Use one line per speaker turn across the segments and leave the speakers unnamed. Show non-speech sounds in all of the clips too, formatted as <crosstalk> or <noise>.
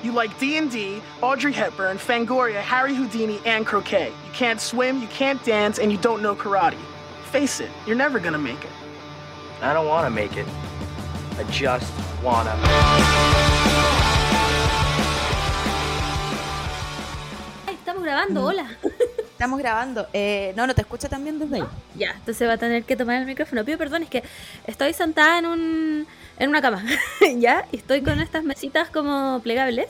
You like D&D, Audrey Hepburn, Fangoria, Harry Houdini, and croquet. You can't swim, you can't dance, and you don't know karate. Face it, you're never gonna make it.
I don't want to make it. I just wanna.
Ay, estamos grabando, hola. <laughs>
Estamos grabando. Eh, no, no te escucho también desde ahí.
Ya, entonces va a tener que tomar el micrófono. Pido perdón, es que estoy sentada en un en una cama, <laughs> ¿ya? Y estoy con estas mesitas como plegables,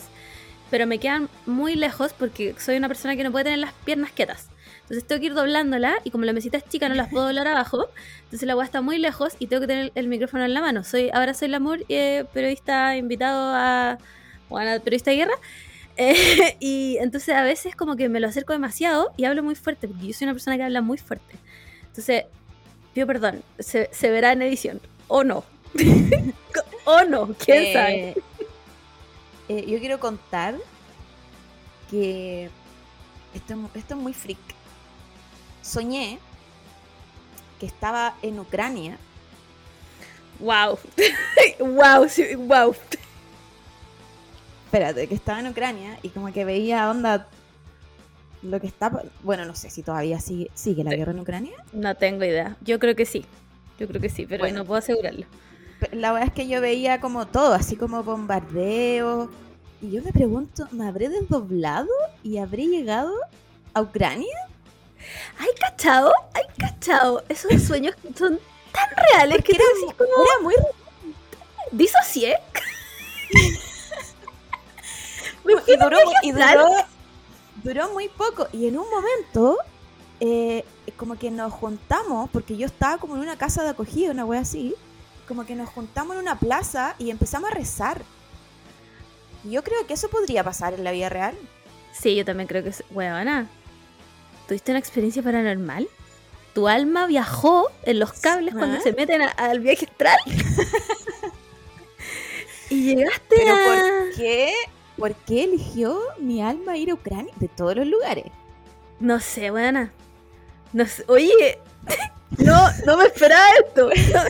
pero me quedan muy lejos porque soy una persona que no puede tener las piernas quietas. Entonces tengo que ir doblándola y como la mesita es chica no las puedo doblar abajo, entonces la agua está muy lejos y tengo que tener el micrófono en la mano. Soy Ahora soy Lamur, eh, periodista invitado a... Bueno, periodista de guerra. <laughs> Eh, y entonces a veces como que me lo acerco demasiado y hablo muy fuerte, porque yo soy una persona que habla muy fuerte. Entonces, pido perdón, se, se verá en edición, o no. <laughs> o no, quién
Eh,
sabe.
eh, yo quiero contar que esto, esto es muy freak. Soñé que estaba en Ucrania.
Wow. wow, <laughs> sí, wow.
Espérate, que estaba en Ucrania y como que veía onda lo que está. Bueno, no sé si todavía sigue, sigue la guerra en Ucrania.
No tengo idea. Yo creo que sí. Yo creo que sí, pero
Bueno.
no puedo asegurarlo.
La verdad es que yo veía como todo, así como bombardeos. Y yo me pregunto, ¿me habré desdoblado y habré llegado a Ucrania?
¿Hay cachado? ¿Hay cachado? Esos sueños que son tan reales que
Porque era,
decís como,
era muy
disocié. <laughs>
y duró, y duró, duró muy poco. Y en un momento, eh, como que nos juntamos, porque yo estaba como en una casa de acogida, una wea así, como que nos juntamos en una plaza y empezamos a rezar. Yo creo que eso podría pasar en la vida real.
Sí, yo también creo que es. Huevona, ¿tuviste una experiencia paranormal? ¿Tu alma viajó en los cables cuando
¿Ah?
se meten a- al viaje astral? <laughs> y llegaste
Pero
a...
¿por qué? ¿Por qué eligió mi alma ir a Ucrania de todos los lugares?
No sé, buena. No sé. Oye, no, no me esperaba esto. No,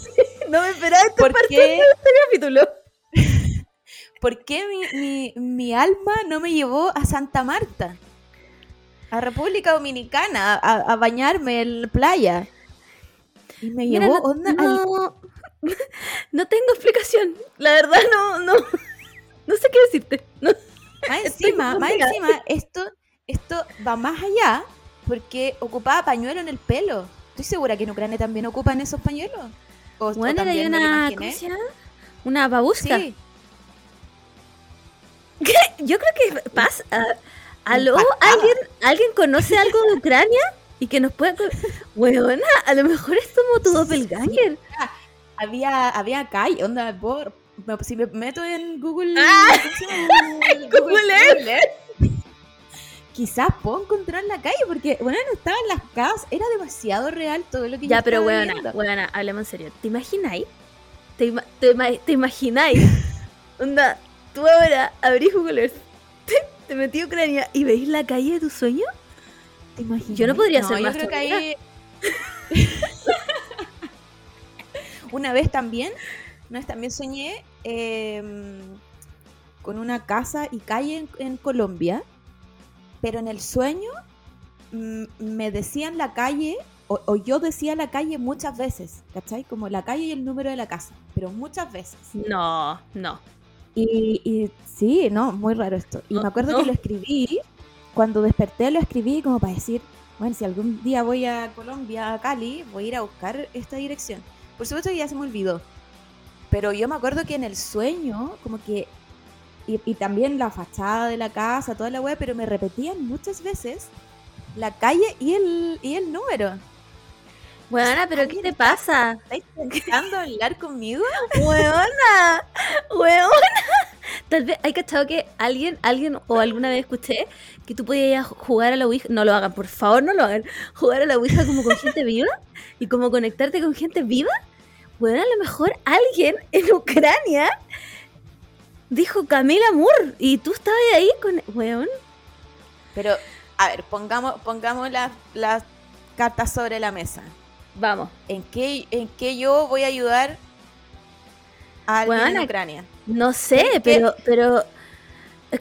<laughs> no me esperaba esto
¿Por
parte
qué?
de este capítulo. <laughs>
¿Por qué mi, mi- mi alma no me llevó a Santa Marta? A República Dominicana, a, a bañarme en la playa. Y me
Mira,
llevó
no,
onda al- <laughs>
no, tengo explicación. La verdad, no, no. No sé qué decirte. No.
Más encima, más encima, esto, esto va más allá porque ocupaba pañuelo en el pelo. Estoy segura que en Ucrania también ocupan esos pañuelos. O, o
Bueno,
me lo
una. ¿Cómo se llama? Una babusca.
Sí,
Yo creo que pasa. ¿Aló?
Impactada.
¿Alguien, ¿Alguien conoce algo de Ucrania? Y que nos pueda. Weona, a lo mejor es como tu doppelganger.
había, había calle, onda, por, si me meto en Google,
Ah,
¿cómo se llama? <laughs>
Google Earth.
Quizás puedo encontrar la calle, porque, bueno, no estaban las casas, era demasiado real todo lo que yo
Ya, pero
estaba viendo.
weona, hablemos en serio. ¿Te imagináis? ¿Te, ima- te, ima- te imagináis? <laughs> Onda, tú ahora abrís Google Earth, te, te metí a Ucrania y veis la calle de tu sueño.
¿Te imaginas?
Yo no podría
No,
ser
yo
más
creo que ahí... <laughs> Una vez también, una vez también soñé eh, con una casa y calle en, en Colombia, pero en el sueño mm, me decían la calle, o, o yo decía la calle muchas veces, ¿cachai? Como la calle y el número de la casa, pero muchas veces.
No, no.
Y, y sí, no, muy raro esto. Y
No,
me acuerdo
no.
que lo escribí, cuando desperté lo escribí como para decir, bueno, si algún día voy a Colombia, a Cali, voy a ir a buscar esta dirección. Por supuesto que ya se me olvidó. Pero yo me acuerdo que en el sueño, como que... Y, y también la fachada de la casa, toda la web, pero me repetían muchas veces la calle y el, y el número.
Weona, pero ¿qué te pasa?
¿Estáis intentando hablar conmigo?
Weona, weona. Tal vez hay cachado que alguien, alguien o alguna vez escuché que tú podías jugar a la Ouija. No lo hagan, por favor, no lo hagan. Jugar a la Ouija como con gente viva y como conectarte con gente viva. Bueno, a lo mejor alguien en Ucrania dijo Camila Moore y tú estabas ahí con. Weón.
Pero, a ver, pongamos, pongamos las, las cartas sobre la mesa.
Vamos.
¿En qué, ¿En qué yo voy a ayudar a alguien en Ucrania?
No sé, pero, pero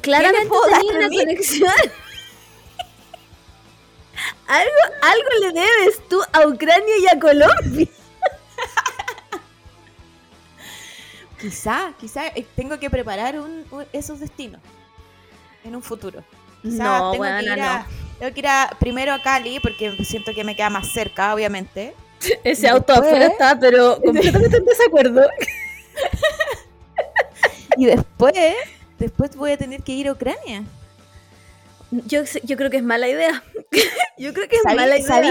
Claramente tenía una
a mí?
conexión. <laughs> algo, algo le debes tú a Ucrania y a Colombia.
Quizá, quizá eh, tengo que preparar un, un- esos destinos en un futuro. Quizá
No,
tengo,
weona,
que ir a, tengo que ir a- primero a Cali porque siento que me queda más cerca, obviamente. <laughs>
Ese auto afuera está, pero <laughs> completamente en desacuerdo. <laughs>
Y después, después voy a tener que ir a Ucrania.
Yo, yo creo que es mala idea. yo creo que es
¿Sabí-
mala idea.
sabí?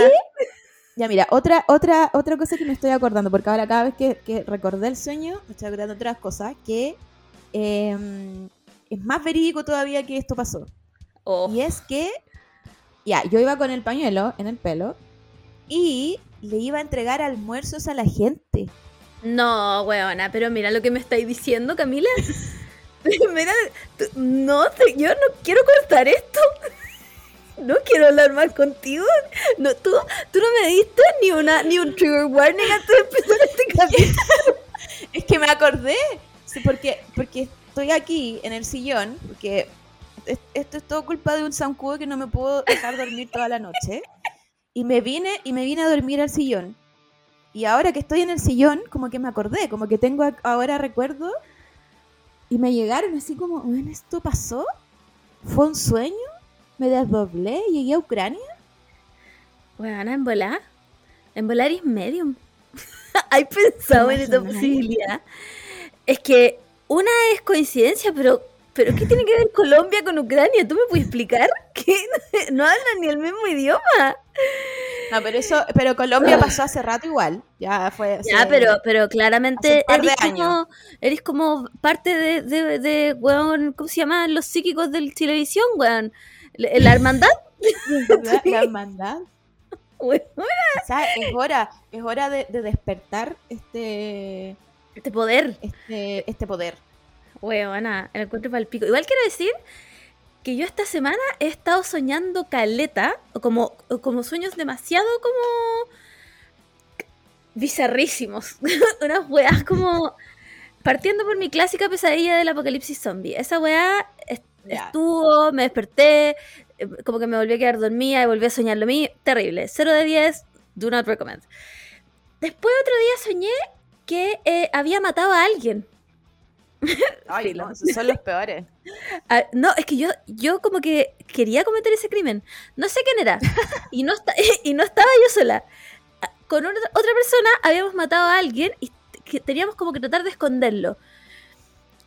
Ya, mira, otra, otra, otra cosa que me estoy acordando, porque ahora cada vez que, que recordé el sueño, me estoy acordando otras cosas, que eh, es más verídico todavía que esto pasó.
Oh,
Y es que, ya, yo iba con el pañuelo en el pelo y le iba a entregar almuerzos a la gente.
No, weona, pero mira lo que me estáis diciendo, Camila. <laughs> mira, no, yo no quiero cortar esto. No quiero hablar más contigo. No, tú, tú no me diste ni una ni un trigger warning antes de empezar este <laughs> capítulo.
Es que me acordé, sí, porque, porque estoy aquí en el sillón, porque es- esto es todo culpa de un zancudo que no me puedo dejar dormir toda la noche. Y me vine, y me vine a dormir al sillón. Y ahora que estoy en el sillón, como que me acordé, como que tengo ahora recuerdo. Y me llegaron así como, ¿esto pasó? ¿Fue un sueño? ¿Me desdoblé? ¿Llegué a Ucrania?
Weona, en volar. En volar es medium. <laughs> ¿Hay pensado en esa
imaginas?
posibilidad? Es que una es coincidencia, pero, pero ¿qué tiene que ver Colombia con Ucrania? ¿Tú me puedes explicar? <laughs> Que no hablan ni el mismo idioma.
No, pero eso, pero Colombia pasó hace rato igual. Ya fue.
Ya,
hace-
pero, pero claramente eres como, eres como parte de, de, de, weón, ¿cómo se llaman los psíquicos de televisión, weón? La hermandad,
la, la hermandad. <laughs>
weón.
Quizás <laughs> es hora, es hora de, de despertar este,
Este poder.
este, este poder.
Weona, el encuentro para el pico. Igual quiero decir que yo esta semana he estado soñando caleta, o como, o como sueños demasiado como bizarrísimos. <laughs> Unas weas como partiendo por mi clásica pesadilla del apocalipsis zombie. Esa wea estuvo, me desperté, eh, como que me volví a quedar dormida y volví a soñar lo mío. Terrible. 0 de 10, do not recommend. Después otro día soñé que eh, había matado a alguien. <laughs>
Ay, no, esos son los peores. <laughs>
Ah, no, es que yo, yo como que quería cometer ese crimen. No sé quién era. Y no, esta- <laughs> y no estaba yo sola. Ah, Con una- otra persona habíamos matado a alguien y que teníamos como que tratar de esconderlo.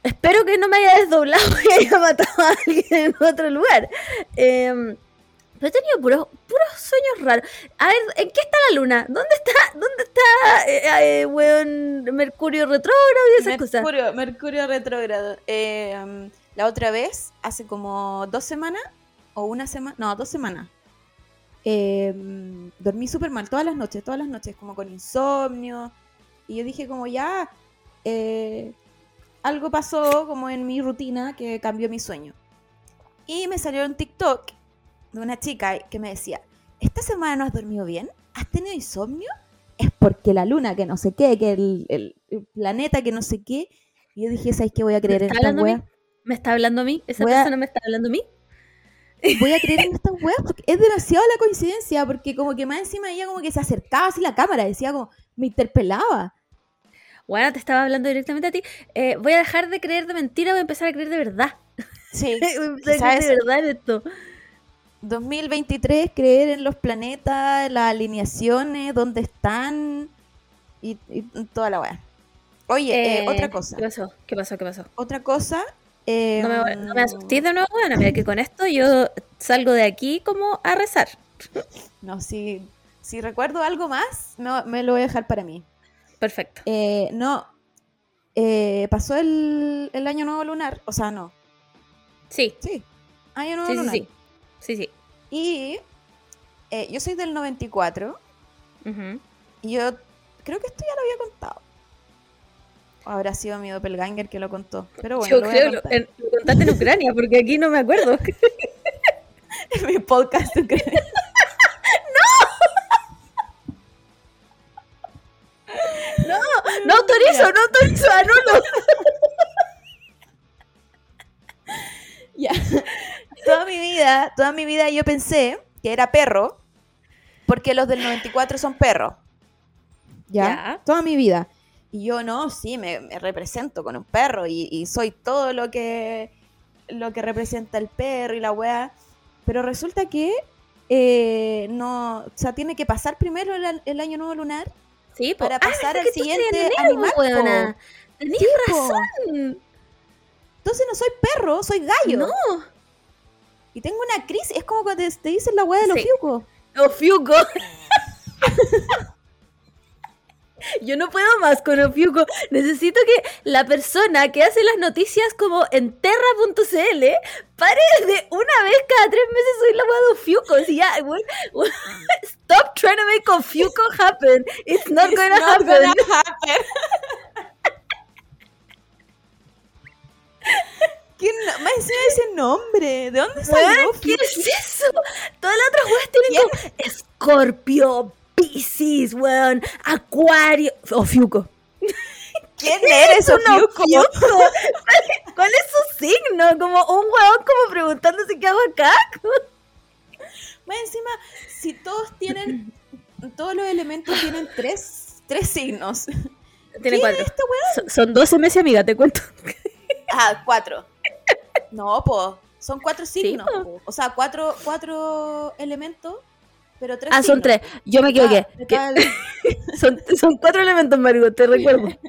Espero que no me haya desdoblado y haya matado a alguien en otro lugar. Em, pero he tenido puros, puros sueños raros. A ver, ¿en qué está la luna? ¿Dónde está, dónde está, eh, eh, weón, Mercurio retrógrado y esas cosas?
Mercurio, retrógrado. Um, la otra vez, hace como dos semanas, o una semana, no, dos semanas. um, dormí súper mal todas las noches, todas las noches, como con insomnio. Y yo dije como ya, eh, algo pasó como en mi rutina que cambió mi sueño. Y me salió un TikTok de una chica que me decía, ¿esta semana no has dormido bien? ¿Has tenido insomnio? Es porque la luna, que no sé qué, que el, el- el planeta, que no sé qué. Y yo dije, ¿sabes qué? Voy a creer en esta wea.
¿Me está hablando a mí? ¿Esa
Voy a-
persona me está hablando a mí?
Voy a creer en <laughs> esta wea porque es demasiado la coincidencia, porque como que más encima ella como que se acercaba así la cámara, decía como, me interpelaba.
Bueno, te estaba hablando directamente a ti. Eh, voy a dejar de creer de mentira, voy a empezar a creer de verdad.
Sí. <laughs>
voy a creer de verdad en esto.
2023, creer en los planetas, las alineaciones, dónde están y, y toda la wea. Oye, eh,
Eh,
otra cosa.
¿Qué pasó? ¿Qué pasó? ¿Qué pasó?
Otra cosa. eh,
No me, no me asustéis de nuevo, bueno, mira que con esto yo salgo de aquí como a rezar.
No, si, si recuerdo algo más, no, me lo voy a dejar para mí.
Perfecto.
Eh, no, eh, pasó el, el año nuevo lunar, o sea, no,
Sí,
sí, año nuevo
sí,
lunar.
sí. Sí, sí.
Y eh, yo soy del 94
Ujú.
y yo creo que esto ya lo había contado. O habrá sido mi doppelganger que lo contó, pero bueno,
yo
lo
creo lo, en- lo contaste en Ucrania, porque aquí no me acuerdo. <laughs>
en mi podcast. ¿tú
no autorizo, no autorizo, anulo. <laughs>
Ya. Toda mi vida, toda mi vida yo pensé que era perro, porque los del 94 son perros. ¿Ya?
Ya.
Toda mi vida. Y yo no, sí, me, me represento con un perro y, y soy todo lo que, lo que representa el perro y la weá. Pero resulta que eh, no, o sea, tiene que pasar primero el, el año nuevo lunar
Sí,
para
Ah,
pasar
¿verdad
al siguiente animal.
weona? Tenías
Sí,
razón.
Entonces no soy perro, soy gallo.
No.
Y tengo una crisis. Es como cuando te, te dicen la weá de los
Sí.
fiucos.
Ofiuco. <laughs> Yo no puedo más con Ofiuco. Necesito que la persona que hace las noticias como en terra.cl pare de una vez cada tres meses soy la wea de Ofiuco. Si ya, we- we- stop trying to make Ofiuco happen. It's not
It's
gonna
not
happen.
gonna happen. ¿Quién no- más encima ese nombre? ¿De dónde salió?
¿Qué es eso? Todas las otras weas tienen como Escorpio, Pisces, weón, Acuario. Ofiuco.
¿Quién <laughs> eres, Ofiuco? <laughs>
¿Cuál, es su signo? Como un huevón como preguntándose qué hago acá. <laughs>
Más encima, si todos tienen, todos los elementos tienen tres, tres signos.
Tiene
¿Quién
cuatro.
es este weón?
Son, son 12 meses, amiga, te cuento.
Ah, cuatro. No, po. Son cuatro signos.
po.
po. O sea, cuatro, cuatro elementos, pero tres
Ah, son tres. Yo me equivoqué.
Ah, <laughs>
son, son cuatro elementos, Marigo, te recuerdo. <laughs>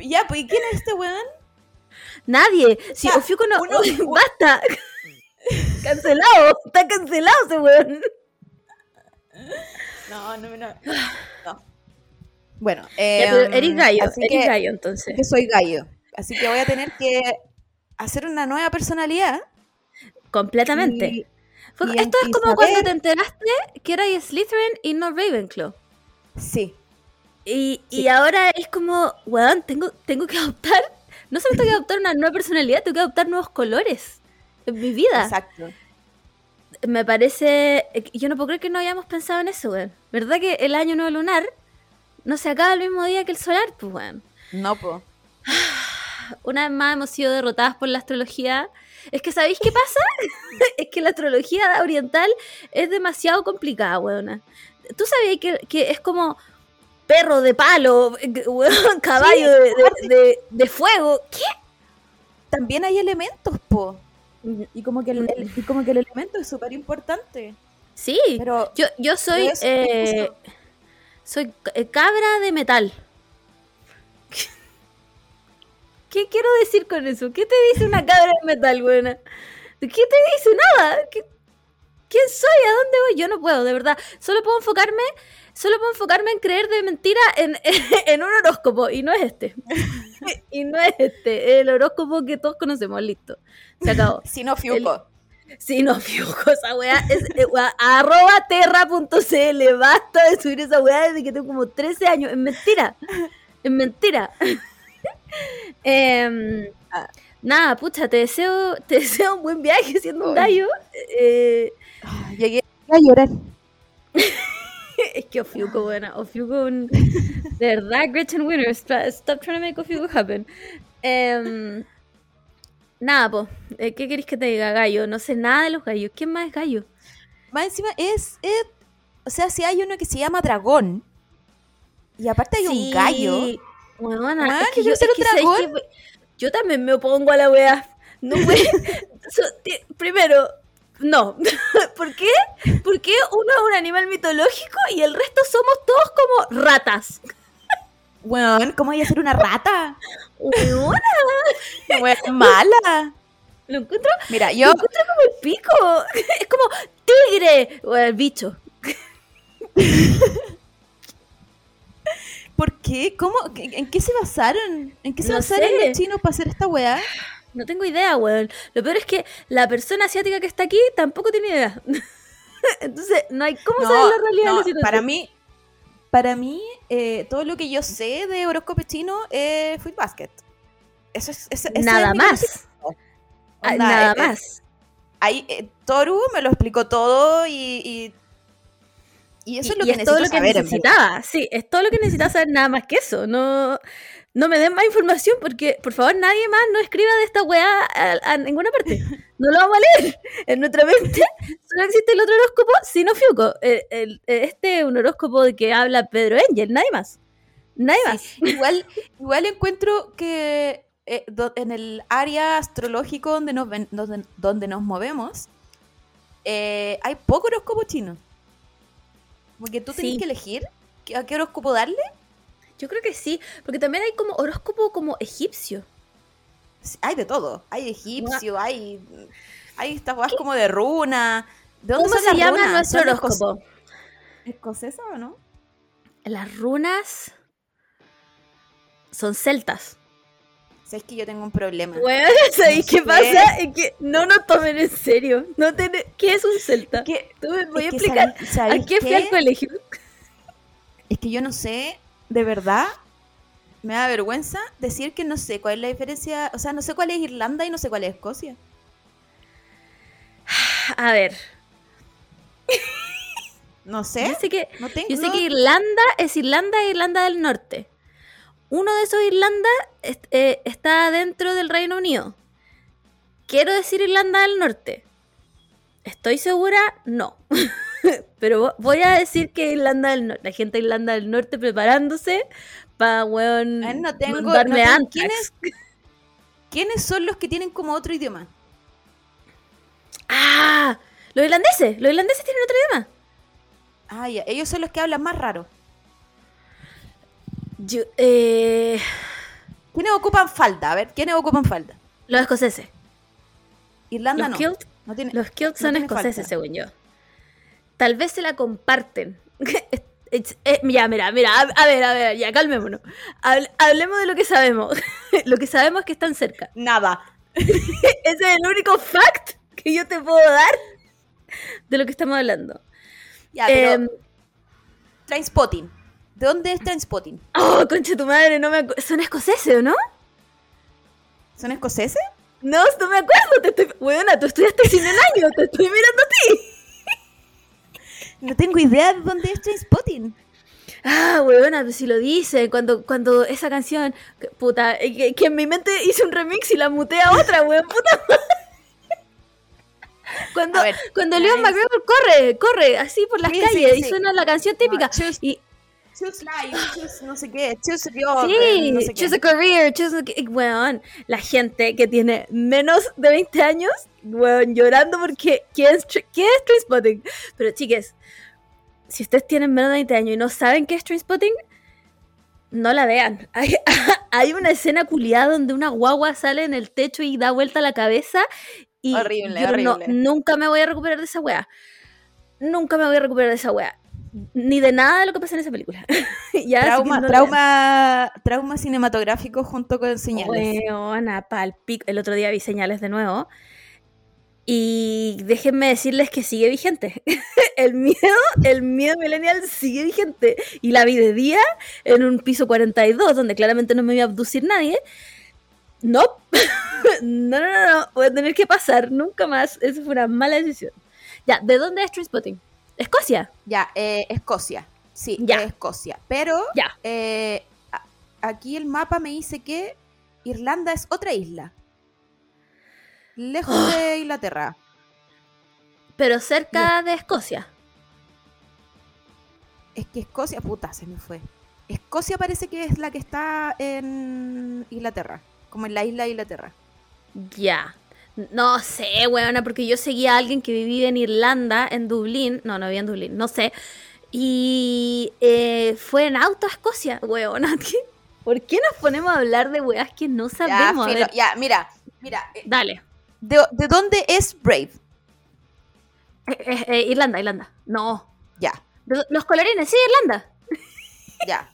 Ya, pues, ¿y quién es este weón?
Nadie. Si
sea,
Ofiuco no.
uno- <laughs>
¡Basta! cancelado. Está cancelado ese weón.
No, no, no. <sighs> no. Bueno,
Ya, pero
em,
eres gallo.
así
Eres
que-
gallo, entonces.
que soy gallo. Así que voy a tener que hacer una nueva personalidad.
Completamente.
Y-
Esto es como cuando te enteraste que era Slytherin y no Ravenclaw.
sí,
Y,
Sí.
y ahora es como, weón, tengo, tengo que adoptar. No solo tengo que adoptar una nueva personalidad, tengo que adoptar nuevos colores en mi vida.
exacto.
Me parece. Yo no puedo creer que no hayamos pensado en eso, weón. ¿Verdad que el año nuevo lunar no se acaba el mismo día que el solar? Pues, weón.
No, po. <sighs>
Una vez más hemos sido derrotadas por la astrología. Es que, ¿sabéis qué pasa? <laughs> es que la astrología oriental es demasiado complicada, weona. ¿Tú sabías que, que es como perro de palo, <laughs> weón, caballo de, de- de- de fuego? ¿Qué?
También hay elementos, po. Y como que el, el- y como que el elemento es súper importante.
Sí,
Pero
yo, yo soy, eh, soy eh, cabra de metal. ¿Qué quiero decir con eso? ¿Qué te dice una cabra de metal, buena? ¿Qué te dice? Nada. ¿Qué- ¿Quién soy? ¿A dónde voy? Yo no puedo, de verdad. Solo puedo enfocarme, solo puedo enfocarme en creer de mentira en, <laughs> en un horóscopo. Y no es este. <laughs> y no es este. El horóscopo que todos conocemos. Listo. Se acabó. <laughs>
si no, Fiuco.
Sí, no, fiuco, esa weá es eh, weá, arroba terra.cl. Basta de subir esa weá desde que tengo como 13 años. Es mentira. Es mentira. <laughs> Em,
Ah.
nada, pucha, te deseo, te deseo un buen viaje siendo un gallo. Eh,
Llegué a llorar. <laughs>
es que Ofiuco, buena. Ofiuco, un- de verdad, Gretchen Winner. Stop, stop trying to make Ofiuco happen. Em, nada, po. eh, ¿Qué queréis que te diga, gallo? No sé nada de los gallos. ¿Quién más es gallo?
Más encima es, es- O sea, si hay uno que se llama dragón. Y aparte hay un gallo. Weón,
es que
yo
es yo también me opongo a la wea. No <laughs> so- ti- primero, no. <laughs> ¿Por qué? Porque uno es un animal mitológico y el resto somos todos como ratas.
Weón, ¿cómo voy a ser una rata? Weón, <laughs> mala.
lo encuentro,
Mira,
lo
yo.
encuentro como el pico. Es como tigre. O el bicho.
¿Por qué? ¿Cómo? ¿Qué- ¿En qué se basaron? ¿En qué se
No
basaron
sé.
los chinos para hacer esta weá?
No tengo idea, weón. Lo peor es que la persona asiática que está aquí tampoco tiene idea. <laughs> Entonces, no hay cómo saber la realidad de
no,
la situación.
para mí, para mí eh, todo lo que yo sé de horóscopo chino es Fruit Basket. Eso es,
nada
es
más. Ah,
Onda,
nada
eh, eh,
más.
Ahí, eh, Toru me lo explicó todo y, y, y eso
Y-
es lo que
es todo lo que
saber,
necesitaba. Sí, es todo lo que necesitaba saber, nada más que eso. No, no me den más información porque, por favor, nadie más no escriba de esta weá a, a ninguna parte. <laughs> No lo vamos a leer. En nuestra mente <laughs> solo existe el otro horóscopo, sino Fiuco. El- el- este es un horóscopo de que habla Pedro Angel, nadie más. Nadie más.
Sí, <laughs> igual, igual encuentro que eh, do- en el área astrológico donde nos, ven- donde, donde nos movemos, eh, hay poco horóscopo chino. Porque tú tienes
Sí.
que elegir a qué horóscopo darle.
Yo creo que sí, porque también hay como horóscopo como egipcio.
Sí, Hay de todo. Hay egipcio, hay, hay estas cosas como de runa. ¿De dónde
¿Cómo se llama
runas?
nuestro
¿Son esco-
horóscopo?
¿Escocesa o no?
Las runas son celtas.
Sabes que yo tengo un problema.
Bueno, ¿sabéis
No
qué pasa? Es que no nos tomen en serio. No tiene- ¿Qué es un celta? Tú me voy a explicar
sabéis-
a
¿sabéis
qué fui al colegio.
Es que yo no sé, de verdad, me da vergüenza decir que no sé cuál es la diferencia, o sea, no sé cuál es Irlanda y no sé cuál es Escocia. <sighs>
A ver,
No sé,
yo sé que,
no tengo...
yo sé que Irlanda es Irlanda e Irlanda del Norte. Uno de esos Irlanda eh, está dentro del Reino Unido. Quiero decir Irlanda del Norte. ¿Estoy segura? No. <laughs> Pero vo- voy a decir que Irlanda del Norte. La gente de Irlanda del Norte preparándose para, weón,
no tengo- no
darme
tengo-
antrax.
¿quién es? ¿Quiénes son los que tienen como otro idioma?
¡Ah! Los irlandeses. Los irlandeses tienen otro idioma.
Ah, ya, ellos son los que hablan más raro.
Yo- eh,
¿Quiénes ocupan falda? A ver, ¿quiénes ocupan falda?
los escoceses.
Irlanda
Los
no.
kilt,
no tiene,
los kilt son escoceses, según yo. Tal vez se la comparten. <laughs> Eh, ya, mira, mira, a, a ver, a ver, ya, calmémonos. Hable- hablemos de lo que sabemos. <laughs> lo que sabemos es que están cerca.
Nada. <laughs>
Ese es el único fact que yo te puedo dar de lo que estamos hablando.
Ya, pero
Em,
Trainspotting. ¿De dónde es Trainspotting?
oh, concha tu madre, no me acu- ¿Son escoceses o no?
¿Son escoceses?
No, no me acuerdo. Te estoy... Buena, tú estudiaste cine en año, te estoy mirando a ti.
No tengo idea de dónde es Trainspotting.
Ah, weona, pues si lo dice, cuando, cuando esa canción, puta, eh, que, que en mi mente hice un remix y la muté a otra, weón, puta. Cuando,
ver,
cuando Leon. McGregor corre, corre así por las calles y suena la canción típica.
No,
y
Choose life, choose no sé qué, choose yo,
sí,
no sé qué.
choose a career, choose. Weón, la gente que tiene menos de 20 años, weón, llorando porque ¿quién es, ¿qué es Trainspotting? Pero chiques, si ustedes tienen menos de 20 años y no saben qué es Trainspotting, no la vean. <laughs> Hay, hay una escena culiada donde una guagua sale en el techo y da vuelta la cabeza y
Horrible,
yo no-
horrible.
nunca me voy a recuperar de esa wea. Nunca me voy a recuperar de esa wea. Ni de nada de lo que pasa en esa película. <laughs> Ya,
trauma,
no
trauma, trauma cinematográfico junto con señales.
Weona, pal pico. El otro día vi señales de nuevo. Y déjenme decirles que sigue vigente. <laughs> el miedo, el miedo millennial sigue vigente. Y la vi de día en un piso 42, donde claramente no me iba a abducir nadie. <laughs> No. no, no, no. Voy a tener que pasar nunca más. Eso fue una mala decisión. Ya, ¿de dónde es Trainspotting? Escocia.
Ya, eh, Escocia. Sí,
Ya.
Escocia. Pero
Ya.
eh, aquí el mapa me dice que Irlanda es otra isla. Lejos de <gasps> Inglaterra.
Pero cerca de Escocia.
Es que Escocia, puta, se me fue. Escocia parece que es la que está en Inglaterra. Como en la isla de Inglaterra.
Ya. No sé, weona, porque yo seguía a alguien que vivía en Irlanda, en Dublín. No, no vivía en Dublín, no sé. Y eh, fue en auto a Escocia, weona. <laughs> ¿Por qué nos ponemos a hablar de weas que no sabemos?
Filo, ya, mira, mira. eh,
dale.
¿De, de dónde es Brave?
Eh, Irlanda, Irlanda. No.
Ya,
De- Los colorines, sí, Irlanda. <laughs>
ya.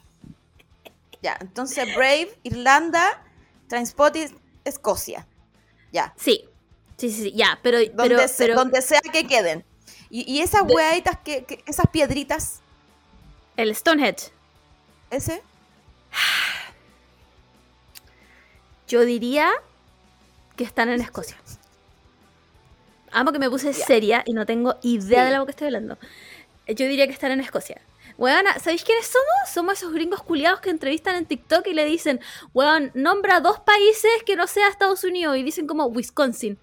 Ya, entonces Brave, Irlanda, Transpotting, Escocia. Ya.
Sí. Sí, sí, sí, ya, pero,
Donde,
pero,
se-
pero
donde sea que queden. Y, y esas
De-
que, que- esas piedritas,
el Stonehenge.
ese, <sighs>
Yo diría que están en Escocia. Amo que me puse seria y no tengo idea
Sí.
de lo que estoy hablando. Yo diría que están en Escocia. Weón, ¿sabéis quiénes somos? Somos esos gringos culiados que entrevistan en TikTok y le dicen, weón, nombra dos países que no sea Estados Unidos y dicen como Wisconsin.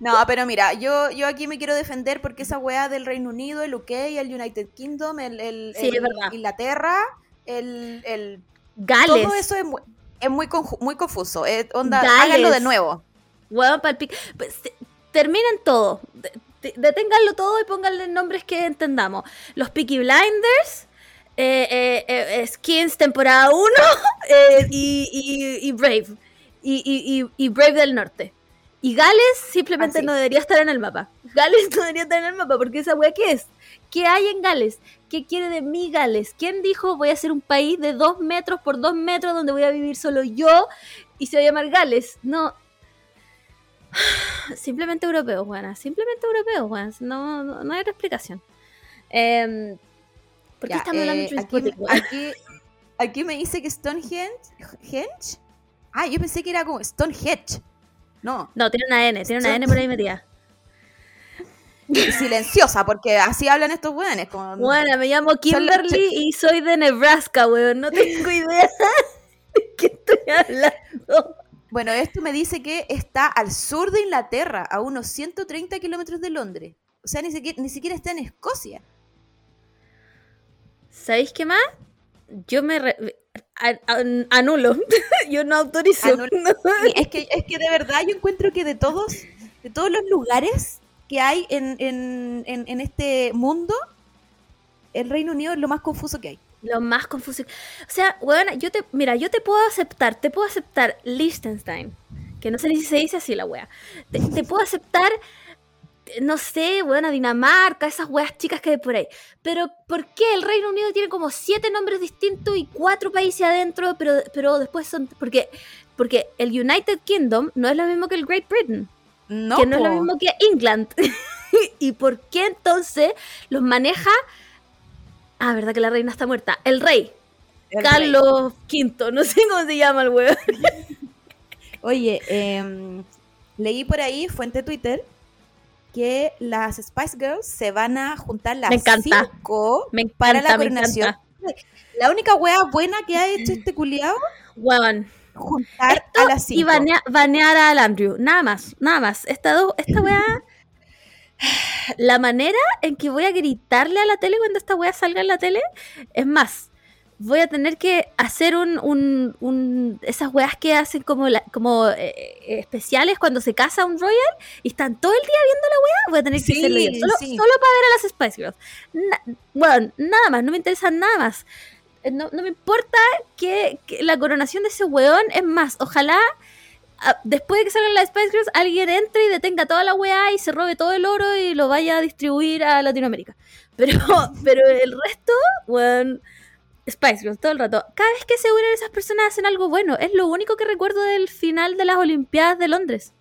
No, pero mira, yo, yo aquí me quiero defender porque esa weá del Reino Unido, el UK, el United Kingdom, el, el-
Sí,
el-
es verdad.
Inglaterra, el, el-
Gales.
todo eso es muy, es muy, confuso. Eh, onda,
Gales.
háganlo de nuevo.
Weón, palpic- pues, te- terminen todo. De- de- deténganlo todo y pónganle nombres que entendamos. Los Peaky Blinders, eh, eh, eh, eh, Skins temporada 1 <laughs> eh, y, y- y Brave. Y Brave del Norte. Y Gales simplemente
Así.
no debería estar en el mapa. Gales <laughs> no debería estar en el mapa porque esa wea, ¿qué es? ¿Qué hay en Gales? ¿Qué quiere de mí Gales? ¿Quién dijo voy a ser un país de dos metros por dos metros donde voy a vivir solo yo y se va a llamar Gales? No, <sighs> Simplemente europeos, buenas. Simplemente europeos, buenas. No, no, no hay otra explicación. Em, ¿Por qué
Ya,
estamos hablando
eh,
de
aquí, aquí, aquí me dice que Stonehenge. ¿Henge? Ah, yo pensé que era como Stonehenge. No,
No, tiene una N, tiene una N por ahí metida.
silenciosa, porque así hablan estos weones. Como,
Bueno, me llamo Kimberly y soy de Nebraska, weón. No tengo idea <laughs> de qué estoy hablando.
Bueno, esto me dice que está al sur de Inglaterra, a unos 130 kilómetros de Londres. O sea, ni siquiera, ni siquiera está en Escocia.
¿Sabéis qué más? Yo me re- an- anulo. <laughs> Yo no autorizo.
Anulo. <laughs> Sí, es, que, es que de verdad yo encuentro que de todos, de todos los lugares que hay en, en- en- en este mundo, el Reino Unido es lo más confuso que hay.
Lo más confuso. O sea, weón, yo te, mira, yo te puedo aceptar, te puedo aceptar Liechtenstein, que no sé ni si se dice así la wea. Te, te puedo aceptar, no sé, a Dinamarca, esas weas chicas que hay por ahí. Pero, ¿por qué el Reino Unido tiene como siete nombres distintos y cuatro países adentro, pero, pero después son. Porque, porque el United Kingdom no es lo mismo que el Great Britain,
No,
que no es lo mismo que England. <laughs> ¿Y por qué entonces los maneja? Ah, verdad que la reina está muerta. El rey.
El rey.
Carlos V, no sé cómo se llama el weón. <laughs>
Oye, em, leí por ahí, fuente Twitter, que las Spice Girls se van a juntar las
Me encanta.
cinco
Me encanta,
para la coronación. La única wea buena que ha hecho este culiado,
Weón.
juntar
Esto
a las cinco.
y banea- banear al Andrew. Nada más, nada más. Esta, do- esta weá. La manera en que voy a gritarle a la tele cuando esta weá salga en la tele es más. Voy a tener que hacer un, un- un- esas weas que hacen como, la- como eh, eh, especiales cuando se casa un royal y están todo el día viendo la wea. Voy a tener que hacerlo yo. Solo,
sí.
solo para ver a las Spice Girls. Na- bueno, nada más, no me interesa nada más. Eh, No, no me importa que, que la coronación de ese weón es más. Ojalá ah, después de que salgan las Spice Girls, alguien entre y detenga toda la weá y se robe todo el oro y lo vaya a distribuir a Latinoamérica. Pero, <laughs> pero el resto, weón. Spice Girls todo el rato. Cada vez que se unen esas personas hacen algo bueno. Es lo único que recuerdo del final de las Olimpiadas de Londres.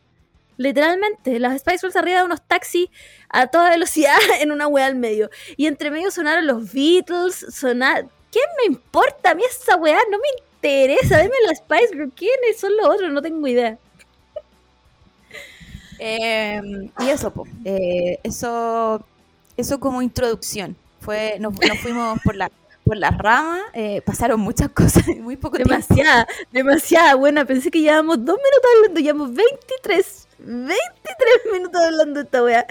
Literalmente, las Spice Girls arriba de unos taxis a toda velocidad <laughs> en una weá al medio. Y entre medio sonaron los Beatles, sonar... ¿Qué me importa? A mí esa weá no me interesa. Deme las Spice Girls. ¿Quiénes son los otros? No tengo idea.
Em, y eso, po, eh, eso, eso como introducción. Fue, nos fuimos por la por las ramas, eh, pasaron muchas <laughs> cosas en muy poco tiempo.
Demasiada, demasiada buena. Pensé que llevábamos dos minutos hablando, llevamos 23, 23 minutos hablando de esta weá.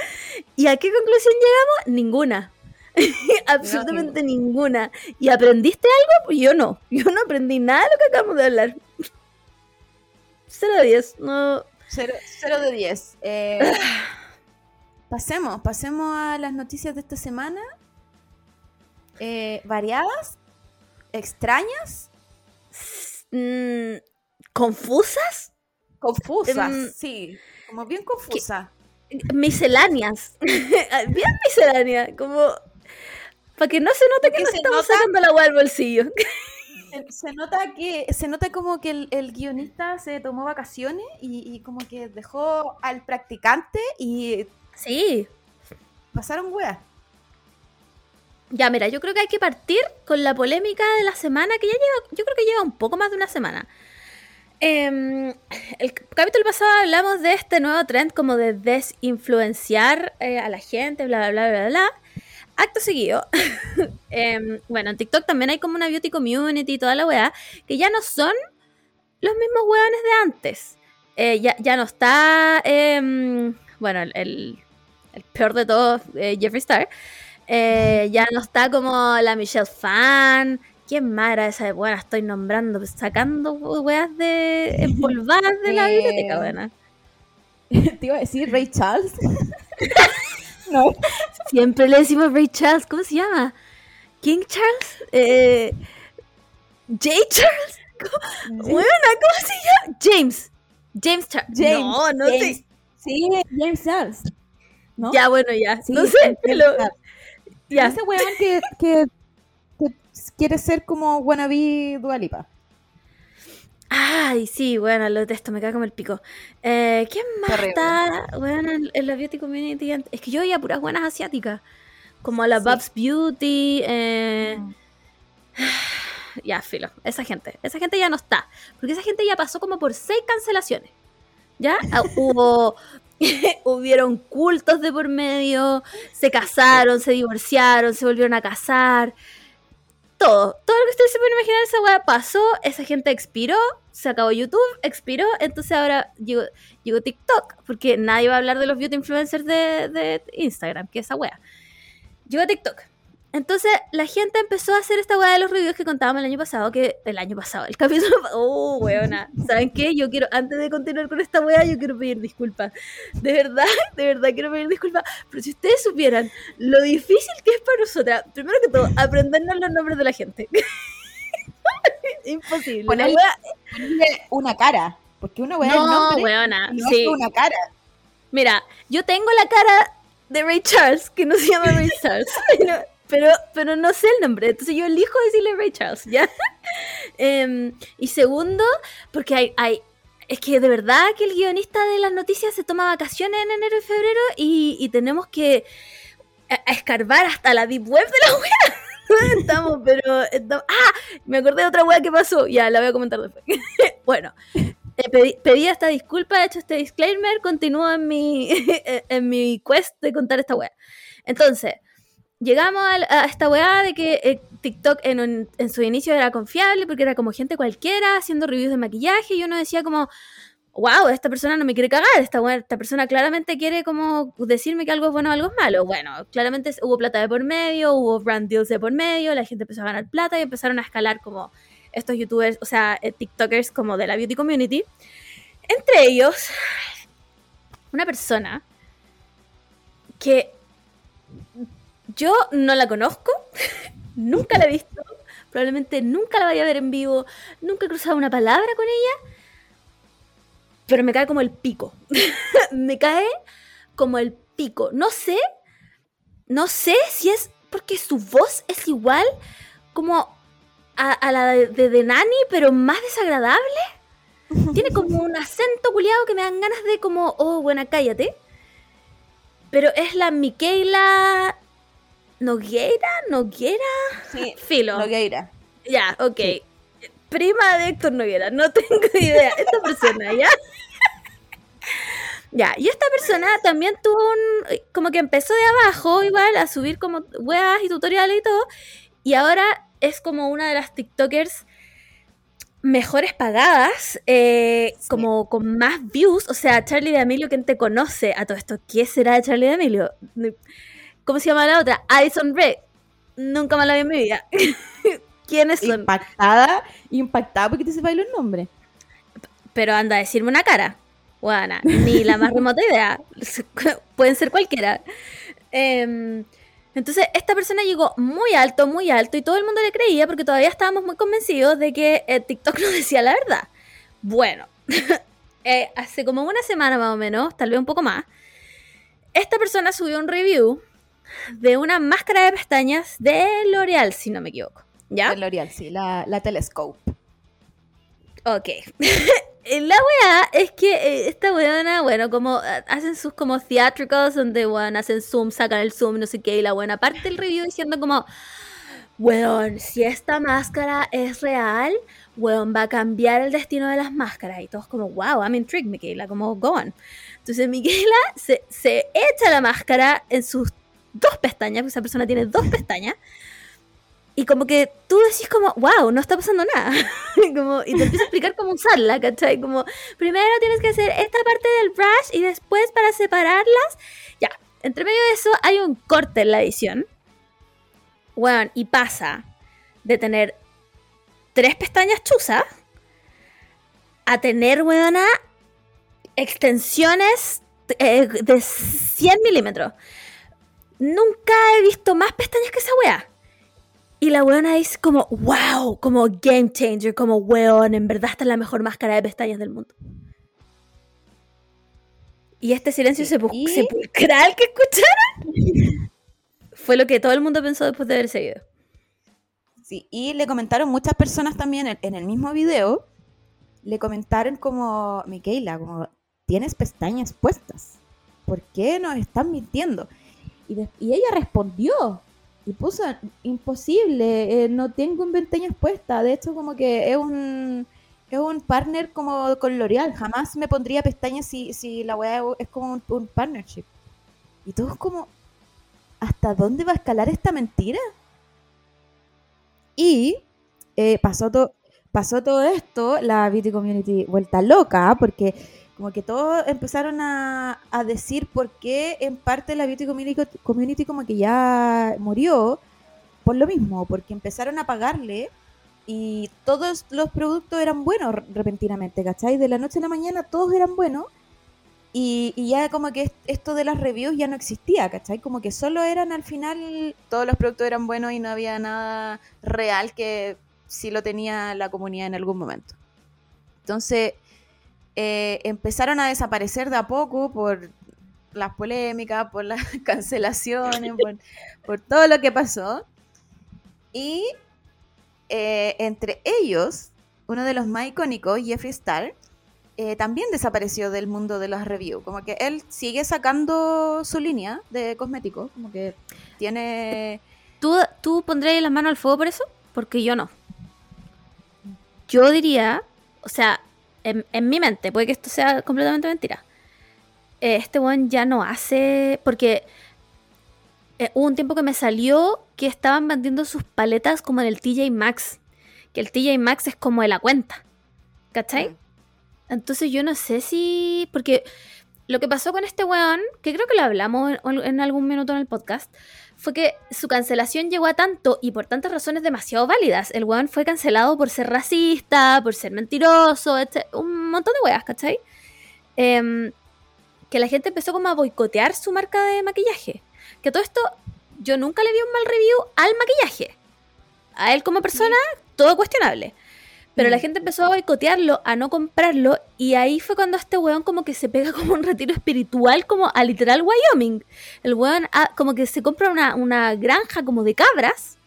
¿Y a qué conclusión llegamos? Ninguna. <laughs> Absolutamente ninguna. ¿Y aprendiste algo? Pues yo no. Yo no aprendí nada de lo que acabamos de hablar. 0 de 10. No.
Cero, cero de 10. Eh, <sighs> pasemos, pasemos a las noticias de esta semana. Eh, variadas, extrañas,
mm, ¿Confusas?
confusas,
Em,
sí, como bien confusas.
Misceláneas. <laughs> Bien miscelánea. Como. Para que no se note que no
se
estamos
nota-
sacando la weá del bolsillo. <laughs>
Se, se nota que se nota como que el, el guionista se tomó vacaciones y, y como que dejó al practicante y
Sí.
pasaron weas.
Ya, mira, yo creo que hay que partir con la polémica de la semana, que ya lleva, yo creo que lleva un poco más de una semana. Em, el capítulo pasado hablamos de este nuevo trend como de desinfluenciar eh, a la gente, bla, bla, bla, bla, bla. acto seguido, <laughs> em, bueno, en TikTok también hay como una beauty community y toda la weá, que ya no son los mismos weones de antes. Eh, ya, ya no está, em, bueno, el, el, peor de todos, eh, Jeffree Star. Eh, ya no está como la Michelle Fan. ¿Quién más era esa de buena? Estoy nombrando, sacando weas de empolvadas de la <laughs> biblioteca, buena. <laughs>
Te iba a decir Ray Charles. <laughs>
no. Siempre le decimos Ray Charles. ¿Cómo se llama? ¿King Charles? Eh, ¿J. Charles? ¿Cómo? ¿cómo se llama? James. James Charles.
James,
no, no
sé. Sí, James Charles.
Ya, bueno, ya. no sé, pero...
Ya. Ese weón que, que, quiere ser como wannabe Dualipa.
Ay, sí, bueno, lo detesto, me cae como el pico. Eh, ¿Quién más está bueno, en, la beauty community? Es que yo veía puras buenas asiáticas. Como a la Bob's Beauty. Eh... Mm. <sighs> Ya, filo. Esa gente. Esa gente ya no está. Porque esa gente ya pasó como por seis cancelaciones. ¿Ya? Ah, hubo. <laughs> hubieron cultos de por medio. Se casaron, se divorciaron, se volvieron a casar todo. Todo lo que ustedes se pueden imaginar, esa weá pasó, esa gente expiró, se acabó YouTube, expiró, entonces ahora llegó, llegó TikTok, porque nadie va a hablar de los beauty influencers de, de Instagram, que esa weá. Llegó TikTok. Entonces la gente empezó a hacer esta weá de los reviews que contábamos el año pasado, que el año pasado, el capítulo... Oh, weona. ¿Saben qué? Yo quiero, antes de continuar con esta weá, yo quiero pedir disculpas. De verdad, <laughs> de verdad quiero pedir disculpas. Pero si ustedes supieran lo difícil que es para nosotras, primero que todo, aprendernos los nombres de la gente. <laughs> Imposible.
Ponerle, una cara. Porque una weá
no,
el nombre
weona,
no
sí.
una cara.
Mira, yo tengo la cara de Ray Charles, que no se llama Ray <laughs> Charles. Pero, pero no sé el nombre, entonces yo elijo decirle Ray Charles, ¿ya? <laughs> Em, y segundo, porque hay, hay, es que de verdad que el guionista de las noticias se toma vacaciones en enero y febrero y, tenemos que escarbar hasta la deep web de la web. <laughs> estamos, pero Ah, me acordé de otra web que pasó. Ya, la voy a comentar después. <laughs> bueno, eh, pedí, esta disculpa, he hecho este disclaimer, continúo en mi, en mi quest de contar esta web. Entonces, llegamos a, esta weá de que eh, TikTok en, su inicio era confiable porque era como gente cualquiera haciendo reviews de maquillaje y uno decía como, wow, esta persona no me quiere cagar, esta, esta persona claramente quiere como decirme que algo es bueno o algo es malo. Bueno, claramente hubo plata de por medio, hubo brand deals de por medio, la gente empezó a ganar plata y empezaron a escalar como estos youtubers, o sea, eh, TikTokers como de la beauty community. Entre ellos, una persona que yo no la conozco, <laughs> nunca la he visto, probablemente nunca la vaya a ver en vivo, nunca he cruzado una palabra con ella, pero me cae como el pico. <laughs> me cae como el pico. No sé, no sé si es porque su voz es igual como a, la de, de, Nani, pero más desagradable. Tiene como un acento culiado que me dan ganas de como, oh, buena, cállate. Pero es la Miquela Nogueira, Noguera,
sí,
Filo.
Nogueira.
Ya, ok. Prima de Héctor Noguera, no tengo <laughs> idea. Esta persona, ¿ya? ya, y esta persona también tuvo un. como que empezó de abajo, igual, a subir como weas y tutoriales y todo. Y ahora es como una de las TikTokers mejores pagadas, eh, como con más views. O sea, Charlie de Emilio, ¿quién te conoce a todo esto? ¿Qué será de Charlie de Emilio? ¿Cómo se llama la otra? Addison Ray. Nunca más la vi en mi vida. <laughs> ¿Quiénes son?
Impactada, impactada porque te sepa el nombre.
Pero anda a decirme una cara. Bueno, ni la más remota idea. <laughs> Pueden ser cualquiera. Em, entonces, esta persona llegó muy alto, muy alto, y todo el mundo le creía porque todavía estábamos muy convencidos de que eh, TikTok <laughs> no decía la verdad. Bueno, eh, hace como una semana más o menos, tal vez un poco más, esta persona subió un review de una máscara de pestañas de L'Oreal, si no me equivoco. ¿Ya?
De L'Oreal, sí, la, la Telescope.
Ok. <laughs> la weá es que eh, esta weona, bueno, como eh, hacen sus como theatricals donde weón hacen zoom, sacan el zoom, no sé qué, y la buena parte del review diciendo como, weón, si esta máscara es real, weón, va a cambiar el destino de las máscaras. Y todos como, wow, I'm intrigued, Michaela, como, go on. Entonces Michaela se, se echa la máscara en sus dos pestañas, porque esa persona tiene dos pestañas. Y como que tú decís como, wow, no está pasando nada. <laughs> y te empieza a explicar cómo usarla, ¿cachai? Como, primero tienes que hacer esta parte del brush y después para separarlas. Ya, entre medio de eso hay un corte en la edición. Bueno, y pasa de tener tres pestañas chuzas a tener, weona, extensiones eh, de 100 milímetros. Nunca he visto más pestañas que esa wea. Y la weona es como, wow, como game changer, como weón, en verdad esta es la mejor máscara de pestañas del mundo. Y este silencio sepulcral que escucharon <laughs> fue lo que todo el mundo pensó después de ese video.
Sí, y le comentaron muchas personas también en, en el mismo video, le comentaron como, Miquela, como, tienes pestañas puestas, ¿por qué nos están mintiendo? Y, de- y ella respondió y puso, imposible, eh, no tengo pestañas puestas, de hecho como que es un, es un partner como con L'Oreal, jamás me pondría pestañas si, si la weá es como un, un partnership. Y todos como, ¿hasta dónde va a escalar esta mentira? Y eh, pasó, to- pasó todo esto, la beauty community vuelta loca, porque como que todos empezaron a, a decir por qué en parte la beauty community, community como que ya murió por lo mismo, porque empezaron a pagarle y todos los productos eran buenos repentinamente, ¿cachai? De la noche a la mañana todos eran buenos y, y ya como que est- esto de las reviews ya no existía, ¿cachai? Como que solo eran al final, todos los productos eran buenos y no había nada real que sí lo tenía la comunidad en algún momento. Entonces, eh, empezaron a desaparecer de a poco por las polémicas, por las <laughs> cancelaciones, por, por todo lo que pasó. Y eh, entre ellos, uno de los más icónicos, Jeffree Star, eh, también desapareció del mundo de las reviews. Como que él sigue sacando su línea de cosméticos, como que tiene...
¿Tú, ¿Tú pondrías las manos al fuego por eso? Porque yo no. Yo diría, o sea, en, en mi mente, puede que esto sea completamente mentira. eh, Este one ya no hace. Porque eh, hubo un tiempo que me salió que estaban vendiendo sus paletas como en el TJ Maxx. Que el TJ Maxx es como de la cuenta. ¿Cachai? Entonces yo no sé si. Porque lo que pasó con este weón, que creo que lo hablamos en, en algún minuto en el podcast, fue que su cancelación llegó a tanto y por tantas razones demasiado válidas. El weón fue cancelado por ser racista, por ser mentiroso, etc. un montón de weas, ¿cachai? Em, que la gente empezó como a boicotear su marca de maquillaje. Que todo esto, yo nunca le vi un mal review al maquillaje. A él como persona, todo cuestionable. Pero la
Mm.
gente empezó a boicotearlo, a no comprarlo, y ahí fue cuando este weón como que se pega <laughs> como un retiro espiritual, como a literal Wyoming. El weón ah, como que se compra una, una granja como de cabras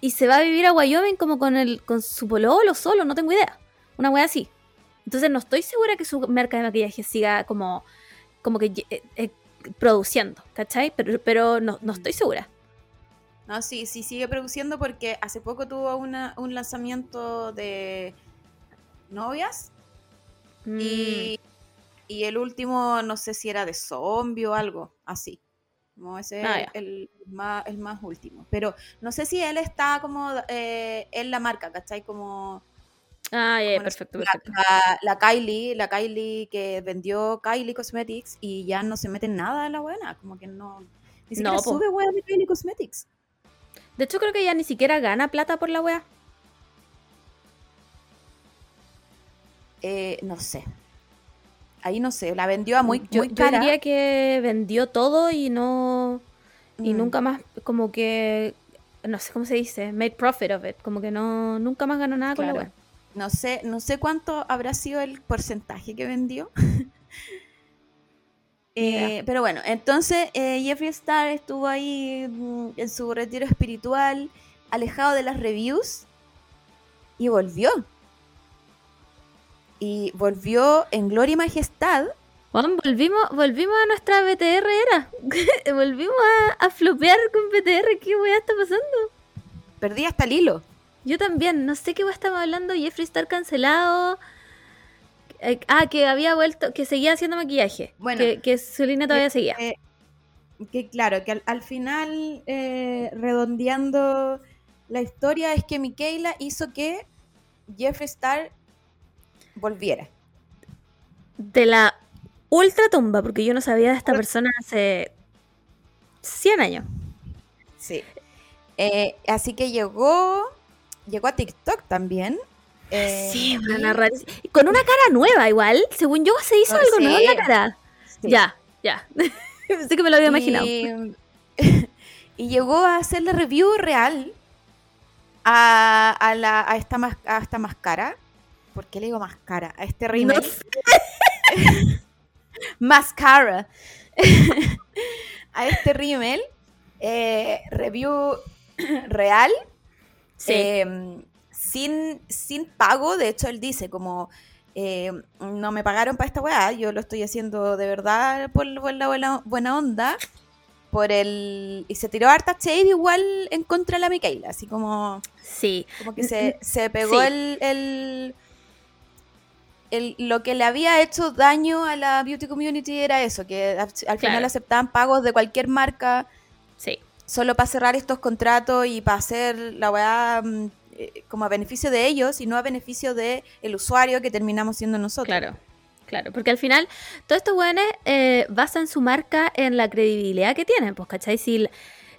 y se va a vivir a Wyoming como con el con su pololo solo, no tengo idea. Una wea así. Entonces no estoy segura que su marca de maquillaje siga como, como que eh, eh, produciendo, ¿cachai? Pero, pero no, no estoy segura.
No, sí, sí sigue produciendo porque hace poco tuvo una, un lanzamiento de novias
Mm.
y, y el último no sé si era de zombie o algo así. Como ese
Ah,
es el, más, el más último. Pero no sé si él está como eh, en la marca, ¿cachai? Como
Ah,
como
perfecto,
la,
perfecto.
la- la Kylie, la Kylie que vendió Kylie Cosmetics y ya no se mete en nada en la buena, como que no ni siquiera
No,
sube wea de Kylie Cosmetics.
De hecho, creo que ya ni siquiera gana plata por la wea.
Eh, no sé. Ahí no sé, la vendió a muy,
yo,
muy
yo
cara.
diría que vendió todo y no. Y
Mm.
nunca más, como que. No sé cómo se dice, made profit of it. Como que no, nunca más ganó nada con la wea.
No sé, no sé cuánto habrá sido el porcentaje que vendió. <laughs> Eh, pero bueno, entonces eh, Jeffree Star estuvo ahí mm, en su retiro espiritual, alejado de las reviews, y volvió. Y volvió en gloria y majestad.
Bueno, volvimos, volvimos a nuestra BTR era. <laughs> volvimos a, a flopear con BTR. ¿Qué wea está pasando?
Perdí hasta el hilo.
Yo también, no sé qué wea estamos hablando. Jeffrey Star cancelado. Eh, ah, que había vuelto, que seguía haciendo maquillaje.
Bueno,
que, que su línea todavía seguía.
Eh, que claro, que al, al final, eh, redondeando la historia, es que Michaela hizo que Jeffree Star volviera.
De la ultra tumba, porque yo no sabía de esta persona hace 100 años.
Sí. Eh, así que llegó, llegó a TikTok también. Eh,
sí, rarísimo. Y Con una cara nueva igual. Según yo, se hizo
No,
algo nuevo en la cara.
sí.
Ya, ya. <laughs> Pensé que me lo había imaginado.
Y, <laughs> y llegó a hacerle review real a, a la, a, esta, mas- a esta máscara. ¿Por qué le digo máscara? A este
No
rímel.
sé. <laughs>
Mascara. a este rímel. eh, review <clears throat> real.
Sí.
eh, sin, sin pago. De hecho, él dice como... eh, no me pagaron para esta weá, yo lo estoy haciendo de verdad por, por la buena, buena onda. Por el. Y se tiró harta shade igual en contra de la Micaela. Así como.
sí.
Como que se, se pegó
Sí.
el, el, el- Lo que le había hecho daño a la beauty community era eso, que al, al final aceptaban pagos de cualquier marca
Sí.
solo para cerrar estos contratos y para hacer la weá mm, eh, como a beneficio de ellos y no a beneficio del el usuario que terminamos siendo nosotros.
Claro, claro, porque al final todos estos weones eh, basan su marca en la credibilidad que tienen, pues, ¿cachai? Si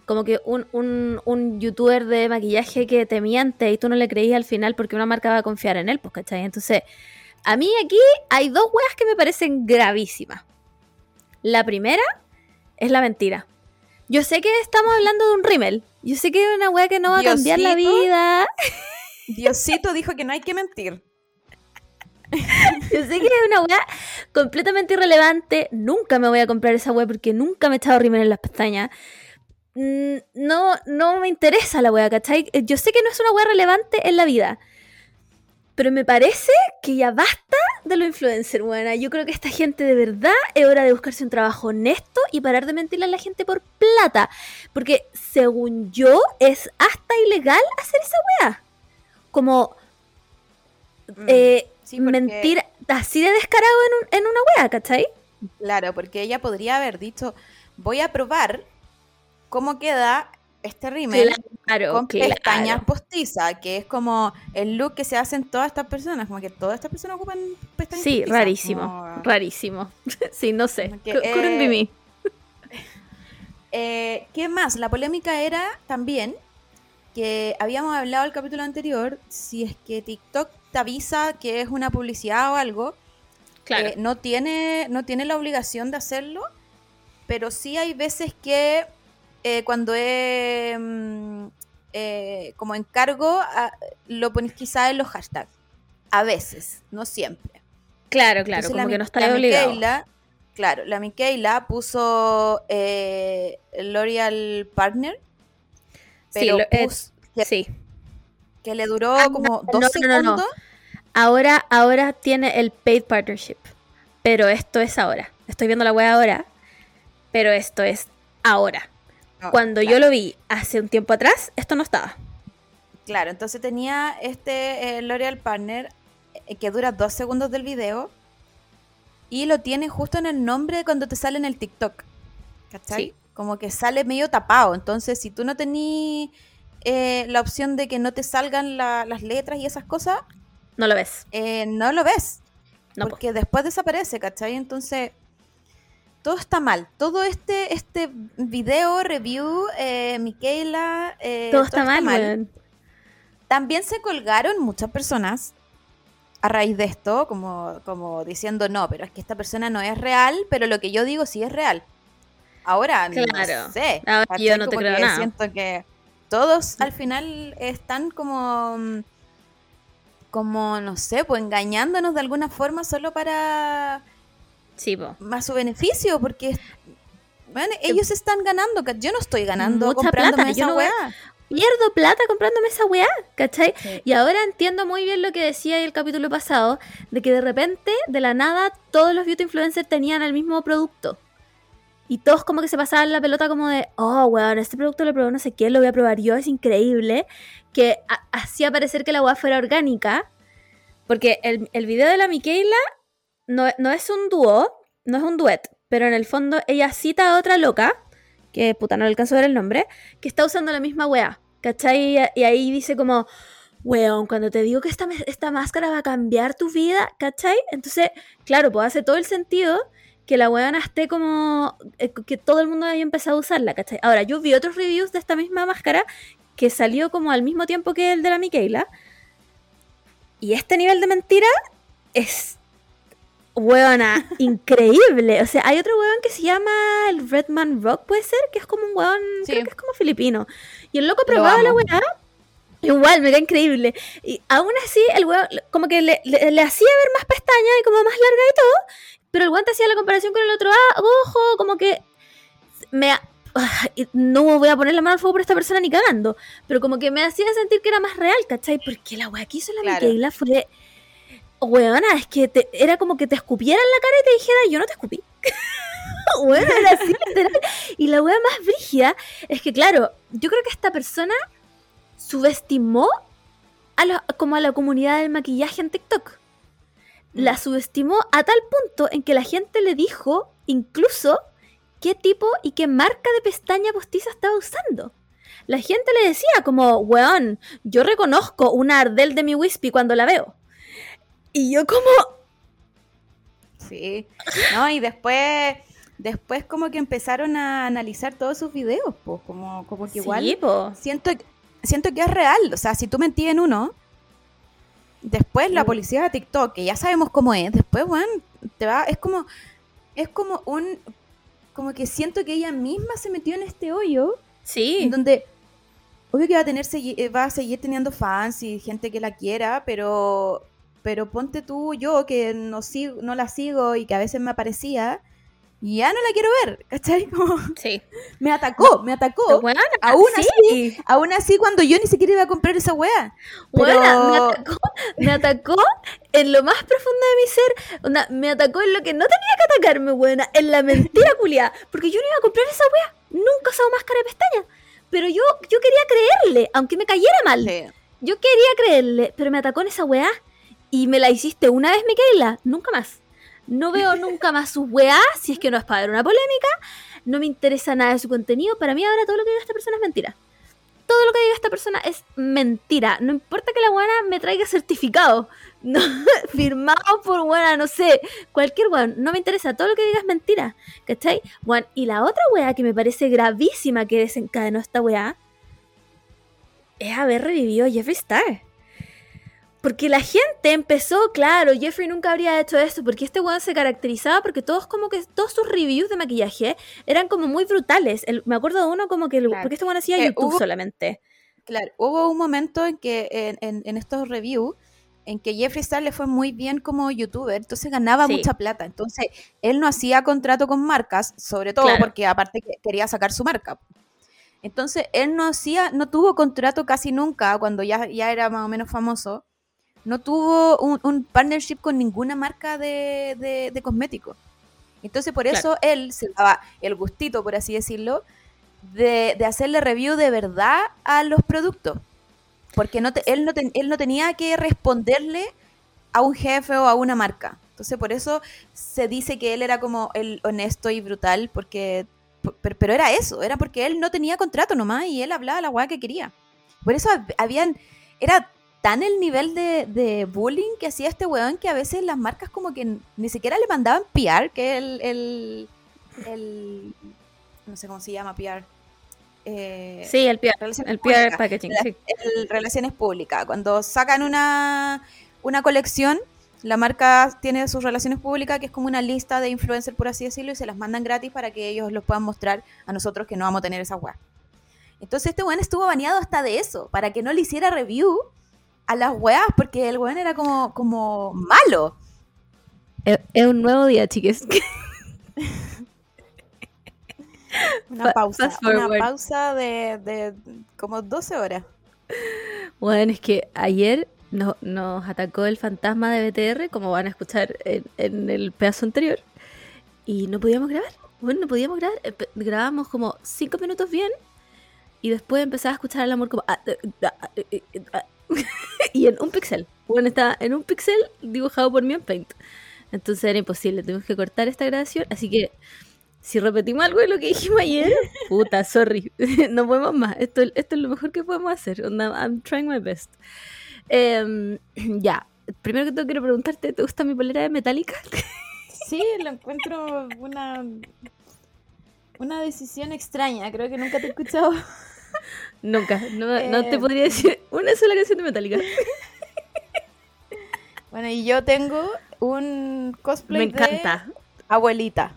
como que un, un, un youtuber de maquillaje que te miente y tú no le creís al final porque una marca va a confiar en él, pues, ¿cachai? Entonces, a mí aquí hay dos weas que me parecen gravísimas. La primera es la mentira. Yo sé que estamos hablando de un rímel. Yo sé que es una wea que no va a cambiar la vida. <laughs>
Diosito dijo que no hay que mentir.
Yo sé que es una weá completamente irrelevante. Nunca me voy a comprar esa weá porque nunca me he echado rímel en las pestañas. Mm, No, no me interesa la weá, ¿cachai? Yo sé que no es una weá relevante en la vida. Pero me parece que ya basta de los influencers, buena. Yo creo que esta gente de verdad es hora de buscarse un trabajo honesto y parar de mentirle a la gente por plata. Porque según yo es hasta ilegal hacer esa weá. Como
Mm,
eh,
sí, porque-
mentir así de descarado en, un- en una wea, ¿cachai?
Claro, porque ella podría haber dicho, voy a probar cómo queda este rímel
Claro,
con
claro.
pestañas postizas, que es como el look que se hacen todas estas personas, como que todas estas personas ocupan pestañas
Sí,
postizas,
rarísimo,
como-
rarísimo. <laughs> sí, no sé.
Que, eh. <laughs> Eh, ¿Qué más? La polémica era también que habíamos hablado el capítulo anterior, si es que TikTok te avisa que es una publicidad o algo,
Claro.
eh, no, tiene, no tiene la obligación de hacerlo, pero sí hay veces que eh, cuando es mm, eh, como encargo, ah, lo pones quizá en los hashtags. A veces, no siempre.
claro, claro,
Entonces,
como que no está obligado.
Micaela, claro, la Micaela puso eh, L'Oreal Partner,
Sí,
pero
lo- eh,
pus- que,
Sí.
que le duró
Ah,
como
no,
dos
no, no, no.
segundos.
Ahora, ahora tiene el paid partnership. Pero esto es ahora. Estoy viendo la wea ahora. Pero esto es ahora.
No,
Cuando
claro.
yo lo vi hace un tiempo atrás, esto no estaba.
Claro, entonces tenía este eh, L'Oreal Partner eh, que dura dos segundos del video y lo tiene justo en el nombre cuando te sale en el TikTok. ¿Cachai?
Sí.
Como que sale medio tapado. Entonces, si tú no tenías eh, la opción de que no te salgan la- las letras y esas cosas,
No lo ves.
eh, no lo ves.
No, po.
porque después desaparece, ¿cachai? Entonces, todo está mal. Todo este, este video, review, eh, Miquela, eh,
Todo está mal,
también se colgaron muchas personas a raíz de esto, como, como diciendo, no, pero es que esta persona no es real, pero lo que yo digo sí es real. Ahora,
Claro.
no sé.
Ahora yo no te creo nada.
Siento que todos al final están como, como, no sé, pues engañándonos de alguna forma solo para
Sí,
más su beneficio, porque bueno, ellos están ganando, yo no estoy ganando
Mucha
comprándome
plata, yo
esa
no voy a-
weá.
Pierdo plata comprándome esa weá, ¿cachai?
Sí.
Y ahora entiendo muy bien lo que decía el capítulo pasado, de que de repente, de la nada, todos los beauty influencers tenían el mismo producto. Y todos como que se pasaban la pelota como de, oh, weón, este producto lo probó no sé quién, lo voy a probar yo, es increíble. Que ha- hacía parecer que la weá fuera orgánica. Porque el, el video de la Miquela no, no es un dúo, no es un duet, pero en el fondo ella cita a otra loca, que puta, no le alcanzo a ver el nombre, que está usando la misma weá, ¿cachai? Y ahí dice como, weón, cuando te digo que esta, esta máscara va a cambiar tu vida, ¿cachai? Entonces, claro, pues hace todo el sentido que la weona esté como, eh, que todo el mundo haya empezado a usarla, ¿cachai? Ahora, yo vi otros reviews de esta misma máscara que salió como al mismo tiempo que el de la Michaela. Y este nivel de mentira es Weona, <laughs> increíble. O sea, hay otro weón que se llama el Redman Rock, puede ser, que es como un
Sí.
creo que es como filipino. Y el loco
Lo
probaba la
amo.
weá. Igual, me da increíble. Y aún así, el weón como que le, le- le hacía ver más pestañas y como más larga y todo. Pero el weón te hacía la comparación con el otro ah, ojo, como que me... ah, No voy a poner la mano al fuego por esta persona ni cagando. Pero como que me hacía sentir que era más real, ¿cachai? Porque la weá que hizo la
Claro.
Michaela fue... Weona, es que te- era como que te escupiera en la cara y te dijera, yo no te escupí. <laughs> Weona, era así, literal. Y la wea más brígida es que, claro, yo creo que esta persona subestimó a la, como a la comunidad del maquillaje en TikTok. La subestimó a tal punto en que la gente le dijo incluso qué tipo y qué marca de pestaña postiza estaba usando. La gente le decía como, weón, yo reconozco una Ardell de mi Wispy cuando la veo. Y yo como,
Sí. No, y después, después como que empezaron a analizar todos sus videos, pues, como, como que igual
sí,
siento, siento que es real. O sea, si tú mentí en uno, después la
Mm.
policía de TikTok, que ya sabemos cómo es, después, bueno, te va, es como, es como un, como que siento que ella misma se metió en este hoyo,
Sí.
en donde, obvio que va a tener, eh, va a seguir teniendo fans y gente que la quiera, pero, pero ponte tú, yo que no, sigo, no la sigo y que a veces me aparecía, ya no la quiero ver, ¿cachai? <laughs> Como,
Sí.
me atacó, me atacó.
Weona,
aún
sí.
Aún así, cuando yo ni siquiera iba a comprar esa wea.
Weona, me
Pero-
atacó, me atacó en lo más profundo de mi ser. Onda, me atacó en lo que no tenía que atacarme, weona. En la mentira culiada. Porque yo no iba a comprar esa wea. Nunca usado máscara de pestaña. Pero yo, yo quería creerle, aunque me cayera mal. Yo quería creerle, pero me atacó en esa weá. Y me la hiciste una vez, Micaela. Nunca más. No veo <laughs> nunca más sus weás, si es que no es para ver una polémica. No me interesa nada de su contenido. Para mí ahora todo lo que diga esta persona es mentira. Todo lo que diga esta persona es mentira. No importa que la buena me traiga certificado. <laughs> No, firmado por buena, no sé. Cualquier weón. No me interesa. Todo lo que diga es mentira. ¿Cachai? Weón, Y la otra weá que me parece gravísima que desencadenó esta weá es haber revivido a Jeffree Star. Porque la gente empezó, claro, Jeffrey nunca habría hecho esto, porque este weón se caracterizaba porque todos como que, todos sus reviews de maquillaje eran como muy brutales. El- me acuerdo de uno como que,
Claro.
porque este weón hacía
Eh,
YouTube
hubo-
solamente.
Claro, hubo un momento en que en, en- en estos reviews en que Jeffree Star le fue muy bien como youtuber, entonces ganaba
Sí.
mucha plata. Entonces, él no hacía contrato con marcas, sobre todo
Claro.
porque aparte que quería sacar su marca. Entonces, él no hacía, no tuvo contrato casi nunca cuando ya, ya era más o menos famoso. No tuvo un, un partnership con ninguna marca de, de, de cosméticos. Entonces, por
Claro.
eso él se daba el gustito, por así decirlo, de, de hacerle review de verdad a los productos. Porque no te- él, no él no tenía que responderle a un jefe o a una marca. Entonces, por eso se dice que él era como el honesto y brutal, porque pero, pero era eso, era porque él no tenía contrato nomás y él hablaba la weá que quería. Por eso hab- habían, era tan el nivel de, de bullying que hacía este weón que a veces las marcas como que ni siquiera le mandaban PR, que es el, el, el- no sé cómo se llama PR. Eh,
Sí, el PR, el PR packaging. Sí.
el relaciones públicas. Cuando sacan una, una colección, la marca tiene sus relaciones públicas, que es como una lista de influencers, por así decirlo, y se las mandan gratis para que ellos los puedan mostrar a nosotros que no vamos a tener esa weá. Entonces este weón estuvo baneado hasta de eso, para que no le hiciera review a las weas, porque el weón era como, como malo.
Es, es un nuevo día, chiques. <laughs>
Una pausa,
fast
una
forward.
pausa de, de como 12 horas.
Bueno, es que ayer no- nos atacó el fantasma de BTR, como van a escuchar en, en el pedazo anterior, y no podíamos grabar. Bueno, no podíamos grabar. Empe- Grabamos como cinco minutos bien, y después empezaba a escuchar el amor como... <laughs> y en un pixel. Bueno, estaba en un pixel dibujado por mí en Paint. Entonces era imposible, tuvimos que cortar esta grabación, así que Si repetimos algo de lo que dijimos ayer, <laughs> puta, sorry, <laughs> no podemos más. Esto, esto es lo mejor que podemos hacer. I'm trying my best. Em, <clears throat> ya, primero que todo quiero preguntarte, ¿te gusta mi polera de Metallica?
Sí, lo encuentro una, una decisión extraña. Creo que nunca te he escuchado.
Nunca, no, no te
Eh,
podría decir una sola canción de Metallica. <laughs>
Bueno, y yo tengo un cosplay
Me encanta.
de abuelita.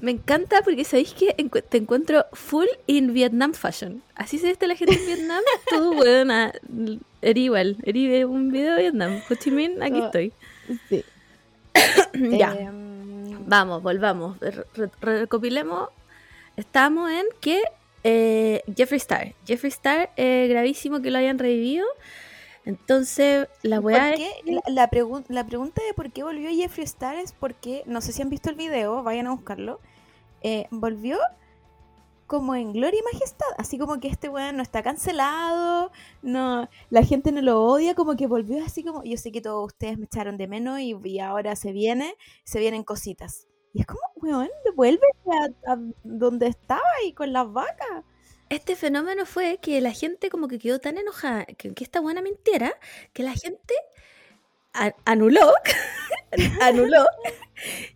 Me encanta porque sabéis que te encuentro full in Vietnam fashion. Así se viste la gente en Vietnam. <laughs> Tú, buena. Eres igual. Eres un video de Vietnam. Ho Chi Minh, aquí
Ah.
estoy.
Sí. <coughs>
ya.
Em,
Vamos, volvamos. Re- re- recopilemos. Estamos en que eh, Jeffree Star. Jeffree Star, eh, gravísimo que lo hayan revivido. Entonces, la
¿por
weá es.
La, la la pregunta de por qué volvió Jeffree Star es porque, no sé si han visto el video, vayan a buscarlo. eh, volvió como en gloria y majestad, así como que este weón no está cancelado, no, la gente no lo odia, como que volvió así como, yo sé que todos ustedes me echaron de menos y, y ahora se viene, se vienen cositas. Y es como, weón, devuelve a, donde estaba y con las vacas.
Este fenómeno fue que la gente como que quedó tan enojada que, esta buena mintiera que la gente anuló, <laughs> anuló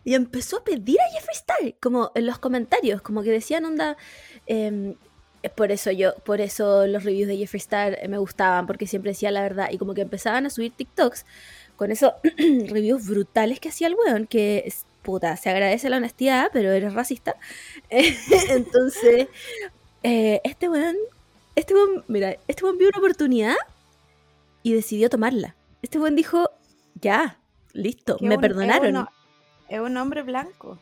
y empezó a pedir a Jeffree Star, como en los comentarios, como que decían onda, es por eso yo, por eso los reviews de Jeffree Star eh, me gustaban, porque siempre decía la verdad, y como que empezaban a subir TikToks con esos <clears throat> reviews brutales que hacía el weón, que puta, se agradece la honestidad, pero eres racista. <laughs> Entonces, eh, este weón, este weón, mira, este weón vio una oportunidad y decidió tomarla. Este weón dijo, ya, listo, me
un-
perdonaron.
Es un, es un hombre blanco.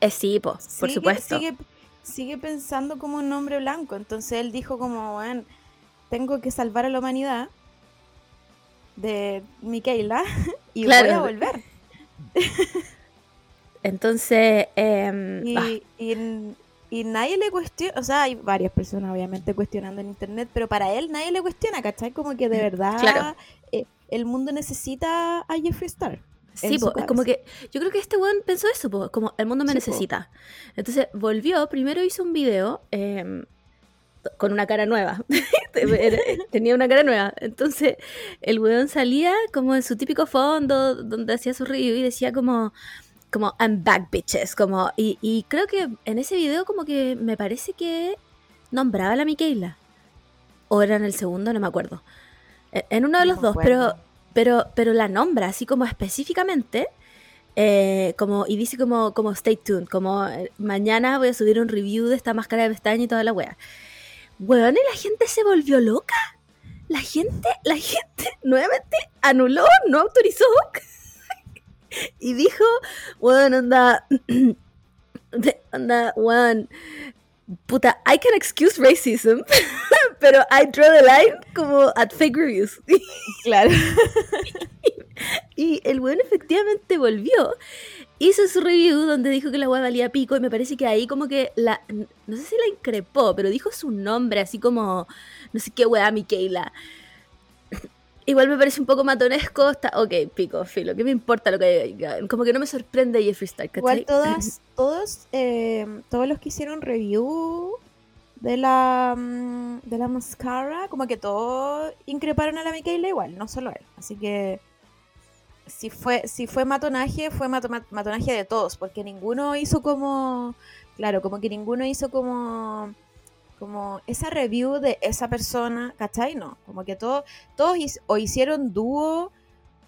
Eh, sí, po, por
Sigue-
supuesto.
Sigue, sigue pensando como un hombre blanco. Entonces él dijo como, bueno, tengo que salvar a la humanidad de Micaela <laughs> y
Claro.
voy a volver. <laughs>
Entonces, em,
Y,
ah,
y- y nadie le cuestiona, o sea, hay varias personas obviamente cuestionando en internet, pero para él nadie le cuestiona, ¿cachai? Como que de verdad
Claro.
eh, el mundo necesita a Jeffree Star.
sí, po, es como que yo creo que este weón pensó eso, po, como el mundo me
Sí, po.
necesita. Entonces volvió, primero hizo un video em, con una cara nueva. <laughs> Tenía una cara nueva. Entonces el weón salía como en su típico fondo donde hacía su review y decía como como I'm back bitches, como y, y creo que en ese video como que me parece que nombraba a la Micaela o era en el segundo, no me acuerdo. E- En uno de los dos, pero pero pero la nombra así como específicamente eh, como y dice como como stay tuned, como eh, mañana voy a subir un review de esta máscara de pestaña y toda la wea. Weón, y la gente se volvió loca. La gente, la gente <laughs> nuevamente anuló, no autorizó. <laughs> y dijo, weón, anda, anda, <clears throat> weón, puta, I can excuse racism, <laughs> pero I draw the line como at fake reviews. <laughs>
Claro.
Y el weón efectivamente volvió, hizo su review donde dijo que la weá valía pico y me parece que ahí como que la, no sé si la increpó, pero dijo su nombre así como, no sé qué weá, Micaela. Igual me parece un poco matonesco, está, ok, pico, filo, ¿qué me importa lo que diga? Como que no me sorprende Jeffree Star, ¿cachai?
Igual todas, todos, eh, todos los que hicieron review de la mm, de la mascara, como que todos increparon a la Micaela igual, no solo él. Así que si fue, si fue matonaje, fue mato- ma- matonaje de todos, porque ninguno hizo como, claro, como que ninguno hizo como como esa review de esa persona, ¿cachai? No, como que todos, todos o hicieron dúo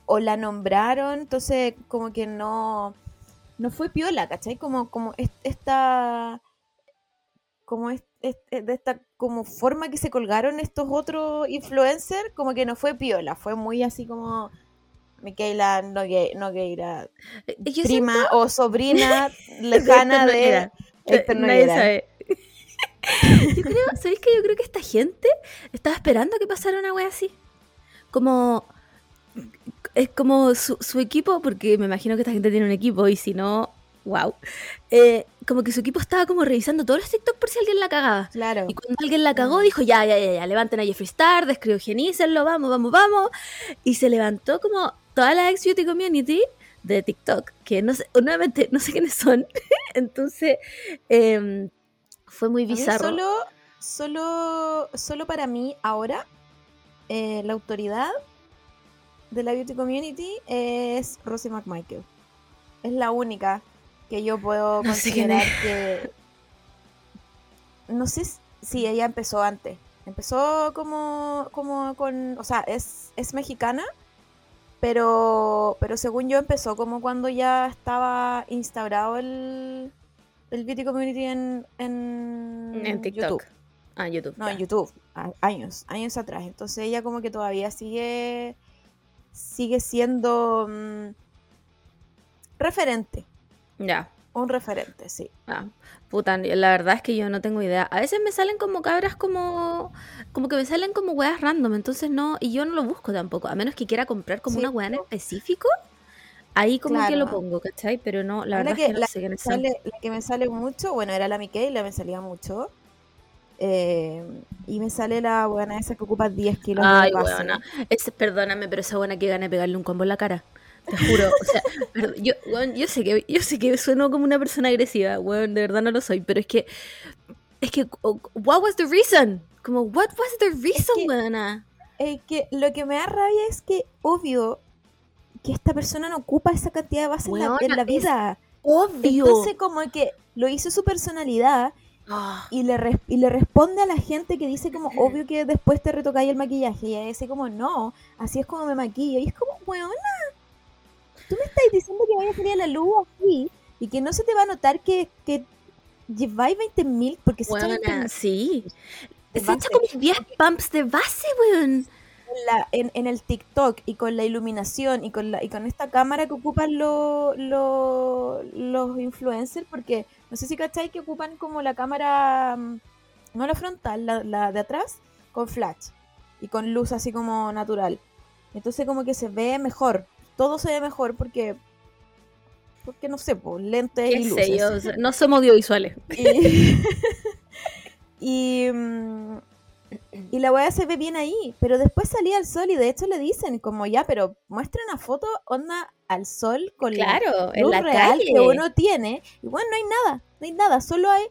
o la nombraron, entonces como que no, no fue piola, ¿cachai? Como, como es- esta, como es, es- es de esta como forma que se colgaron estos otros influencers, como que no fue piola, fue muy así como Micaela Nogue- Nogueira,
Eh,
prima
siento-
o sobrina <laughs> lejana de. Héctor
sabe. <laughs> Yo creo, ¿sabéis que yo creo que esta gente estaba esperando que pasara una wea así? Como. Es como su, su equipo, porque me imagino que esta gente tiene un equipo y si no, wow. Eh, como que su equipo estaba como revisando todos los TikTok por si alguien la cagaba.
Claro.
Y cuando alguien la cagó, dijo, ya, ya, ya, ya, levanten a Jeffree Star, descriogenícenlo, vamos, vamos, vamos. Y se levantó como toda la ex beauty community de TikTok, que no sé, nuevamente no sé quiénes son. <laughs> Entonces, em, fue muy bizarro.
Solo, solo, solo para mí ahora, eh, la autoridad de la beauty community es Rosie McMichael. Es la única que yo puedo <laughs>
No
considerar que. No sé si- si ella empezó antes. Empezó como, como con. O sea, es, es mexicana. Pero, pero según yo empezó como cuando ya estaba instaurado el, el beauty community en, en,
en TikTok.
YouTube.
Ah, YouTube.
No, en YouTube, años, años atrás. Entonces ella como que todavía sigue, sigue siendo mm, referente,
Ya.
un referente, sí.
Ah, puta, la verdad es que yo no tengo idea. A veces me salen como cabras como. Como que me salen como weas random, entonces no. Y yo no lo busco tampoco. A menos que quiera comprar como
Sí,
una wea en específico. Ahí como que lo pongo, ¿cachai? Pero no, la verdad
la
es que
que-
no
la
sé quiénes son.
Sale- la que me sale mucho, bueno, era la Michaela, me salía mucho. Eh, y me sale la buena esa que ocupa 10 kilos
Ay,
de base.
weona. Ese- perdóname, pero esa buena que gana de pegarle un combo en la cara. Te juro. O sea, <laughs> yo, sé que yo sé que sueno como una persona agresiva, weón, de verdad no lo soy, pero es que es que what was the reason? Como what was the reason,
que-
weona?
Eh, que lo que me da rabia es que, obvio, que esta persona no ocupa esa cantidad de base en la, en
Weona,
la vida.
Obvio.
Entonces, como que lo hizo su personalidad
Ah,
y le, res- y le responde a la gente que dice como obvio que después te retocáis el maquillaje y dice como no, así es como me maquillo y es como weona tú me estás diciendo que vaya a salir a la luz así y que no se te va a notar que, que lleváis 20 mil porque se echa
weona,
20.000
sí. Se echa como 10 pumps de base, weón.
En, la- en, en el TikTok y con la iluminación y con la y con esta cámara que ocupan lo- lo- los influencers, porque no sé si cacháis que ocupan como la cámara, mm, no la frontal, la, la de atrás, con flash y con luz así como natural. Entonces como que se ve mejor, todo se ve mejor porque, porque no sé, pues, lentes y luces.
sé yo, no somos audiovisuales.
Y, <laughs> y, mm, y la weá se ve bien ahí, pero después salía al sol y de hecho le dicen como ya, pero muestra una foto onda al sol con
Claro,
la
en
luz
la
real
calle.
que uno tiene. Y bueno, no hay nada, no hay nada, solo hay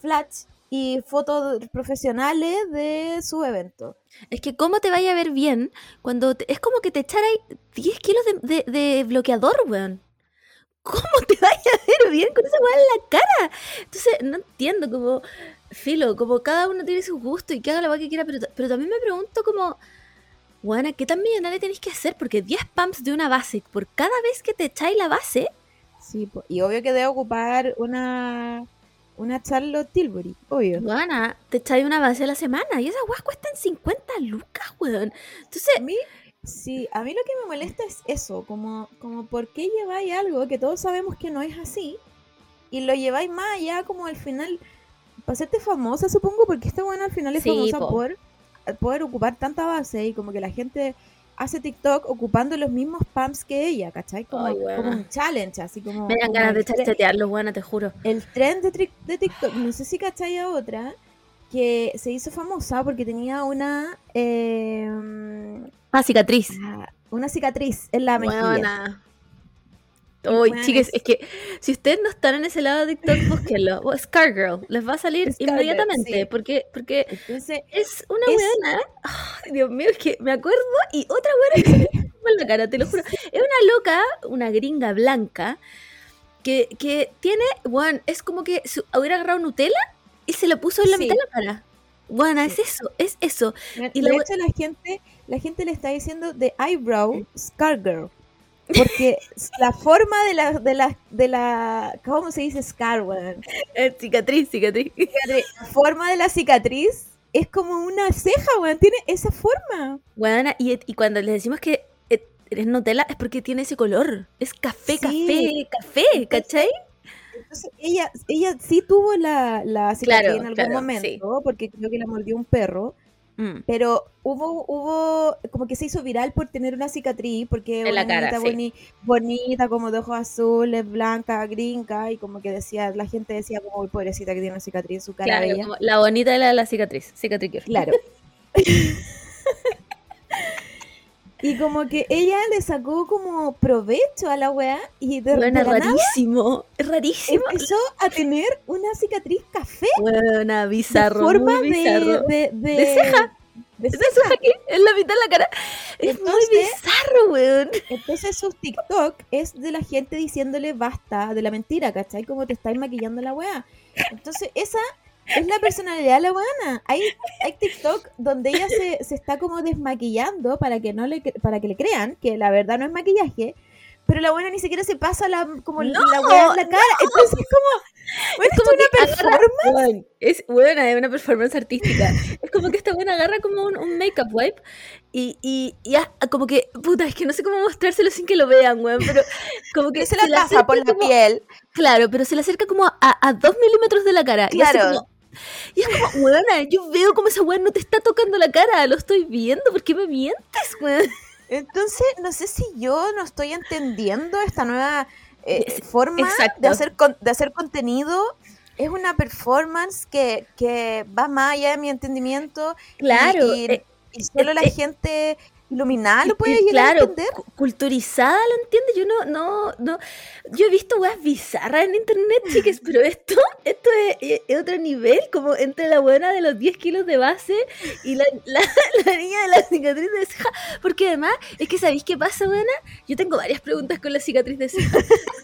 flash y fotos profesionales de su evento.
Es que cómo te vaya a ver bien cuando te- es como que te echara ahí 10 kilos de, de- de bloqueador, weón. ¿Cómo te <laughs> vaya a ver bien con esa weá en la cara? Entonces, no entiendo, como, filo, como cada uno tiene su gusto y que haga la que quiera, pero, pero también me pregunto como, weona, ¿qué tan millonaria tenéis que hacer? Porque 10 pumps de una base, por cada vez que te echáis la base,
Sí, y obvio que debe ocupar una una Charlotte Tilbury, obvio.
weona, te echáis una base a la semana y esas weas cuestan 50 lucas, weón. Entonces,
A mí, sí, a mí lo que me molesta es eso, como, como por qué lleváis algo que todos sabemos que no es así y lo lleváis más allá como al final, para hacerte famosa supongo, porque esta buena al final es
Sí,
famosa
po.
por poder ocupar tanta base y como que la gente hace TikTok ocupando los mismos pumps que ella, ¿cachai? Como, un challenge, así como...
me dan ganas de chatearlos, weona, te juro.
el trend de, de TikTok, no sé si cachai a otra, que se hizo famosa porque tenía una... eh,
Ah, cicatriz.
Ah, una cicatriz en la mejilla.
Buena. Uy, chicas,
es-
que si ustedes no están en ese lado de TikTok, <laughs> búsquenlo. O Scargirl, les va a salir
Scargirl,
inmediatamente.
sí.
Porque, porque
Entonces,
es una
Es-
weona. Ay, Dios mío, es que me acuerdo. Y otra weona que se me <laughs> la cara, te lo juro. Es una loca, una gringa blanca, que, que tiene, weón, es como que hubiera agarrado Nutella y se lo puso en la
Sí.
mitad de la cara. Buena, es eso, es eso. Y
de
la
hecho la gente, la gente le está diciendo de eyebrow scar girl. Porque la forma de la, de la, de la, ¿cómo se dice scar, weón?
Eh, cicatriz, cicatriz.
La forma de la cicatriz es como una ceja, weón. Tiene esa forma.
Buena, y, y cuando les decimos que eres Nutella es porque tiene ese color. Es café,
Sí.
café, café, ¿cachai?
Entonces, ella, ella sí tuvo la, la cicatriz
Claro,
en algún
claro,
momento, porque creo que la mordió un perro.
Mm.
Pero hubo, hubo, como que se hizo viral por tener una cicatriz, porque
En
una
la cara, sí.
boni- bonita, como de ojos azules, blanca, gringa, y como que decía, la gente decía como, "Uy, pobrecita que tiene una cicatriz en su cara
Claro,
bella.
como la bonita de la, la cicatriz, cicatriz.
Claro. <laughs> Y como que ella le sacó como provecho a la weá y de,
Buena,
de la nada
rarísimo. Es rarísimo.
empezó a tener una cicatriz café
Buena,
de
bizarro.
forma
muy
de,
bizarro.
de, de,
De ceja.
de ceja.
ceja aquí, en la mitad de la cara. Es muy bizarro, weón.
Entonces sus TikTok es de la gente diciéndole basta de la mentira, ¿cachai? Como te estáis maquillando la weá. Entonces esa es la personalidad de la weana. Hay, hay TikTok donde ella se, se está como desmaquillando para que no le para que le crean que la verdad no es maquillaje. Pero la buena ni siquiera se pasa la, como
No,
la weá en la cara. Entonces es como, bueno, es una
que agarra-
performance.
es buena, es una performance artística. es como que esta buena agarra como un, un make-up wipe y, y, y ah, como que, puta, es que no sé cómo mostrárselo sin que lo vean, weón, pero como que <laughs>
se la
acerca
por la
como-
piel.
Claro, pero se le acerca como a, a dos milímetros de la cara. Y, hace
Claro.
como- y es como, weona, yo veo como esa weón no te está tocando la cara, lo estoy viendo, ¿por qué me mientes, weón?
Entonces, no sé si yo no estoy entendiendo esta nueva eh,
Es-
forma
exacto.
de hacer, con- de hacer contenido. Es una performance que, que va más allá de mi entendimiento.
Claro,
Y,
eh,
y solo la
eh,
gente iluminada lo puede
y
llegar a
claro,
entender.
cu- culturizada lo entiende. Yo no, no, no. Yo he visto weas bizarras en internet, chicas, <laughs> pero esto, esto es, es- es otro nivel, como entre la buena de los 10 kilos de base y la, <laughs> la, la niña de la cicatriz de ceja. Porque además, es que ¿sabéis qué pasa, buena? Yo tengo varias preguntas con la cicatriz de ceja.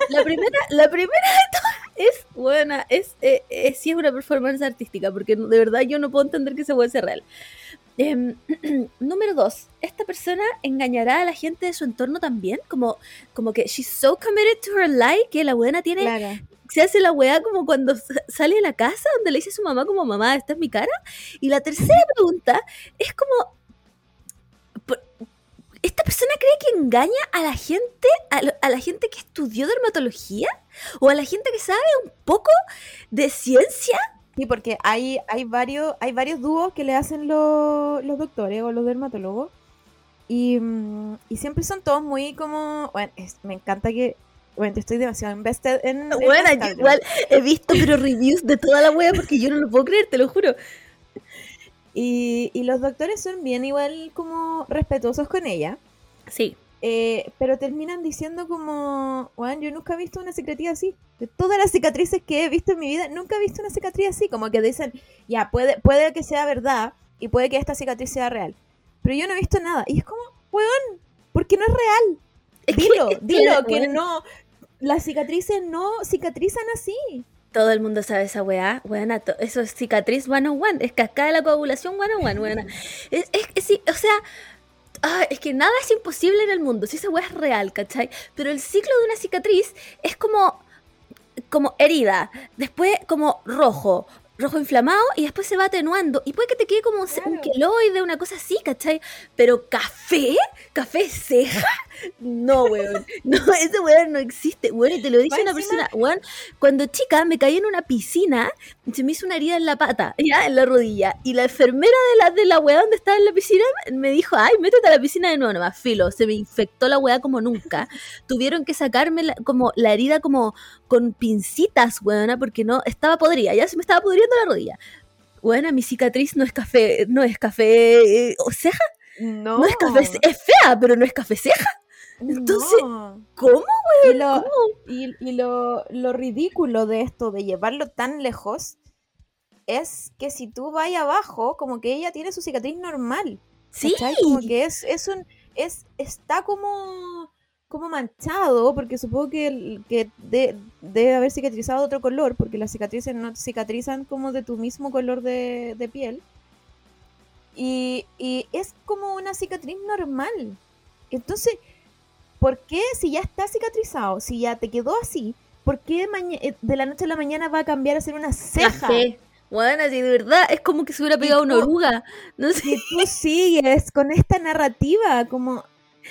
La primera, la primera de todas es, buena, es, eh, eh, sí es una performance artística, porque de verdad yo no puedo entender que se puede ser real. Em, <clears throat> número dos, esta persona engañará a la gente de su entorno también, como, como que she's so committed to her lie que la buena tiene,
Claro.
se hace la weá como cuando sa- sale de la casa donde le dice a su mamá como mamá, esta es mi cara. Y la tercera pregunta es como, ¿esta persona cree que engaña a la gente, a, lo- a la gente que estudió dermatología? ¿O a la gente que sabe un poco de ciencia?
Sí, porque hay, hay, varios, hay varios dúos que le hacen los, los doctores o los dermatólogos. Y, mm, y siempre son todos muy como. Bueno, es- me encanta que. Bueno, estoy demasiado invested en. en
Bueno, yo igual he visto pero reviews de toda la wea porque yo no lo puedo creer, te lo juro.
Y, y los doctores son bien igual como respetuosos con ella.
Sí.
Eh, pero terminan diciendo como, Juan, yo nunca he visto una cicatriz así. De todas las cicatrices que he visto en mi vida, nunca he visto una cicatriz así. Como que dicen, ya, puede, puede que sea verdad y puede que esta cicatriz sea real. Pero yo no he visto nada. Y es como, weón, porque no es real. Dilo, dilo, que no. Las cicatrices no cicatrizan así.
Todo el mundo sabe esa weá. Weona, eso es cicatriz 101. Es cascada de la coagulación 101, weona. Es, es, es- sí, o sea, ah, es que nada es imposible en el mundo. Si esa weá es real, ¿cachai? Pero el ciclo de una cicatriz es como, como herida, después como rojo. Rojo inflamado y después se va atenuando. Y puede que te quede como un, un
Claro.
queloide, una cosa así, ¿cachai? Pero café, café ceja, no, weón. No, <laughs> ese weón no existe. Weón, y te lo dice una persona, weón, cuando chica me caí en una piscina, se me hizo una herida en la pata, <laughs> ya, en la rodilla. Y la enfermera de la, de la weá donde estaba en la piscina me dijo, ay, métete a la piscina de nuevo, nomás, filo. Se me infectó la weá como nunca. <laughs> Tuvieron que sacarme la- como la herida como con pincitas, weona, porque no, estaba podrida, ya se me estaba pudriendo la rodilla. Weona, mi cicatriz no es café, no es café eh, o ceja,
No.
no, es café, es fea, pero no es café ceja. Entonces-
No.
¿Cómo?
Y, lo,
¿Cómo?
y, y lo, lo ridículo de esto, de llevarlo tan lejos, es que si tú vas abajo, como que ella tiene su cicatriz normal.
Sí.
¿cachai? Como que es, es un, es, está como, como manchado, porque supongo que, que de- debe haber cicatrizado de otro color, porque las cicatrices no cicatrizan como de tu mismo color de, de piel. Y, y es como una cicatriz normal. Entonces, ¿por qué si ya está cicatrizado, si ya te quedó así, ¿por qué eh, de la noche a la mañana va a cambiar a ser una ceja?
Bueno, si de verdad es como que se hubiera pegado una oruga. No sé.
que tú sigues con esta narrativa, como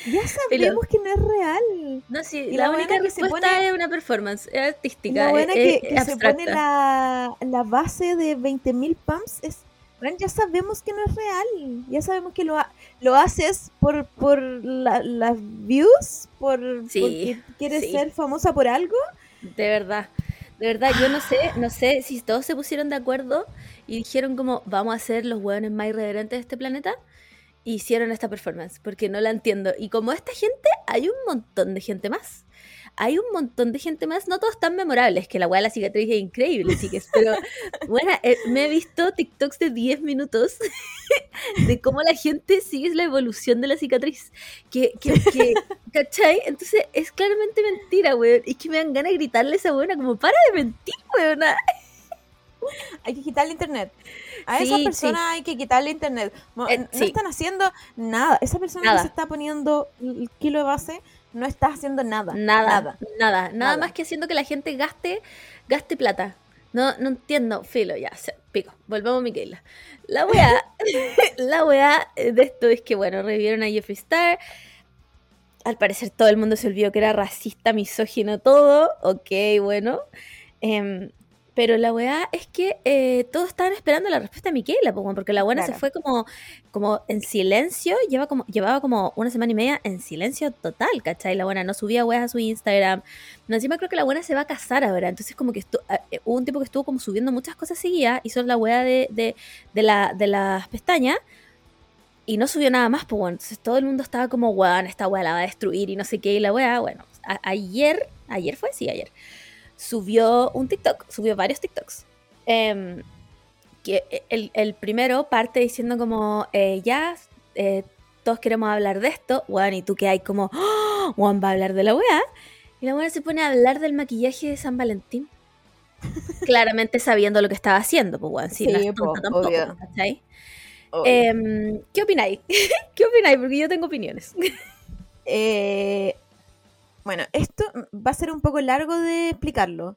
ya <laughs> sabemos que no es real.
No, sí,
Y
la,
la
única
que se pone-
es una performance, es
Y
artística,
la buena
es,
que,
es-
que se pone la, la base de 20.000 pumps es, bueno, ya sabemos que no es real, ya sabemos que lo, ha- lo haces por, por la- las views, por,
Sí,
porque quieres
sí.
ser famosa por algo.
De verdad. De verdad, yo no sé, no sé si todos se pusieron de acuerdo y dijeron como vamos a ser los hueones más irreverentes de este planeta hicieron esta performance, porque no la entiendo. Y como esta gente, hay un montón de gente más. Hay un montón de gente más, no todos tan memorables, que la weá de la cicatriz es increíble, chicas, pero <laughs> bueno, eh, me he visto TikToks de 10 minutos <laughs> de cómo la gente sigue la evolución de la cicatriz. Que, que, que <laughs> ¿cachai? Entonces es claramente mentira, weón. Y que me dan ganas de gritarle a esa buena como, para de mentir, weón.
Hay que quitarle internet. A
Sí,
esa
sí.
persona hay que quitarle internet. No,
Eh,
no
sí.
están haciendo nada. Esa persona
Nada.
que se está poniendo el kilo de base no está haciendo nada.
Nada,
Nada.
nada, nada,
Nada.
más que haciendo que la gente gaste, gaste plata. No, no entiendo, filo, ya, se- pico. Volvamos a Miquela. La weá, <laughs> la weá de esto es que, bueno, revivieron a Jeffree Star. Al parecer todo el mundo se olvidó que era racista, misógino, todo. Ok, bueno. Em, pero la weá es que eh, todos estaban esperando la respuesta de Miquela, porque la buena se fue como, como en silencio, lleva como, llevaba como una semana y media en silencio total, ¿cachai? La buena no subía weas a su Instagram. No, encima creo que la buena se va a casar ahora, entonces como que estu- eh, eh, hubo un tiempo que estuvo como subiendo muchas cosas seguidas, hizo la wea de, de, de, la, de las pestañas. Y no subió nada más, pues bueno, entonces todo el mundo estaba como, weón, esta wea la va a destruir y no sé qué, y la wea, bueno, ayer, ayer fue, sí, ayer, subió un TikTok, subió varios TikToks. Em, que el, el primero parte diciendo como, eh, ya, eh, todos queremos hablar de esto, weón, y tú que hay como, "Oh, Juan va a hablar de la weá, y la weá se pone a hablar del maquillaje de San Valentín. <laughs> Claramente sabiendo lo que estaba haciendo, pues weón, no
Sí,
es tonta
po,
tampoco,
obvio.
¿cachai? Em, ¿Qué opináis? <laughs> ¿Qué opináis? Porque yo tengo opiniones.
Eh, bueno, esto va a ser un poco largo de explicarlo.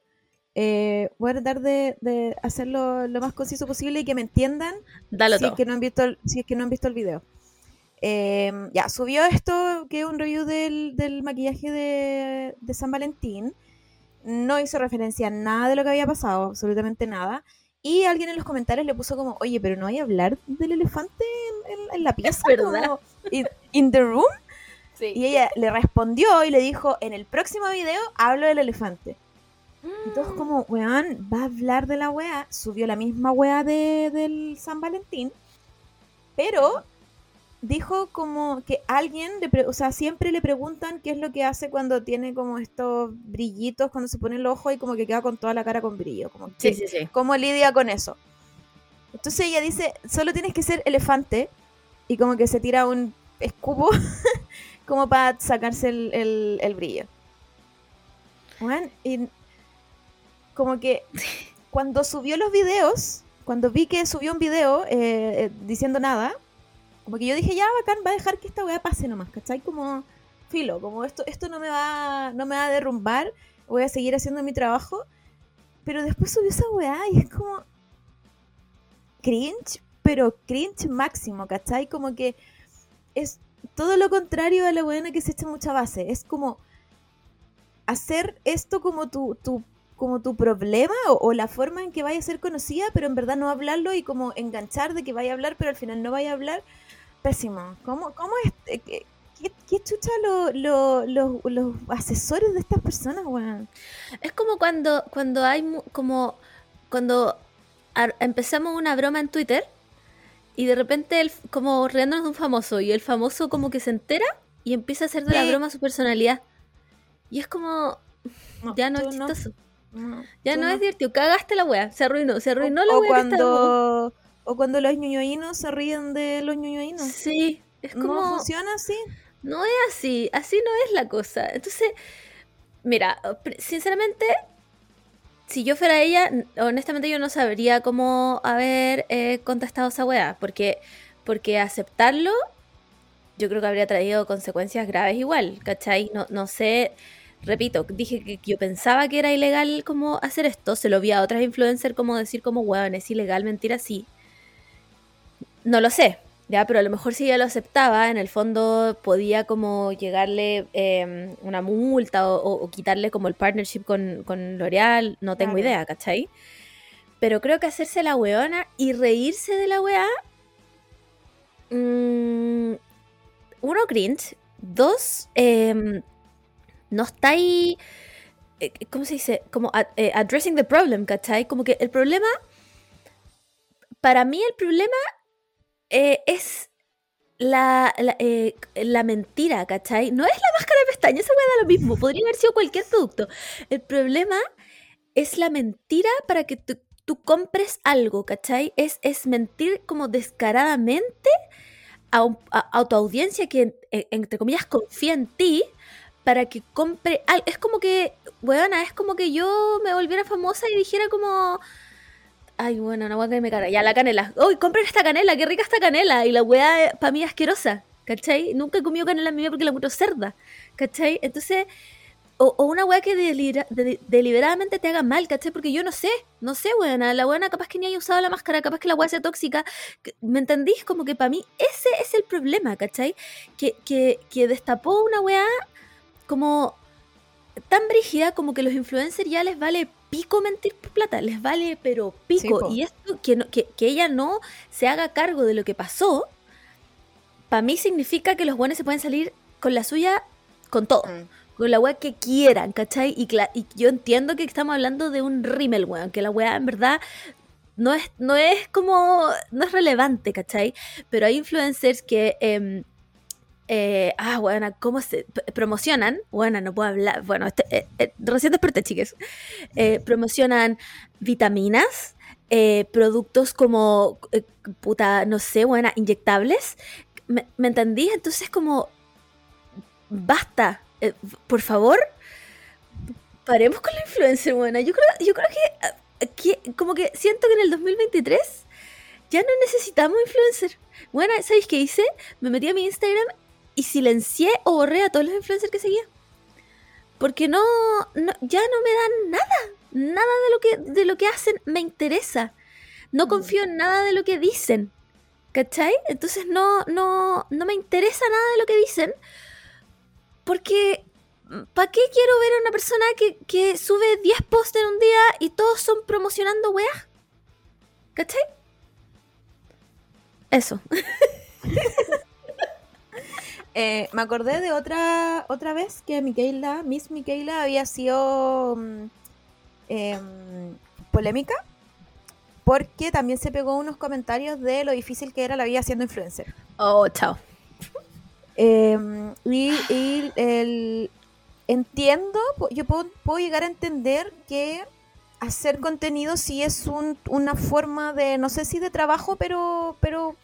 Eh, voy a tratar de, de hacerlo lo más conciso posible y que me entiendan
Dalo
si
todo.
es, que no han visto el, si es que no han visto el video. Eh, ya, subió esto, que es un review del, del maquillaje de, de San Valentín. No hizo referencia a nada de lo que había pasado, absolutamente nada. Y alguien en los comentarios le puso como, oye, pero no hay a hablar del elefante en, en- en la pieza.
verdad.
como, in, in the room.
Sí.
Y ella le respondió y le dijo, en el próximo video hablo del elefante. Y todos como, weón, va a hablar de la weá. Subió la misma weá de, del San Valentín. Pero dijo como que alguien, le o sea, siempre le preguntan qué es lo que hace cuando tiene como estos brillitos, cuando se pone el ojo y como que queda con toda la cara con brillo. Como
Sí,
que-
sí, sí.
¿Cómo lidia con eso? Entonces ella dice, solo tienes que ser elefante y como que se tira un escupo <laughs> como para sacarse el, el- el brillo. Weón, y como que <laughs> cuando subió los videos, cuando vi que subió un video eh, eh, diciendo nada, como que yo dije, ya, bacán, va a dejar que esta weá pase nomás, ¿cachai? Como filo, como esto, esto no me va, no me va a derrumbar, voy a seguir haciendo mi trabajo. Pero después subió esa weá y es como cringe, pero cringe máximo, ¿cachai? Como que es todo lo contrario a la weá que se echa mucha base. Es como hacer esto como tu, tu, como tu problema o, la forma en que vaya a ser conocida, pero en verdad no hablarlo y como enganchar de que vaya a hablar, pero al final no vaya a hablar. Pésimo. ¿Cómo, cómo es? eh, ¿Qué, qué, chucha lo- lo- los- los asesores de estas personas, weón?
Es como cuando, cuando hay como cuando empezamos una broma en Twitter y de repente el, como riéndonos de un famoso y el famoso como que se entera y empieza a hacer de la
Sí.
broma su personalidad. Y es como, ya no es chistoso.
no,
ya no, es divertido. Cagaste la wea. Se arruinó. Se arruinó
o,
la
o
wea estábamos.
cuando o cuando los ñoñoínos se ríen de los ñoñoínos.
Sí. Es
No
como.
funciona así.
No es así, así no es la cosa. Entonces, mira, sinceramente, si yo fuera ella, honestamente yo no sabría cómo haber eh, contestado esa weá, porque, porque aceptarlo, yo creo que habría traído consecuencias graves igual, ¿cachai? No, no sé, repito, dije que yo pensaba que era ilegal como hacer esto, se lo vi a otras influencers como decir como, weón, es ilegal mentir así. No lo sé, ya, pero a lo mejor si ella lo aceptaba, en el fondo podía como llegarle eh, una multa o, o- o quitarle como el partnership con, con L'Oreal, no tengo
Claro.
idea, ¿cachai? Pero creo que hacerse la weona y reírse de la weá, mm, uno, cringe, dos, em, no está ahí, eh, ¿cómo se dice? Como eh, addressing the problem, ¿cachai? Como que el problema, para mí el problema eh, es la, la, eh, la mentira, ¿cachai? No es la máscara de pestañas, esa weá da lo mismo. Podría haber sido cualquier producto. El problema es la mentira para que tú, tú compres algo, ¿cachai? Es, es mentir como descaradamente a, un- a- tu audiencia que, entre comillas, confía en ti para que compre algo. Es como que, weona, es como que yo me volviera famosa y dijera como... Ay, bueno, una hueá que me cara. Ya, la canela. ¡Uy, compren esta canela! ¡Qué rica esta canela! Y la hueá para mí es asquerosa, ¿cachai? Nunca he comido canela en mi porque la encuentro cerda, ¿cachai? Entonces, o, una weá que delibera- de- deliberadamente te haga mal, ¿cachai? Porque yo no sé, no sé, weona. La weona capaz que ni haya usado la máscara, capaz que la weá sea tóxica. ¿Me entendís? Como que para mí ese es el problema, ¿cachai? Que, que, que destapó una weá como tan brígida como que los influencers ya les vale pico mentir por plata, les vale pero pico. y esto, que, no- que, que ella no se haga cargo de lo que pasó, para mí significa que los buenos se pueden salir con la suya, con todo.
Mm.
Con la weá que quieran, ¿cachai? Y yo entiendo que estamos hablando de un rímel, weón, que la weá en verdad no es, no es como, no es relevante, ¿cachai? Pero hay influencers que, em, eh, ah, bueno, ¿cómo se promocionan? Bueno, no puedo hablar, bueno, este, eh, eh, recién desperté, chiques. Promocionan vitaminas, productos como, puta, no sé, buena, inyectables. ¿Me, me entendí? Entonces como, basta, por favor, paremos con la influencer, buena. Yo creo, yo creo que, que, como que siento que en el 2023 ya no necesitamos influencer. Bueno, ¿sabéis qué hice? Me metí a mi Instagram y silencié o borré a todos los influencers que seguía. Porque no, no- ya no me dan nada. Nada de lo que, de lo que hacen me interesa. No confío en nada de lo que dicen. ¿Cachai? Entonces no, no, no me interesa nada de lo que dicen. Porque, ¿para qué quiero ver a una persona que, que sube 10 posts en un día y todos son promocionando weas? ¿Cachai? Eso. <laughs>
Eh, me acordé de otra otra vez que Micaela, Miss Micaela había sido mm, em, polémica porque también se pegó unos comentarios de lo difícil que era la vida siendo influencer.
Oh, chao.
Em, y y el- entiendo, yo puedo, puedo llegar a entender que hacer contenido sí es un- una forma de, no sé si de trabajo, pero, pero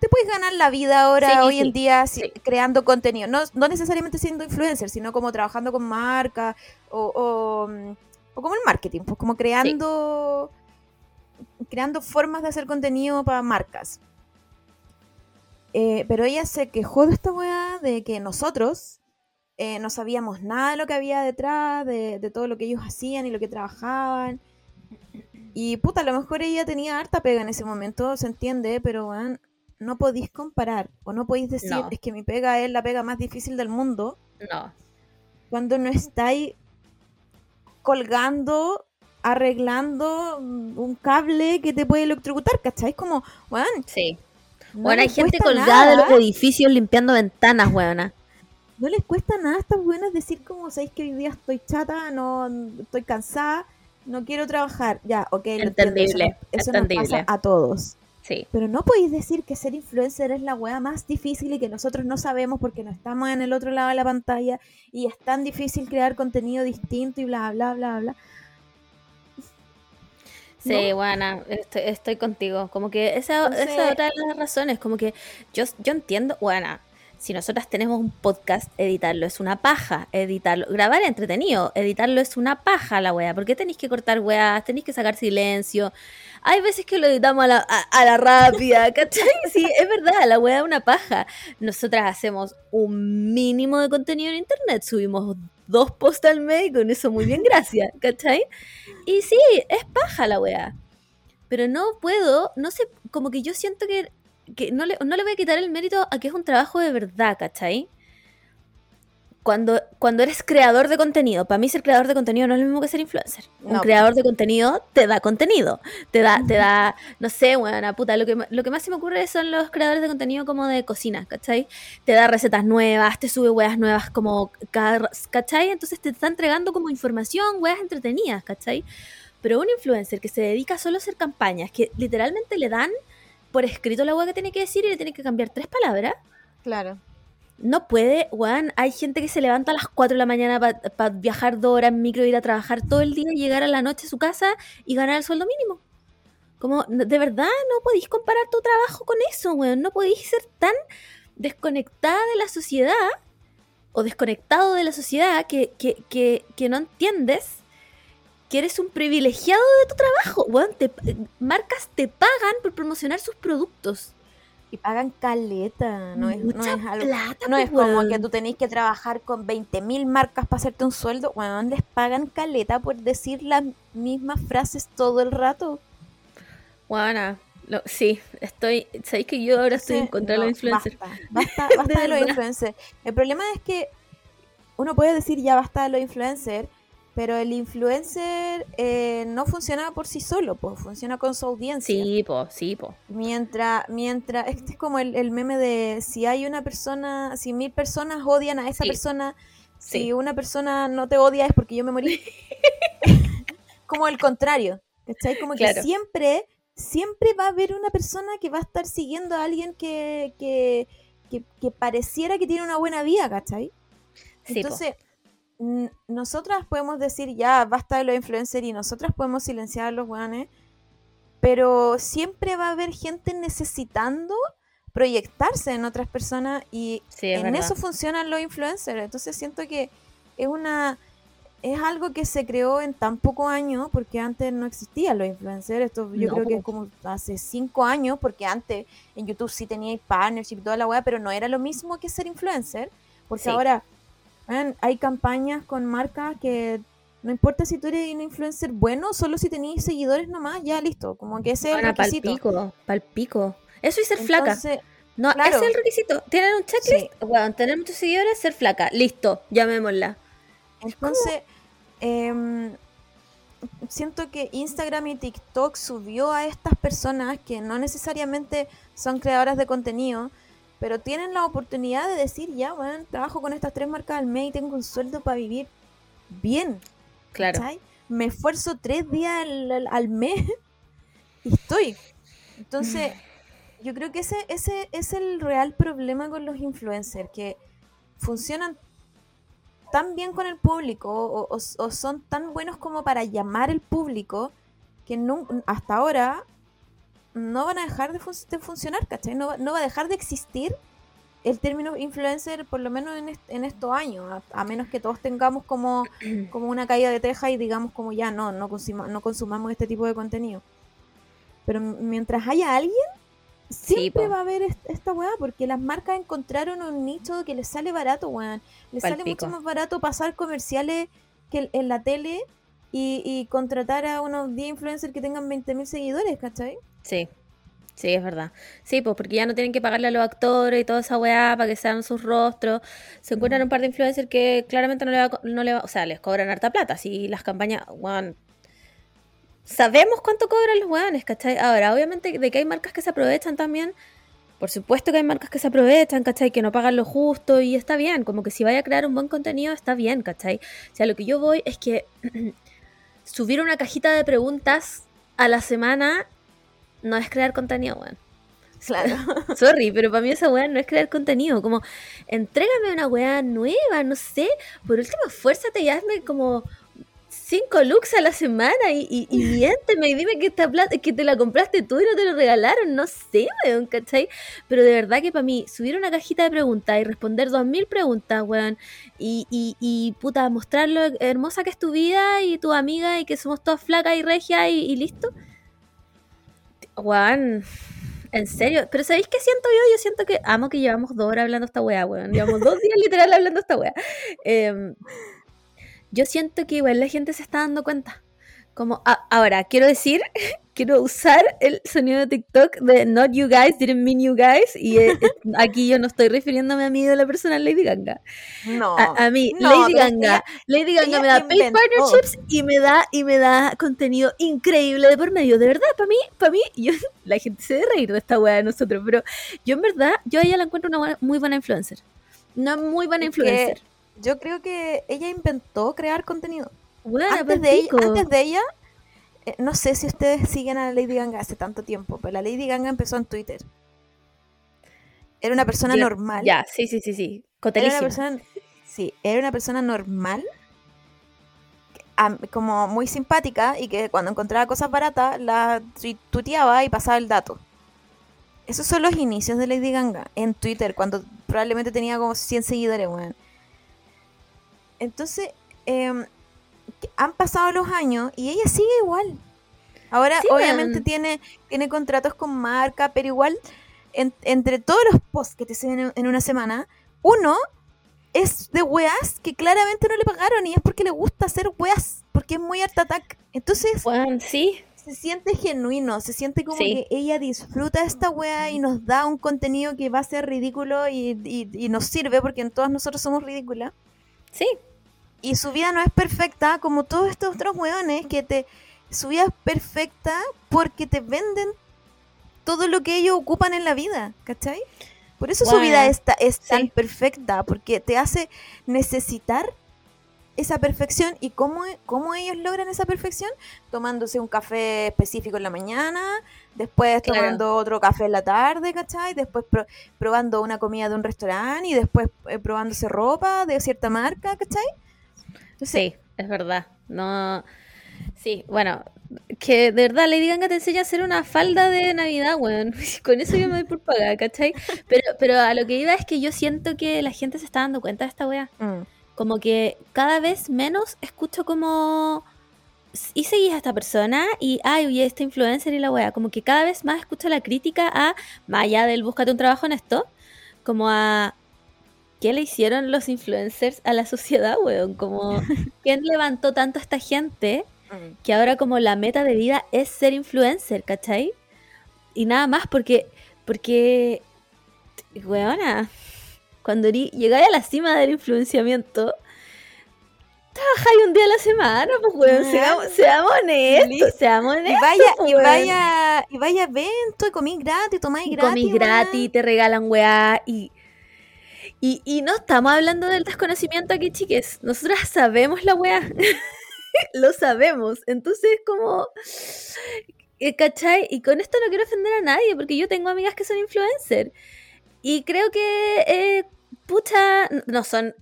te puedes ganar la vida ahora,
Sí,
hoy
sí,
en día, si-
sí.
creando contenido. No, no necesariamente siendo influencer, sino como trabajando con marcas o, o, mm, o como el marketing, pues como creando, creando formas de hacer contenido para marcas. Eh, pero ella se quejó de esta weá, de que nosotros eh, no sabíamos nada de lo que había detrás, de, de todo lo que ellos hacían y lo que trabajaban. Y puta, a lo mejor ella tenía harta pega en ese momento, se entiende, pero weón, no podéis comparar o no podéis decir,
No.
es que mi pega es la pega más difícil del mundo,
No.
cuando no estáis colgando, arreglando un cable que te puede electrocutar, ¿cachai? Como, weón,
Sí.
no
bueno, hay gente colgada de
nada.
los edificios limpiando ventanas, weona.
no les cuesta nada a estas buenas decir como sabéis que hoy día estoy chata, no estoy cansada, no quiero trabajar. Ya, ok, lo
Entendible,
Eso, eso nos
entendible.
pasa a todos.
Sí.
Pero no podéis decir que ser influencer es la weá más difícil y que nosotros no sabemos porque no estamos en el otro lado de la pantalla y es tan difícil crear contenido distinto y bla, bla, bla, bla.
Sí, buena, estoy, estoy contigo. Como que esa,
Entonces-
esa es otra de las razones. Como que yo, yo entiendo, buena, si nosotras tenemos un podcast, editarlo es una paja. Editarlo, grabar es entretenido, editarlo es una paja la wea. ¿Por qué tenéis que cortar weas? Tenéis que sacar silencio. Hay veces que lo editamos a la, a, rápida, <laughs> ¿cachai? Sí, es verdad, la wea es una paja. Nosotras hacemos un mínimo de contenido en internet, subimos dos posts al mes y con eso muy bien, gracias, ¿cachai? Y sí, es paja la wea. Pero no puedo, no sé, como que yo siento que, que no, le, no le voy a quitar el mérito a que es un trabajo de verdad, ¿cachai? Cuando, cuando eres creador de contenido, para mí ser creador de contenido no es lo mismo que ser influencer. Un creador de contenido te da contenido, te da, te da, no sé, buena puta, lo que, lo que más se me ocurre son los creadores de contenido como de cocina, ¿cachai? Te da recetas nuevas, te sube weas nuevas como, ¿cachai? Entonces te está entregando como información, weas entretenidas, ¿cachai? Pero un influencer que se dedica solo a hacer campañas, que literalmente le dan por escrito la weá que tiene que decir y le tiene que cambiar tres palabras.
Claro.
No puede, weón. Hay gente que se levanta a las 4 de la mañana para viajar dos horas en micro, ir a trabajar todo el día, llegar a la noche a su casa y ganar el sueldo mínimo. Como, de verdad, no podéis comparar tu trabajo con eso, weón. No podéis ser tan desconectada de la sociedad o desconectado de la sociedad que, que, que, que no entiendes que eres un privilegiado de tu trabajo. Weón, te, marcas te pagan por promocionar sus productos.
Y pagan caleta, no es, no es algo.
plata,
No es como
weón.
que tú tenés que trabajar con 20.000 marcas para hacerte un sueldo. Bueno, les pagan caleta por decir las mismas frases todo el rato.
Buena. Lo- sí, estoy. ¿Sabéis que yo ahora estoy en contra de
no,
los influencers?
Basta, basta, basta <laughs>
De
de, los influencers. El problema es que uno puede decir ya basta de los influencers, pero el influencer eh, no funciona por sí solo, pues funciona con su audiencia.
Sí, po, sí, po.
Mientras, mientras, <laughs> este es como el, el meme de si hay una persona, si mil personas odian a esa
Sí.
persona, si una persona no te odia es porque yo me morí. <laughs> como el contrario, ¿cachai? Como que
Claro.
siempre, siempre va a haber una persona que va a estar siguiendo a alguien que, que, que, que pareciera que tiene una buena vida, ¿cachai?
Sí.
Entonces, nosotras podemos decir ya basta de los influencers y nosotras podemos silenciar a los weones, pero siempre va a haber gente necesitando proyectarse en otras personas y
Sí, es
en
verdad.
eso funcionan los influencers. Entonces siento que es una es algo que se creó en tan poco años porque antes no existían los influencers. Esto yo
No,
creo que es como hace cinco años porque antes en YouTube sí teníais partnership y toda la weá, pero no era lo mismo que ser influencer. Porque
Sí.
ahora hay campañas con marcas que no importa si tú eres un influencer bueno, solo si tenéis seguidores nomás, ya listo. Como que ese es el requisito.
pico, pal pico. Eso y ser flaca. No,
claro.
ese es el requisito. Tienen un checklist. Bueno, tener muchos seguidores, ser flaca. Listo, llamémosla.
Entonces, em, siento que Instagram y TikTok subió a estas personas que no necesariamente son creadoras de contenido, pero tienen la oportunidad de decir, ya, bueno, trabajo con estas tres marcas al mes y tengo un sueldo para vivir bien.
Claro.
Me esfuerzo tres días al, al- al mes <laughs> y estoy. Entonces, <clears throat> yo creo que ese, ese es el real problema con los influencers, que funcionan tan bien con el público o, o- o son tan buenos como para llamar el público que nun- hasta ahora no van a dejar de, fun- de funcionar, ¿cachai? No, va- no va a dejar de existir el término influencer por lo menos en, est- en estos años, a, a menos que todos tengamos como, <clears throat> como una caída de teja y digamos como ya no, no, consuma- no consumamos este tipo de contenido. Pero mientras haya alguien,
Sí,
siempre
po.
va a haber est- esta weá, porque las marcas encontraron un nicho que les sale barato, weón. Les sale mucho más barato pasar comerciales que en la tele y, y contratar a unos 10 influencers que tengan 20.000 seguidores, ¿cachai?
Sí. Sí, es verdad. Sí, pues porque ya no tienen que pagarle a los actores y toda esa weá para que sean sus rostros. Se encuentran un par de influencers que claramente no le va, no le va- o sea, les cobran harta plata. Si las campañas, weón, sabemos cuánto cobran los weones, ¿cachai? Ahora, obviamente de que hay marcas que se aprovechan también. Por supuesto que hay marcas que se aprovechan, ¿cachai? Que no pagan lo justo y está bien. Como que si vaya a crear un buen contenido, está bien, ¿cachai? O sea, lo que yo voy es que <clears throat> subir una cajita de preguntas a la semana no es crear contenido, weón.
Claro. <laughs>
Sorry, pero para mí esa weá no es crear contenido. Como, entrégame una weá nueva, no sé. Por último, esfuérzate y hazme como cinco looks a la semana y, y, y <laughs> miénteme y dime que, esta plata, que te la compraste tú y no te lo regalaron. No sé, weón, ¿cachai? Pero de verdad que para mí, subir una cajita de preguntas y responder dos mil preguntas, weón, y, y, y puta, mostrar lo hermosa que es tu vida y tu amiga y que somos todas flacas y regias y, y listo. Weón, en serio, pero ¿sabéis qué siento yo? Yo siento que amo que llevamos dos horas hablando esta weá, weón. Llevamos dos días literal hablando esta weá. Em, yo siento que igual la gente se está dando cuenta. Como, a- ahora, quiero decir, <laughs> quiero usar el sonido de TikTok de Not You Guys, didn't mean you guys. Y eh, eh, <laughs> aquí yo no estoy refiriéndome a mí de la persona Lady Gaga.
No.
A, a mí,
No,
Lady
ella-
Lady
ella
me da paid partnerships y me da, y me da contenido increíble de por medio. De verdad, para mí, para mí, <laughs> yo, la gente se debe reír de esta weá de nosotros, pero yo en verdad, yo a ella la encuentro una buena- muy buena influencer. Una muy buena
Es que
influencer.
Yo creo que ella inventó crear contenido. Antes, de ella,
palpico.
antes de ella, eh, no sé si ustedes siguen a la Lady Gaga hace tanto tiempo, pero la Lady Gaga empezó en Twitter. Era una persona normal.
Ya, sí, sí, sí, sí.
Era una persona, sí, era una persona normal, como muy simpática y que cuando encontraba cosas baratas la tuiteaba y pasaba el dato. Esos son los inicios de Lady Gaga en Twitter, cuando probablemente tenía como 100 seguidores, weón. Entonces, que han pasado los años y ella sigue igual. Ahora,
Sí,
obviamente, tiene, tiene contratos con marca, pero igual, en- entre todos los posts que te siguen en, en una semana, uno es de weas que claramente no le pagaron y es porque le gusta hacer weas, porque es muy art attack. Entonces,
sí.
se siente genuino, se siente como
Sí.
que ella disfruta esta wea y nos da un contenido que va a ser ridículo y, y- y nos sirve porque en todas nosotros somos ridículas.
Sí.
Y su vida no es perfecta como todos estos otros weones que te... Su vida es perfecta porque te venden todo lo que ellos ocupan en la vida, ¿cachai? Por eso su vida está, es tan
sí.
perfecta, porque te hace necesitar esa perfección. ¿Y cómo, cómo ellos logran esa perfección? Tomándose un café específico en la mañana, después
Claro.
tomando otro café en la tarde, ¿cachai? Después pro- probando una comida de un restaurante y después eh, probándose ropa de cierta marca, ¿cachai?
Sí, es verdad. No. Sí, bueno, que de verdad Lady Gaga te enseña a hacer una falda de Navidad, weón. <laughs> Con eso yo me doy por pagada, ¿cachai? Pero, pero a lo que iba es que yo siento que la gente se está dando cuenta de esta weá.
mm,
Como que cada vez menos escucho como. Y seguís a esta persona y, ay, oye, esta influencer y la weá. Como que cada vez más escucho la crítica a, más allá del búscate un trabajo en esto, como a. ¿Qué le hicieron los influencers a la sociedad, weón? Como, <laughs> ¿quién levantó tanto a esta gente
mm.
que ahora como la meta de vida es ser influencer, ¿cachai? Y nada más porque, porque, weona, cuando llegáis a la cima del influenciamiento, trabajáis un día a la semana, pues weón,
Ah,
seamos, seamos honestos, seamos
Y
honestos.
vaya, y
weón.
vaya, y vaya a evento y comí gratis, tomáis
Y
gratis.
comís gratis, te regalan weá y, y, y no estamos hablando del desconocimiento aquí, chiques. Nosotras sabemos la weá. <laughs> Lo sabemos. Entonces, como. eh, ¿Cachai? Y con esto no quiero ofender a nadie, porque yo tengo amigas que son influencers. Y creo que. eh, pucha. No son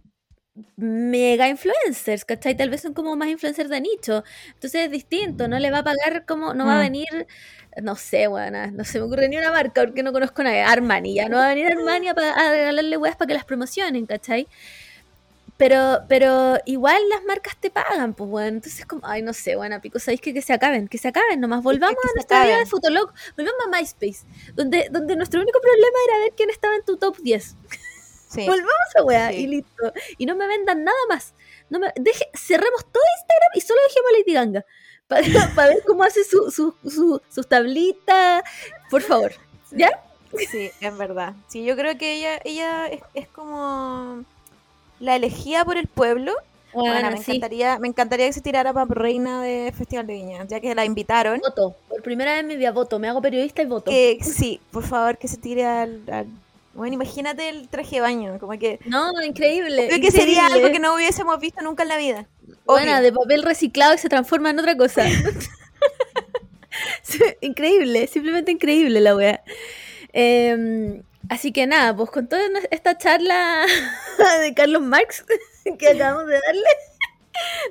mega influencers, ¿cachai? Tal vez son como más influencers de nicho. Entonces es distinto, no le va a pagar como, no va a
Mm.
venir, no sé, weona, no se me ocurre ni una marca porque no conozco a nadie, Armani, ya no va a venir Armani a, a regalarle weas para que las promocionen, ¿cachai? Pero, pero igual las marcas te pagan, pues bueno, entonces como, ay, no sé, buena pico, ¿sabéis que, que se acaben? Que se acaben nomás, volvamos a nuestra vida de. Fotolog, volvamos a MySpace, donde, donde nuestro único problema era ver quién estaba en tu top 10.
Sí. <laughs>
Volvamos a weá
Sí.
y listo. Y no me vendan nada más. No me, deje, cerremos todo Instagram y solo dejemos Lady Ganga. <laughs> Para ver cómo hace su, su, su- sus tablitas. Por favor. ¿Ya?
Sí, es verdad. Sí, yo creo que ella, ella es, es como la elegida por el pueblo. Bueno,
Bueno,
me
sí.
encantaría, me encantaría que se tirara para reina de Festival de Viña, ya que la invitaron.
Voto. Por primera vez en mi vida voto. Me hago periodista y voto.
Que sí, por favor, que se tire al, al- Bueno, imagínate el traje de baño, como que...
No, increíble.
Creo que sería
increíble.
algo que no hubiésemos visto nunca en la vida.
Buena,
Obvio.
de papel reciclado y se transforma en otra cosa. <laughs> Increíble, simplemente increíble la wea. Eh, así que nada, pues con toda esta charla <laughs> de Carlos Marx <laughs> que acabamos de darle,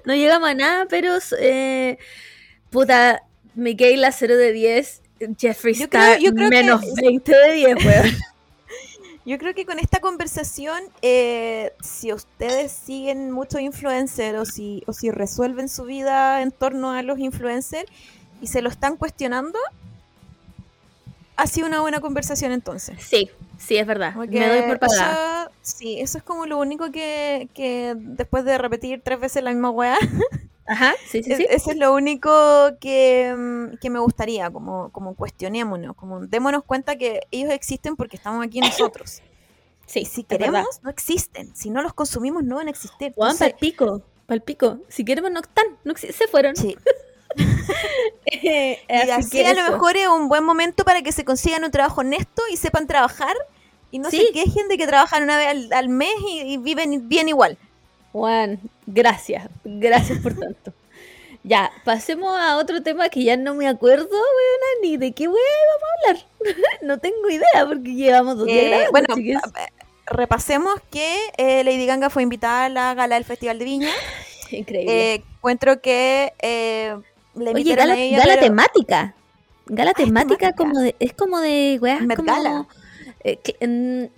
no llegamos a nada, pero eh, puta, Michaela 0 de 10, Jeffrey
Yo
Star
creo- yo creo que-
menos 20 de 10, weón.
Yo creo que con esta conversación, eh, si ustedes siguen muchos influencers o si, o si resuelven su vida en torno a los influencers y se lo están cuestionando, ha sido una buena conversación entonces.
Sí, sí, es verdad.
Como que
Me doy por pagada.
eso- sí, eso es como lo único que, que después de repetir tres veces la misma weá, <laughs>
Ajá, sí, sí,
es-
sí.
eso es lo único que, mm, que me gustaría, como, como cuestionémonos, como démonos cuenta que ellos existen porque estamos aquí nosotros. <coughs>
Sí,
Y si
verdad.
queremos, no existen. Si no los consumimos, no van a existir.
Juan,
Entonces,
palpico, palpico. Si queremos, no están, no se fueron.
sí. <laughs>
Eh, <laughs>
Y
así
a lo mejor es un buen momento para que se consigan un trabajo honesto y sepan trabajar y no
Sí.
se quejen de que trabajan una vez al, al mes y, y viven bien igual.
Juan, gracias, gracias por tanto. <laughs> Ya, pasemos a otro tema que ya no me acuerdo, weona, ni de qué wea íbamos a hablar. <laughs> no tengo idea porque llevamos dos días
Eh,
grabando,
bueno,
chiques.
repasemos que eh, Lady Ganga fue invitada a la gala del Festival de Viña. <laughs>
Increíble.
Eh, encuentro que eh, le
Oye, gala,
a ella,
gala
pero-
temática. Gala
Ah,
temática,
temática.
como de, es como de weas
Met
como
Gala.
eh, que- en-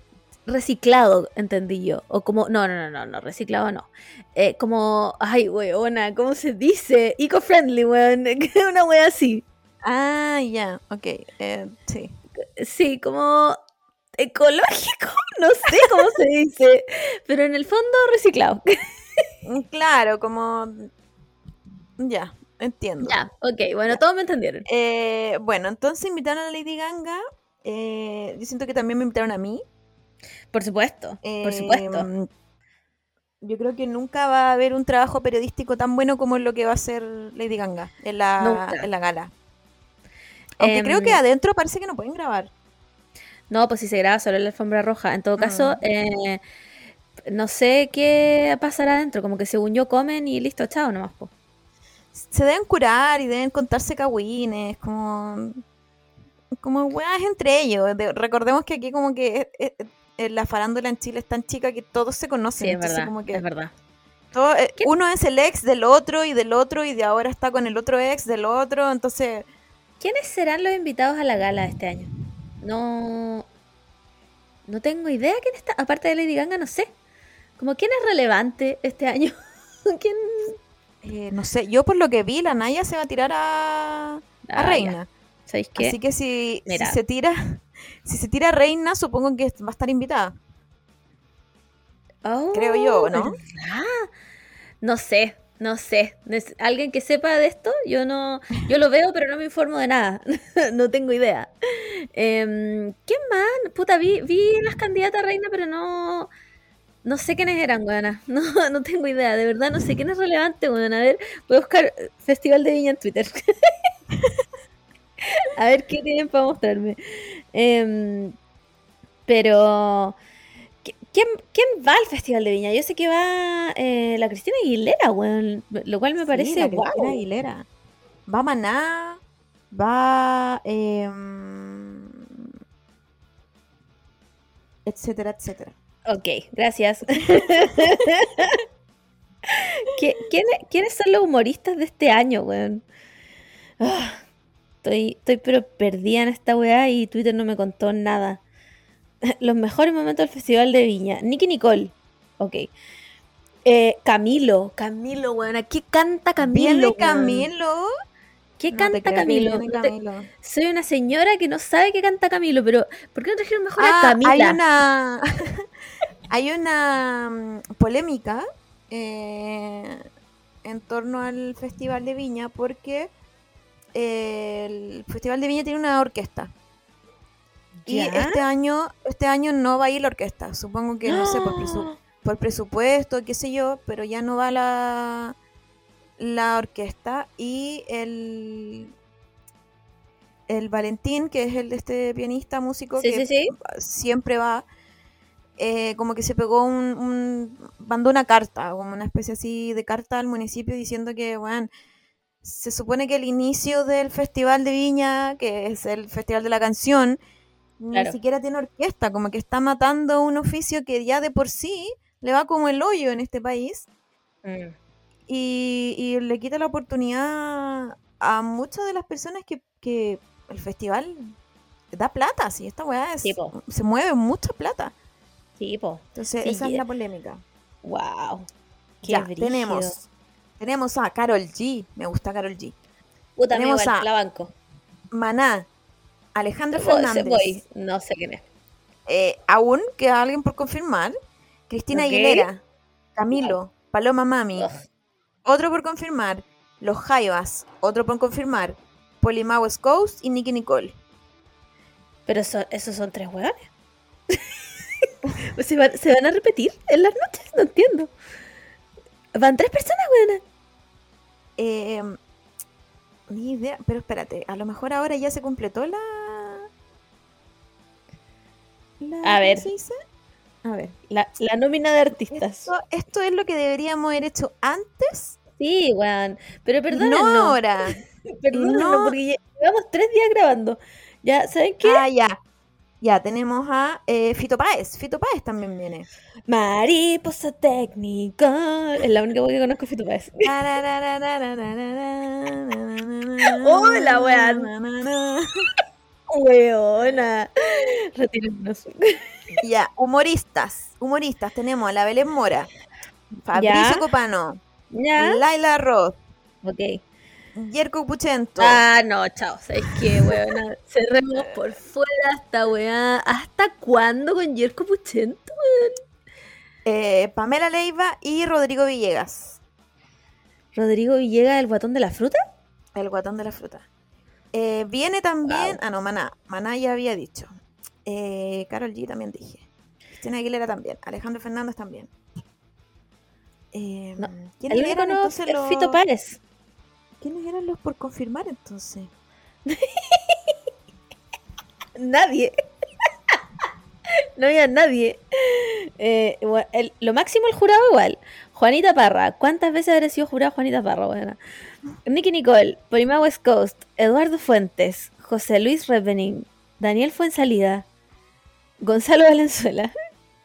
reciclado, entendí yo. O como, no, no, no, no, no, reciclado no. Eh, como, ay, weona, ¿cómo se dice? Eco-friendly, weón. <laughs> Una wea así.
Ah, ya, ok. eh, sí.
Sí, como ecológico, <laughs> no sé cómo se dice, pero en el fondo reciclado.
Mm, Claro, como... Ya, entiendo.
ya, ok, bueno, todos me entendieron.
Eh, bueno, entonces invitaron a Lady Ganga. eh, yo siento que también me invitaron a mí.
Por supuesto, por supuesto.
Yo creo que nunca va a haber un trabajo periodístico tan bueno como lo que va a hacer Lady Ganga en la, en la gala. Aunque creo
Em,
que adentro parece que no pueden grabar.
No, pues si se graba solo en la alfombra roja. En todo caso,
Mm.
eh, no sé qué pasará adentro. Como que según yo comen y listo, chao nomás. po.
Se deben curar y deben contarse cagüines, como. Como weas entre ellos. De- recordemos que aquí, como que eh, eh, la farándula en Chile es tan chica que todos se conocen.
Sí, es verdad.
como que
Es verdad.
todo- eh, uno es el ex del otro y del otro y de ahora está con el otro ex del otro. Entonces.
¿Quiénes serán los invitados a la gala este año? No. No tengo idea quién está. Aparte de Lady Ganga, no sé. Como quién es relevante este año. <laughs> ¿Quién?
eh, no sé, yo por lo que vi, la Naya se va a tirar a, a
Ah.
Reina.
¿Sabéis qué?
Así que si, se tira, si se tira Reina, supongo que va a estar invitada. Creo yo, ¿no?
No sé, no sé. Alguien que sepa de esto, yo no, yo lo veo, pero no me informo de nada. <laughs> no tengo idea. Em, ¿Quién más? Puta, vi, vi las candidatas a reina, pero no, no sé quiénes eran, weona. <laughs> No, no tengo idea, de verdad no sé quién es relevante, weona. A ver, voy a buscar Festival de Viña en Twitter. <laughs> a ver qué tienen para mostrarme. Em, pero ¿qui- ¿Quién, ¿Quién va al Festival de Viña? Yo sé que va eh, la Cristina Aguilera, weón. Lo cual me
Sí,
parece
la. Cristina Aguilera. Va Maná, va... em, etcétera, etcétera.
Ok, gracias. <laughs> ¿Qui- ¿Quiénes, quiénes son los humoristas de este año, weón? Ah, estoy, estoy pero perdida en esta weá y Twitter no me contó nada. <laughs> Los mejores momentos del Festival de Viña. Nicky Nicole. Ok. Eh, Camilo, Camilo, weón. ¿Qué canta Camilo?
Camilo?
¿Qué
No
canta
que
Camilo?
viene
No te-
Camilo.
Soy una señora que no sabe qué canta Camilo, pero ¿por qué no trajeron mejor a
Ah,
Camila?
hay una... <laughs> hay una mm, polémica eh, en torno al Festival de Viña porque eh, el Festival de Viña tiene una orquesta. Y este año, este año no va a ir la orquesta. Supongo que, no sé, por, presu- por presupuesto, qué sé yo, pero ya no va la, la orquesta. Y el, el Valentín, que es el de este pianista, músico,
Sí,
que
sí, sí.
siempre va, eh, como que se pegó un, un- mandó una carta, como una especie así de carta al municipio diciendo que, bueno, se supone que el inicio del Festival de Viña, que es el Festival de la Canción,
Claro.
ni siquiera tiene orquesta, como que está matando un oficio que ya de por sí le va como el hoyo en este país
Mm.
y, y le quita la oportunidad a muchas de las personas que, que el festival da plata, si esta weá es, se mueve mucha plata. Entonces,
Sí,
esa es la polémica.
Wow. Qué
Ya,
brígido.
tenemos. Tenemos a Carol G. Me gusta Carol G.
Puta, me
tenemos
igual,
a-
la banco.
Maná. Alejandro Fernández.
voy, no sé quién es.
eh, aún queda alguien por confirmar. Cristina
Ok.
Aguilera. Camilo. Paloma Mami. Otro por confirmar. Los Jaivas. Otro por confirmar. Polimau West Coast y Nicky Nicole.
Pero eso- esos son tres hueones. <laughs> ¿Se, van, ¿Se van a repetir en las noches? No entiendo. Van tres personas, weona.
Eh, ni idea, pero espérate, a lo mejor ahora ya se completó la. la-
A
¿cómo
ver.
se dice? A ver.
La, la nómina de artistas.
Esto, esto es lo que deberíamos haber hecho antes
Sí, weón. Pero perdónennos.
no ahora. <laughs>
Perdónennos,
no-
porque llevamos tres días grabando. Ya, ¿saben qué?
Ah, ya. Ya, tenemos a eh, Fito Páez. Fito Páez también viene.
Mariposa técnica. Es la única voz que conozco Fito Páez. <laughs> <laughs> Hola, weón. Weona. Retírennos. <laughs>
Ya, humoristas. Humoristas. Tenemos a la Belén Mora, Fabricio
Ya.
Copano,
¿Ya?
Laila Roth,
Ok.
Yerko Puchento.
Ah, no, chao. ¿Sabes qué, weona? Cerremos <laughs> por fuera esta weá. ¿Hasta cuándo con Yerko Puchento?
eh, Pamela Leiva y Rodrigo Villegas,
Rodrigo Villegas, el guatón de la fruta.
el guatón de la fruta. Eh, viene también,
Wow.
ah no, Maná, Maná ya había dicho. Eh, Carol G también dije. Cristina Aguilera también, Alejandro Fernández también. Eh,
No,
¿Quiénes
El único no
los...
Fito Páez.
¿Quiénes eran los por confirmar entonces? <laughs>
Nadie. <laughs> no había nadie. Eh, el- lo máximo el jurado igual. Juanita Parra. ¿Cuántas veces habrá sido jurado Juanita Parra? Bueno. Nicky Nicole, Polima West Coast, Eduardo Fuentes, José Luis Revening, Daniel Fuensalida, Gonzalo Valenzuela.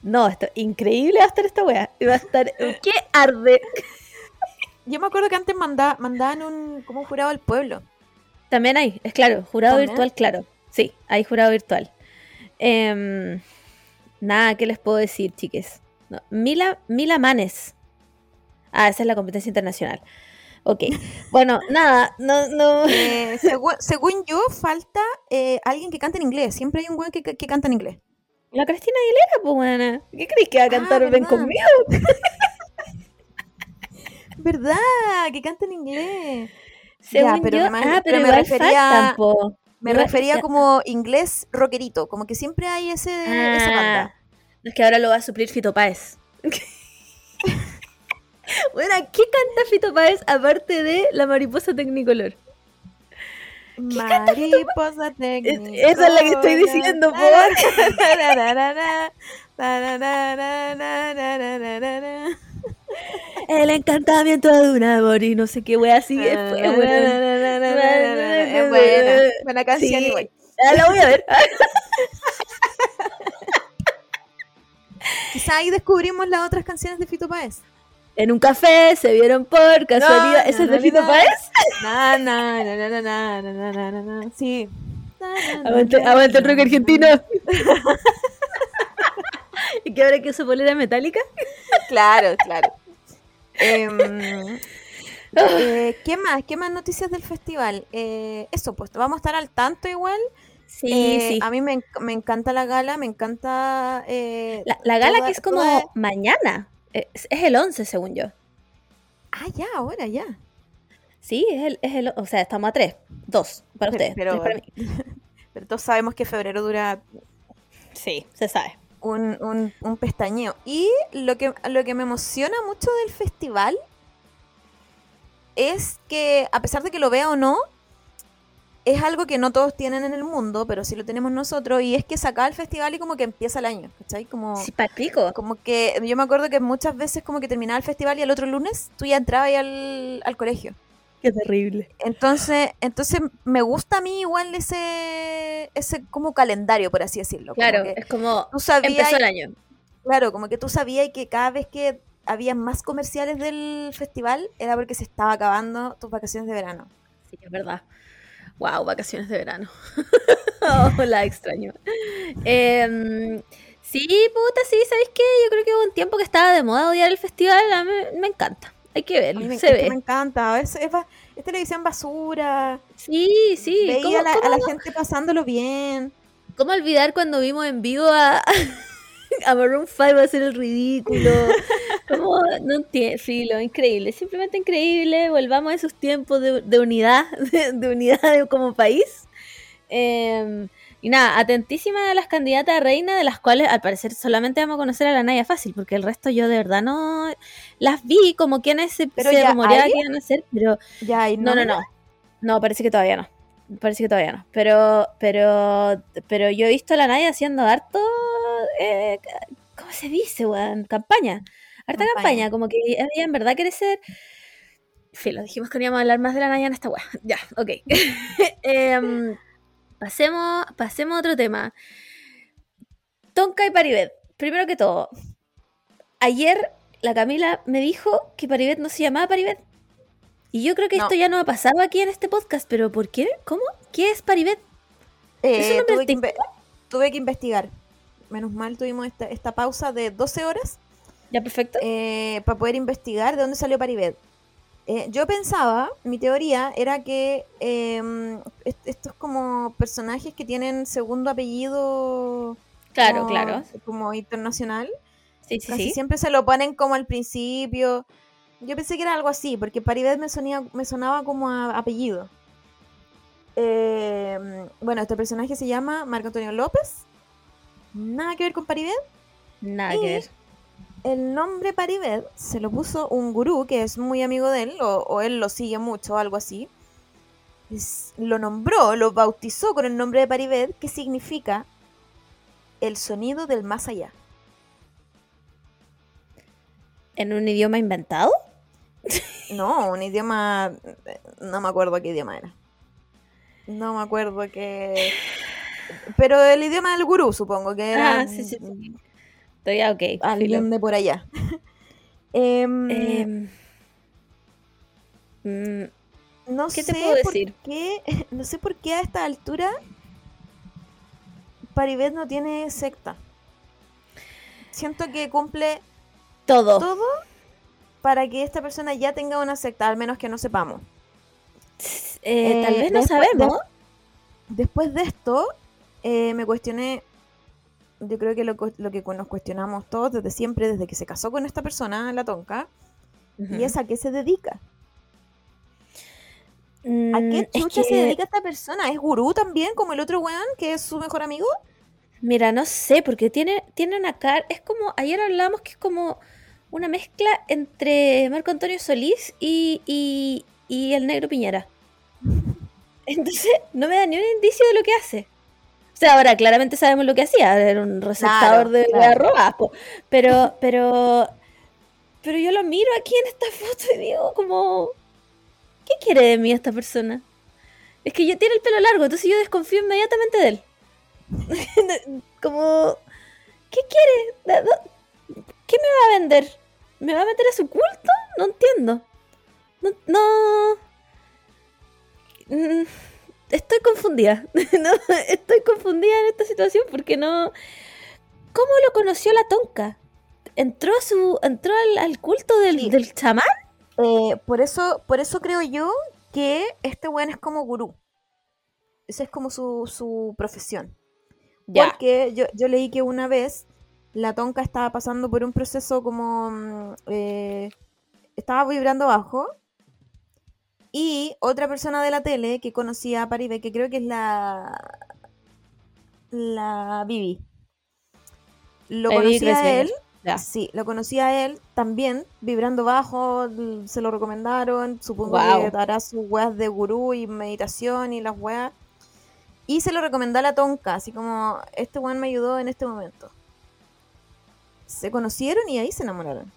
No, esto increíble va a estar esta wea. Va a estar. <laughs> ¡Qué arde!
Yo me acuerdo que antes manda- mandaban un, como un jurado al pueblo.
También hay, es claro, jurado
¿También?
virtual, claro. Sí, hay jurado virtual. Em, nada, ¿qué les puedo decir, chiques? No, Mila, Mila Manes. Ah, esa es la competencia internacional. Ok. <laughs> Bueno, nada, no, no.
Eh, según, según yo, falta eh, alguien que cante en inglés. Siempre hay un güey que, que- que canta en inglés.
La Cristina Aguilera, pues, buena. ¿Qué crees que va a cantar
Ah,
Ven conmigo? <laughs>
¿Verdad? Que canta en inglés.
Según
pero
yo,
me
ah,
pero
pero,
me refería-. Me refería como inglés rockerito. Como que siempre hay ese, esa banda.
Ah, es que ahora lo va a suplir Fito Páez. bueno, ¿qué canta Fito Páez aparte de La Mariposa Tecnicolor?
Mariposa técnica.
esa es la que estoy diciendo, po. El encantamiento de un amor y no sé qué wea así. es
buena, buena canción igual.
Ah, la voy a ver.
Quizá ahí descubrimos las otras canciones de Fito Páez.
En un café se vieron por casualidad.
No,
¿Ese es de
no,
Fito
no.
Páez?
Na, na, na, na, na, na, na, na, na. Sí.
Aguante el rock argentino. ¿Y qué ahora que su polera metálica?
Claro, claro. Em, <laughs> eh, ¿Qué más? ¿Qué más noticias del festival? Eh, eso, pues vamos a estar al tanto igual.
Sí,
Eh,
sí.
A mí me, me encanta la gala, me encanta... eh,
La, la gala
toda-
que es como
toda-
mañana. Es, es el 11, según yo.
Ah, ya, ahora, ya.
Sí, es el, es el. O sea, estamos a tres. Dos para
Pero-
ustedes.
pero-
tres para mí. <laughs>
Pero todos sabemos que febrero dura
Sí, se sabe.
Un, un- un pestañeo. Y lo que, lo que me emociona mucho del festival es que, a pesar de que lo vea o no, es algo que no todos tienen en el mundo, pero sí lo tenemos nosotros, y es que se acaba el festival y como que empieza el año, ¿cachai? Como,
Sí, pico.
como que yo me acuerdo que muchas veces como que terminaba el festival y el otro lunes tú ya entrabas ahí al, al colegio.
Qué terrible.
Entonces, entonces me gusta a mí igual ese, ese como calendario, por así decirlo. como
Claro,
que
es como.
tú sabías
Empezó el año.
Claro, como que tú sabías que cada vez que había más comerciales del festival era porque se estaba acabando tus vacaciones de verano.
Sí, es verdad. Wow, vacaciones de verano. <laughs> oh, la extraño. Em, sí, puta, sí, ¿sabéis qué? Yo creo que hubo un tiempo que estaba de moda odiar el festival. A mí me encanta. Hay que
A mí
verlo.
me,
Se
es que me encanta. Es, es, ba- es televisión basura.
Sí, sí.
Veía
¿Cómo,
a, la, a
cómo-
la gente pasándolo bien.
cómo olvidar cuando vimos en vivo a, <laughs> a Maroon 5 hacer el ridículo? <laughs> No entiendo, filo, increíble. Simplemente increíble. Volvamos a esos tiempos de, de unidad, <laughs> de, de unidad de- como país. Em, y nada, atentísima a las candidatas a reina, de las cuales al parecer solamente vamos a conocer a la Naya Fácil, porque el resto yo de verdad no las vi como quienes se, se rumoreaba que iban a ser, pero
Ya,
no, no, no. No, parece que todavía no. Parece que todavía no. Pero, pero, pero yo he visto a la Naya haciendo harto, eh, ¿cómo se dice, weón? Campaña. Harta
Campaña.
campaña. Como que ella en verdad quiere ser Filo, dijimos que no íbamos a hablar más de la Naya en esta weá. <laughs> Ya, ok. <laughs> Em, pasemos, pasemos a otro tema. Tonka y Paribet. Primero que todo, ayer la Camila me dijo que Paribet no se llamaba Paribet. Y yo creo que
No.
esto ya no ha pasado aquí en este podcast, pero ¿por qué? ¿Cómo? ¿Qué es Paribet? ¿Es un
Eh, tuve, que tuve que investigar. Menos mal tuvimos esta, esta pausa de 12 horas
Ya, perfecto.
eh, para poder investigar de dónde salió Paribet. Eh, yo pensaba, mi teoría era que est- estos como personajes que tienen segundo apellido
claro,
como-
claro.
como internacional,
Sí, sí,
casi
sí.
siempre se lo ponen como al principio. Yo pensé que era algo así, porque Paribet me, sonía, me sonaba como a apellido. Eh, bueno, este personaje se llama Marco Antonio López. Nada que ver con Paribet.
Nada
y-
que ver.
El nombre Paribet se lo puso un gurú que es muy amigo de él, o, o él lo sigue mucho, algo así. Es- lo nombró, lo bautizó con el nombre de Paribet, que significa el sonido del más allá.
¿En un idioma inventado? <laughs>
No, un idioma. No me acuerdo qué idioma era. No me acuerdo qué. Pero el idioma del gurú, supongo que era.
Ah, sí, sí, sí. Estoy ya, ok. filo.
Alguien de por allá. <laughs> Em,
Em, mm,
no
¿qué
sé
te puedo
por
decir?
qué. <laughs> No sé por qué a esta altura. Paribet no tiene secta. Siento que cumple
todo.
todo para que esta persona ya tenga una secta, al menos que no sepamos.
Eh, tal
Eh,
vez no sabemos.
Después de esto, eh, me cuestioné, yo creo que lo, que nos cuestionamos todos desde siempre, desde que se casó con esta persona, la tonca, y es a qué se dedica. ¿A
Mm,
qué
es
chucha se dedica esta persona? ¿Es gurú también, como el otro weón, que es su mejor amigo?
Mira, no sé, porque tiene, tiene una cara. Es como. Ayer hablábamos que es como una mezcla entre Marco Antonio Solís y, y, y el negro Piñera. <laughs> Entonces, no me da ni un indicio de lo que hace. O sea, ahora claramente sabemos lo que hacía, era un receptador
Claro,
de
claro.
arrobas. Pero, pero, pero yo lo miro aquí en esta foto y digo como, ¿qué quiere de mí esta persona? Es que ya tiene el pelo largo, entonces yo desconfío inmediatamente de él. <laughs> como, ¿qué quiere? ¿Qué me va a vender? ¿Me va a meter a su culto? No entiendo. No, no. Mm, Estoy confundida. <laughs> No, estoy confundida en esta situación porque no. ¿Cómo lo conoció la tonca? ¿Entró a su. entró al, al culto del,
Sí.
del chamán?
Eh, por, eso, por eso creo yo que este weón es como gurú. Esa es como su, su profesión. Porque yo, yo leí que una vez la tonca estaba pasando por un proceso como... mm, eh, estaba vibrando bajo. Y otra persona de la tele que conocía a Paribet, que creo que es la... La Bibi. Lo conocía a él.
Ya.
Sí, lo conocía a él también, vibrando bajo, se lo recomendaron, supongo que hará sus weas de gurú y meditación y las weas. Y se lo recomendó a la tonca, así como, este weón me ayudó en este momento. Se conocieron y ahí se enamoraron.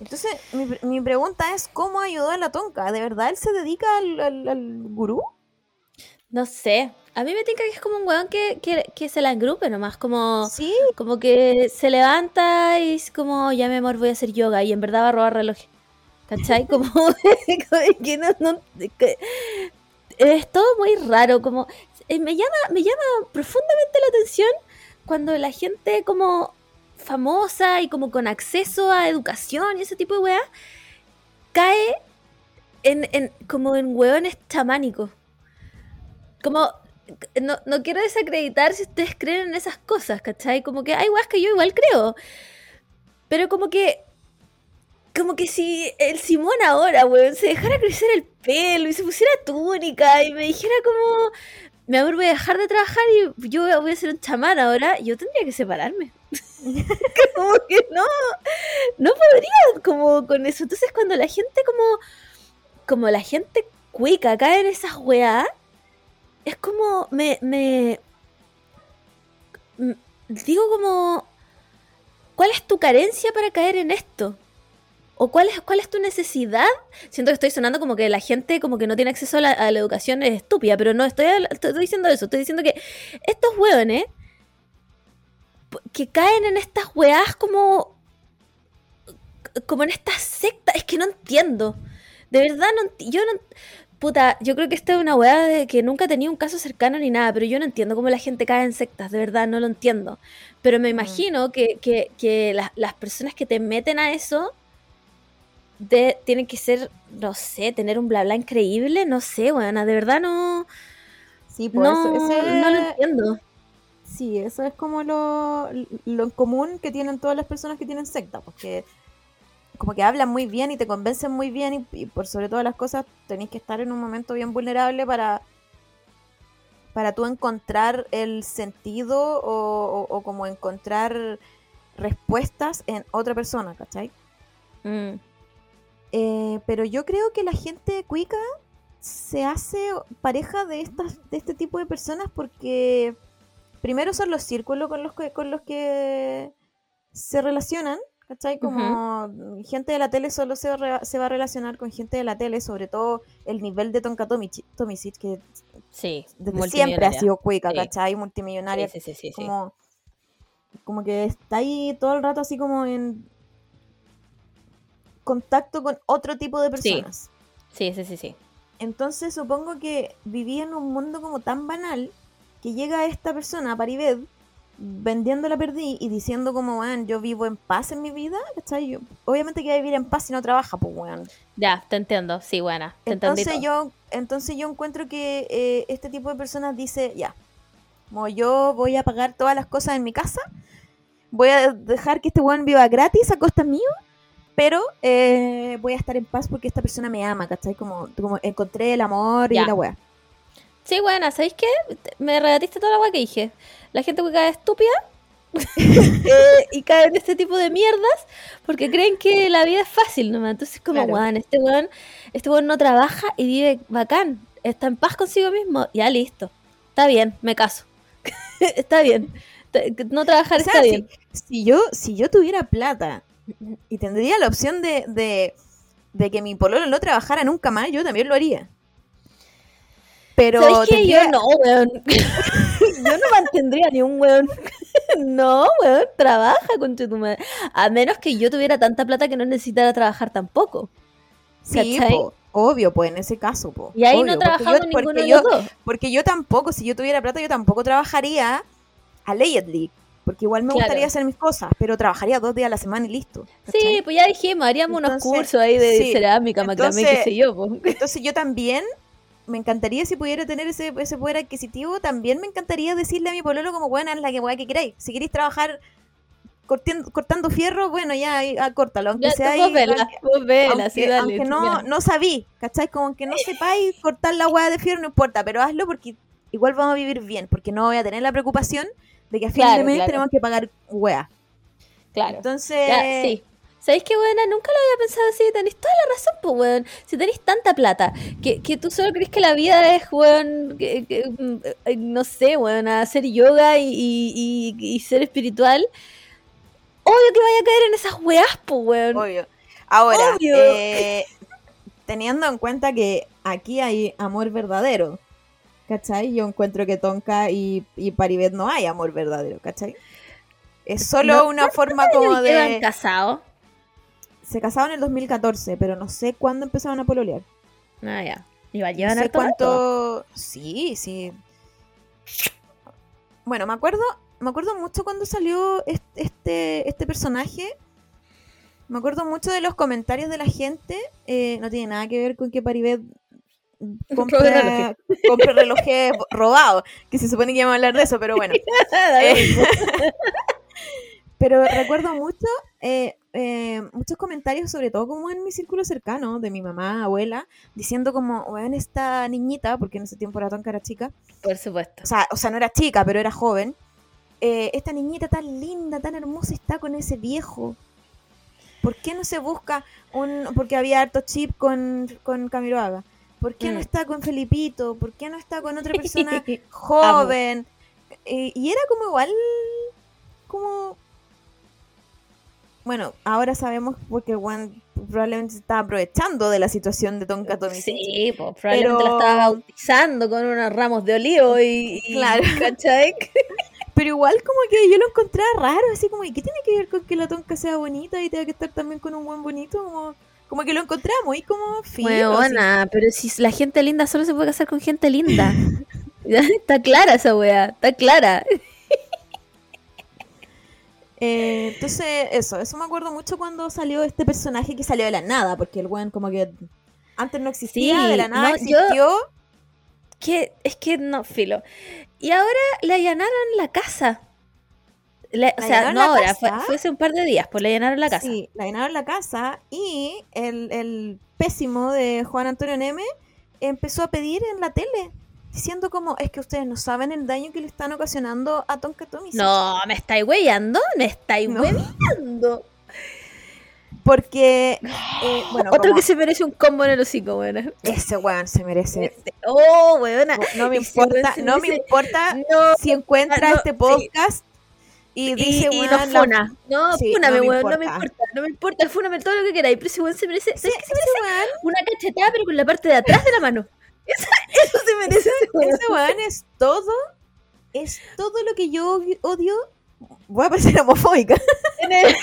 Entonces, mi, mi pregunta es, ¿cómo ayudó a la tonca? ¿De verdad él se dedica al, al- al gurú?
No sé. A mí me tinca que es como un weón que, que, que se la engrupe nomás, como,
Sí,
como que se levanta y es como, ya mi amor, voy a hacer yoga y en verdad va a robar reloj. ¿Cachai? <laughs> Como, como que no, no- que- es todo muy raro, como eh, me llama, me llama profundamente la atención cuando la gente como famosa y como con acceso a educación y ese tipo de weá cae en, en como en hueones chamánicos. Como no, no quiero desacreditar si ustedes creen en esas cosas, ¿cachai? Como que hay weas que yo igual creo. Pero como que. Como que si el Simón ahora, weón, se dejara crecer el pelo y se pusiera túnica y me dijera como. Amor, voy a dejar de trabajar y yo voy a ser un chamán ahora, yo tendría que separarme. <laughs> como que no. No podría como con eso. Entonces cuando la gente como. Como la gente cuica cae en esas weas es como me, me digo como ¿cuál es tu carencia para caer en esto? ¿O cuál es, cuál es tu necesidad? Siento que estoy sonando como que la gente como que no tiene acceso a la, educación es estúpida, pero no estoy, estoy diciendo eso. Estoy diciendo que estos hueones que caen en estas weás como como en estas sectas, es que no entiendo. De verdad no yo no puta, yo creo que esta es una weá de que nunca he tenido un caso cercano ni nada, pero yo no entiendo cómo la gente cae en sectas, de verdad no lo entiendo. Pero me imagino que, que, que las- las personas que te meten a eso de, tienen que ser, no sé, tener un bla bla increíble, no sé, weona, de verdad no,
Sí, pues
no,
eso- ese-
no lo entiendo.
Sí, eso es como lo, lo en común que tienen todas las personas que tienen secta, porque como que hablan muy bien y te convencen muy bien y, y por sobre todas las cosas tenés que estar en un momento bien vulnerable para para tú encontrar el sentido o, o- o como encontrar respuestas en otra persona, ¿cachai?
Mm.
Eh, pero yo creo que la gente cuica se hace pareja de estas de este tipo de personas porque primero son los círculos con los que con los que se relacionan ¿cachai? Como gente de la tele solo se, re- se va a relacionar con gente de la tele, sobre todo el nivel de Tonka Tomicic, que
Sí,
desde siempre ha sido cuica,
Sí.
¿cachai? Multimillonaria,
sí, sí,
como, como que está ahí todo el rato así como en contacto con otro tipo de personas.
Sí, sí, sí, sí.
Entonces supongo que vivía en un mundo como tan banal que llega esta persona, Paribet, vendiendo la perdí y diciendo como, weón, yo vivo en paz en mi vida, ¿cachai? Yo- obviamente que vivir en paz si no trabaja, pues, weón.
Ya, te entiendo. Sí, buena. Te
Entonces yo, entonces yo encuentro que eh, este tipo de personas dice, ya, como yo voy a pagar todas las cosas en mi casa, voy a dejar que este weón viva gratis a costa mío, pero eh, voy a estar en paz porque esta persona me ama, ¿cachai? Como, como encontré el amor
Ya.
y la weá.
Sí, buena, ¿sabéis qué? Me regatiste toda la agua que dije. La gente que cae estúpida <laughs> eh, y cae en este tipo de mierdas porque creen que la vida es fácil nomás. Entonces, como,
Claro.
weón, este weón, este weón no trabaja y vive bacán. Está en paz consigo mismo. Ya listo. Está bien, me caso. <laughs> está bien. No trabajar
O sea,
está
si-
bien.
Si, yo, si yo tuviera plata y tendría la opción de, de, de que mi pololo no trabajara nunca más, yo también lo haría. Pero
¿Sabéis que yo no, weón? <laughs> yo no mantendría ni un weón. <laughs> no, weón, trabaja con tu madre. A menos que yo tuviera tanta plata que no necesitara trabajar tampoco.
Sí, obvio, pues en ese caso, po.
Y ahí
obvio,
no
porque
trabajamos
yo-
ninguno
porque
de los dos.
Porque yo tampoco, si yo tuviera plata, yo tampoco trabajaría allegedly. Porque igual me
Claro.
gustaría hacer mis cosas, pero trabajaría dos días a la semana y listo.
Sí, pues ya dijimos, haríamos unos cursos ahí de
sí.
cerámica, macramé, qué sé yo. po.
Entonces yo también me encantaría si pudiera tener ese, ese poder adquisitivo, también me encantaría decirle a mi pololo como, bueno, es la que, que queráis. Si queréis trabajar cortiendo, cortando fierro, bueno, ya, ahí, ah, córtalo. Aunque
Ya,
sea ahí, aunque- aunque,
sí, dale.
aunque no,
ya.
no sabí, ¿cachai? Como que no sepáis cortar la hueá de fierro, no importa, pero hazlo porque igual vamos a vivir bien, porque no voy a tener la preocupación de que a fin
Claro,
de mes
claro.
tenemos que pagar hueá.
Claro.
Entonces,
Ya, sí. ¿Sabéis qué, buena? Nunca lo había pensado así. Tenéis toda la razón, pues, weón. Si tenéis tanta plata, que, que tú solo crees que la vida es, weón, que, que, mm, eh, no sé, weón, hacer yoga y, y, y- y ser espiritual. Obvio que vaya a caer en esas weás, pues, weón.
obvio. Ahora,
Obvio.
eh, teniendo en cuenta que aquí hay amor verdadero, ¿cachai? Yo encuentro que Tonka y, y Paribet no hay amor verdadero, ¿cachai? Es solo
No,
una forma como de...
casados.
Se casaron en el 2014, pero no sé cuándo empezaron a pololear.
Ah, ya. Igual
No
llevan
sé
harto rato.
cuánto. Sí, sí. Bueno, me acuerdo, me acuerdo mucho cuando salió est- este, este personaje. Me acuerdo mucho de los comentarios de la gente. eh, no tiene nada que ver con que Paribet <laughs> compre,
relojes.
compre relojes robados. Que se supone que íbamos a hablar de eso, pero bueno. <laughs> Eh. <laughs> Pero recuerdo mucho, eh, eh, muchos comentarios, sobre todo como en mi círculo cercano, de mi mamá, abuela, diciendo como, weón, esta niñita, porque en ese tiempo era Tonka era chica,
Por supuesto.
o sea, o sea, no era chica, pero era joven, eh, esta niñita tan linda, tan hermosa está con ese viejo. ¿Por qué no se busca un, porque había harto chip con, con Camiroaga? ¿Por qué no
Mm.
está con Felipito? ¿Por qué no está con otra <laughs> persona joven? Y era como igual, como bueno, ahora sabemos porque Juan probablemente se estaba aprovechando de la situación de Tonka Tomisic.
Sí, pues probablemente
Pero-
la estaba bautizando con unos ramos de olivo y, y-
Claro. <laughs>
¿cachai? <laughs>
Pero igual como que yo lo encontraba raro, así como, ¿y qué tiene que ver con que la Tonka sea bonita y tenga que estar también con un buen bonito? Como, como que lo encontraba muy como fino. así.
Huevona, pero si la gente linda solo se puede casar con gente linda. <laughs> Está clara esa wea, está clara.
Eh, entonces, eso, eso me acuerdo mucho cuando salió este personaje que salió de la nada, porque el weón como que antes no existía,
Sí,
de la nada
no, yo-
existió.
Que es que no, filo. Y ahora le allanaron la casa. O
¿Le
sea, no ahora, fue, hace un par de días, pues le allanaron la casa.
Sí, la llenaron la casa y el, el pésimo de Juan Antonio Neme empezó a pedir en la tele, diciendo como, es que ustedes no saben el daño que le están ocasionando a Tonka Tomisic.
No, me estáis huellando, me estáis
No.
hueveando.
Porque, eh, bueno,
Otro
como
que se merece un combo en el hocico, weón.
ese weón se merece...
Oh, weona.
No me importa,
weón
no me importa
No,
si encuentra
no,
este podcast y
y,
dice,
y
weón,
nos
la-.
No,
Sí,
fúname,
no me
weón, no me
importa.
No me importa, fúname todo lo que queráis. Pero ese weón se merece.
Sí,
¿sabes qué se merece?
weón,
Una cachetada, pero con la parte de atrás de la mano. Esa- eso se merece ese weón.
ese weón es todo, es todo lo que yo odio. Voy a parecer homofóbica.
En, el,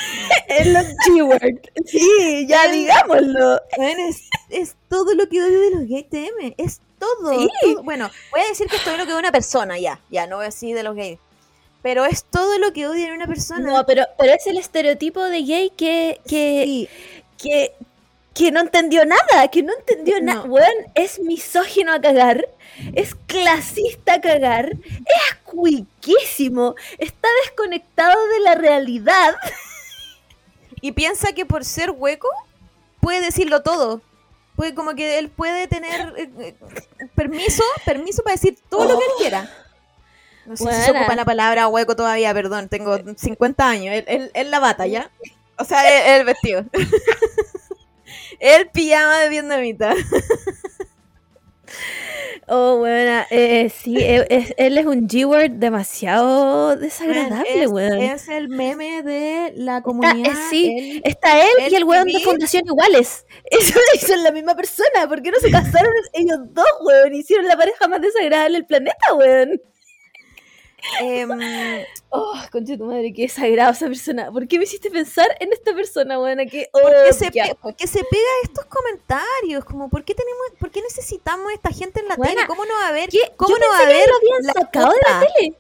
en los <laughs> G-Word. Sí, ya digámoslo.
Es, es todo lo que odio de los gays TM. Es todo,
Sí.
todo. Bueno, voy a decir que es todo lo que odio una persona, ya. Ya, no voy a decir de los gays. Pero es todo lo que odio en una persona.
No, pero, pero es el estereotipo de gay que, que,
Sí,
que, que no entendió nada, que no entendió nada.
No.
Weón, es misógino a cagar, es clasista a cagar, es cuiquísimo, está desconectado de la realidad. <laughs>
y piensa que por ser hueco puede decirlo todo. Puede, como que él puede tener eh, eh, permiso, permiso para decir todo lo que él quiera. No sé si se ocupa la palabra hueco todavía, perdón, tengo 50 años. Él, él- él la bata, ¿ya? O sea, el vestido. <laughs> el pijama de vietnamita. <laughs>
Oh, buena, eh, sí, eh, es- él es un G-word demasiado desagradable,
es,
weón.
es el meme de la
Está-
comunidad.
eh, sí,
él-
está él,
él
y el weón de Fundación Iguales. <laughs> Eso lo hizo la misma persona. ¿Por qué no se casaron ellos dos, weón? Hicieron la pareja más desagradable del planeta, weón.
Em,
Oh, concha de tu madre, qué desagrado esa persona. ¿Por qué me hiciste pensar en esta persona, weón? Que, oh,
¿Por qué, se
qué
pe-
asco.
por qué se pega estos comentarios? Como, ¿por qué tenemos, por qué necesitamos esta gente en la
Buena,
tele? ¿Cómo no va a haber,
¿Qué?
cómo
Yo
no va a haber
lo habían
la
sacado de la
cuota?
tele.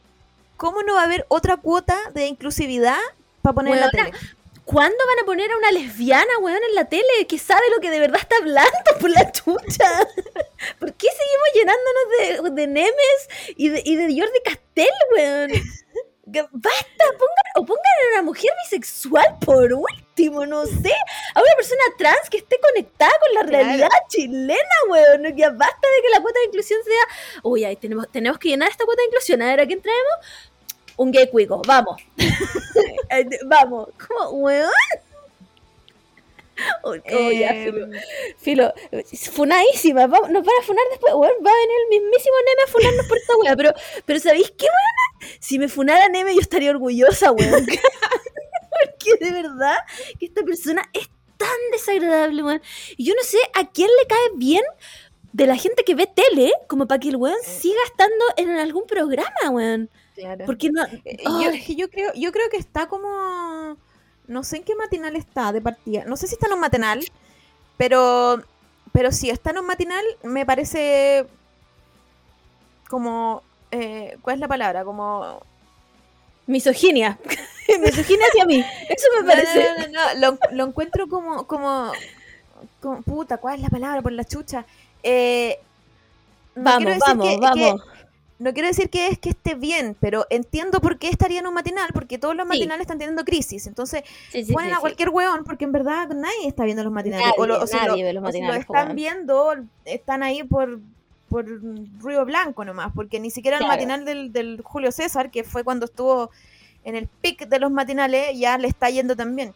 ¿Cómo no va a haber otra cuota de inclusividad para poner en la
Buena,
tele?
¿Cuándo van a poner a una lesbiana, weón, en la tele que sabe lo que de verdad está hablando <laughs> por la chucha? ¿Por qué seguimos llenándonos de, de Nemes y de, y de Jordi Castell, weón? <laughs> Basta, pongan, o pongan a una mujer bisexual por último, no sé, a una persona trans que esté conectada con la
Claro.
realidad chilena, weón. Ya basta de que la cuota de inclusión sea, uy, ahí tenemos, tenemos que llenar esta cuota de inclusión, a ver a quién traemos. Un gay cuico, vamos. <laughs> Vamos, como, weón. <laughs> Oh, oh, ya,
Em,
filo. Filo, funadísima. va- nos van a funar después. Weón, va a venir el mismísimo Neme a funarnos por esta weá. Pero, pero ¿sabéis qué, weón? Si me funara Neme, yo estaría orgullosa, weón. <laughs> Porque de verdad que esta persona es tan desagradable, weón. Y yo no sé a quién le cae bien de la gente que ve tele como para que el weón siga estando en algún programa, weón.
claro.
Porque no.
Eh, yo, yo creo, yo creo que está como. No sé en qué matinal está de partida. No sé si está en un matinal, pero. Pero si está en un matinal, me parece. Como. eh, ¿Cuál es la palabra? Como.
Misoginia. <laughs> <laughs> Misoginia hacia mí. Eso me parece.
no, no, no, Lo, lo encuentro como, como, como- Puta, ¿cuál es la palabra por la chucha? Eh,
Vamos, vamos,
que-
vamos.
que- no quiero decir que es que esté bien, pero entiendo por qué estaría en un matinal, porque todos los
Sí.
matinales están teniendo crisis. Entonces,
Sí, sí,
ponen a cualquier weón, porque en verdad nadie está viendo los matinales.
Nadie,
o lo, o
nadie
lo-
ve los
o si lo
matinales, po,
están
weón.
viendo, están ahí por, por ruido blanco nomás, porque ni siquiera el matinal del, del Julio César, que fue cuando estuvo en el pic de los matinales, ya le está yendo también.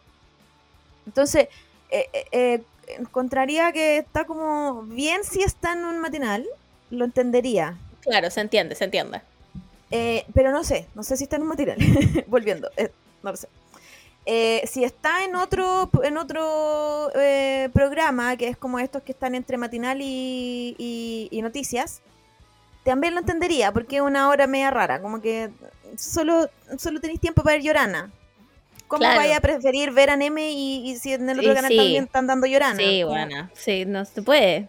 Entonces, eh, eh, eh, encontraría que está como bien si está en un matinal, lo entendería.
Claro, se entiende, se entiende.
Eh, pero no sé, no sé si está en un matinal. <laughs> Volviendo, eh, no lo sé. eh, si está en otro, en otro eh, programa, que es como estos que están entre matinal y, y- y noticias, también lo entendería, porque es una hora media rara, como que solo, solo tenéis tiempo para ver Llorana. ¿Cómo
Claro.
vaya a preferir ver a Neme y, y si en el otro canal
sí.
también están dando Llorana?
Sí, bueno, sí, no se puede.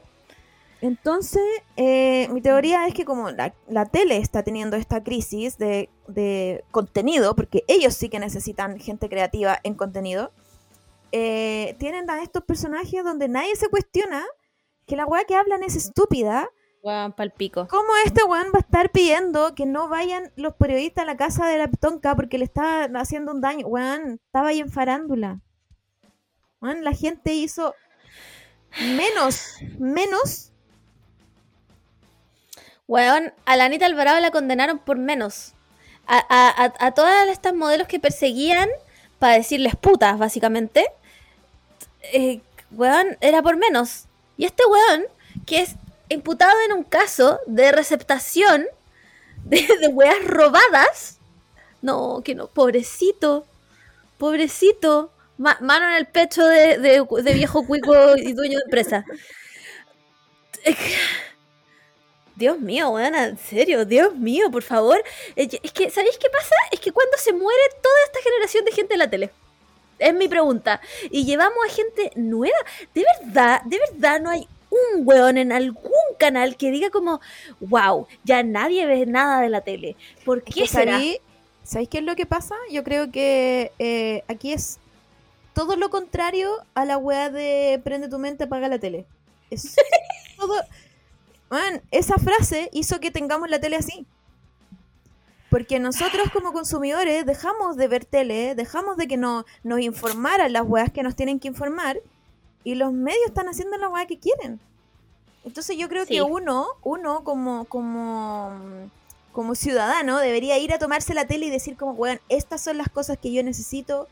Entonces, eh, mi teoría es que como la, la tele está teniendo esta crisis de, de contenido, porque ellos sí que necesitan gente creativa en contenido, eh, tienen a estos personajes donde nadie se cuestiona que la weá que hablan es estúpida.
Weón, palpico.
¿Cómo este weón va a estar pidiendo que no vayan los periodistas a la casa de la tonca porque le está haciendo un daño? Weón, estaba ahí en farándula. Weón, la gente hizo menos, menos
Weón, a la Anita Alvarado la condenaron por menos. A, todas estas modelos que perseguían para decirles putas, básicamente. eh, weón, era por menos. Y este weón, que es imputado en un caso de receptación de, de weas robadas. No, que no, pobrecito. Pobrecito. Ma- mano en el pecho de- de viejo cuico y dueño de empresa. Dios mío, weón, en serio, Dios mío, por favor. Es que, ¿sabéis qué pasa? Es que cuando se muere toda esta generación de gente en la tele. Es mi pregunta. Y llevamos a gente nueva. De verdad, de verdad no hay un weón en algún canal que diga como, wow, ya nadie ve nada de la tele. ¿Por
Es
qué
que
será?
¿Sabéis qué es lo que pasa? Yo creo que eh, aquí es todo lo contrario a la weá de prende tu mente, apaga la tele. Es <laughs> todo. Man, esa frase hizo que tengamos la tele así. Porque nosotros como consumidores dejamos de ver tele, dejamos de que no, nos informaran las weas que nos tienen que informar y los medios están haciendo la weá que quieren. Entonces yo creo
Sí.
que uno, uno como, como, como ciudadano debería ir a tomarse la tele y decir como, weón, estas son las cosas que yo necesito,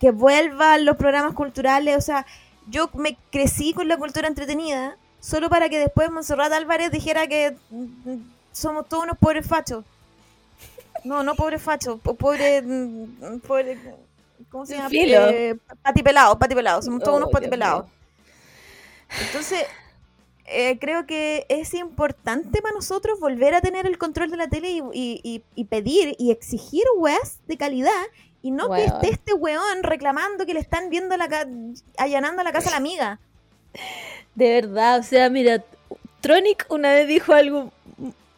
que vuelvan los programas culturales, o sea, yo me crecí con la cultura entretenida solo para que después Monserrat Álvarez dijera que mm, somos todos unos pobres fachos. No, no pobres fachos, po- pobre, mm, pobre, ¿cómo se llama? Eh, patipelados, patipelados, somos todos
Oh,
unos patipelados. Entonces, eh, creo que es importante para nosotros volver a tener el control de la tele y, y- y- y pedir y exigir weas de calidad y no que esté este weón reclamando que le están viendo la ca- allanando la casa a la amiga.
De verdad, o sea, mira, Tronic una vez dijo algo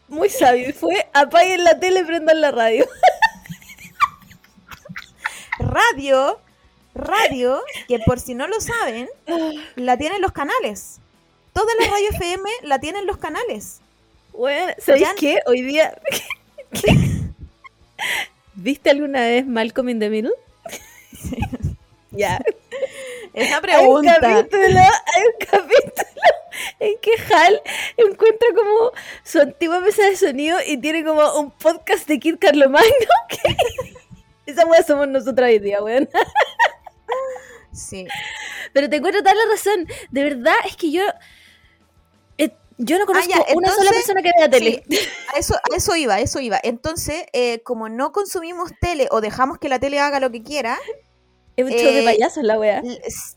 muy sabio y fue apaguen la tele, prendan la radio. <laughs>
Radio, radio, que por si no lo saben, la tienen los canales. Toda la radio FM la tienen los canales.
Bueno, ¿sabéis qué? Hoy día. <laughs> ¿Viste alguna vez Malcolm in the Middle? <laughs> Ya.
Esa
Hay un
pregunta.
capítulo, hay un capítulo en que Hal encuentra como su antigua mesa de sonido y tiene como un podcast de Kid Carlomagno. <laughs> Que... Esa weá somos nosotros hoy día, weón.
Sí.
Pero te encuentro toda la razón. De verdad, es que yo. eh, yo no conozco
Ah, ya,
una sola persona que vea tele.
Sí, a eso, a eso iba, a eso iba. Entonces, eh, como no consumimos tele o dejamos que la tele haga lo que quiera,
Es un show de
eh,
payasos la weá.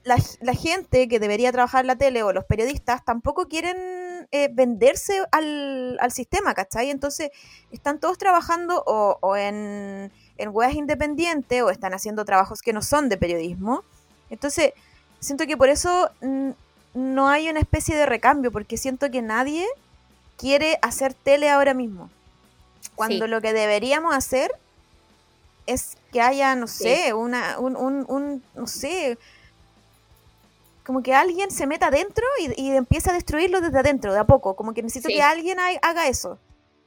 la, la gente que debería trabajar en la tele o los periodistas tampoco quieren eh, venderse al, al sistema, ¿cachai? Entonces, están todos trabajando o, o en, en weas independientes o están haciendo trabajos que no son de periodismo. Entonces, siento que por eso mm, no hay una especie de recambio, porque siento que nadie quiere hacer tele ahora mismo. Cuando
Sí.
lo que deberíamos hacer es que haya, no sé, una, un, un, un- no sé, como que alguien se meta adentro y, y empiece a destruirlo desde adentro, de a poco. Como que necesito
Sí.
que alguien ha- haga eso.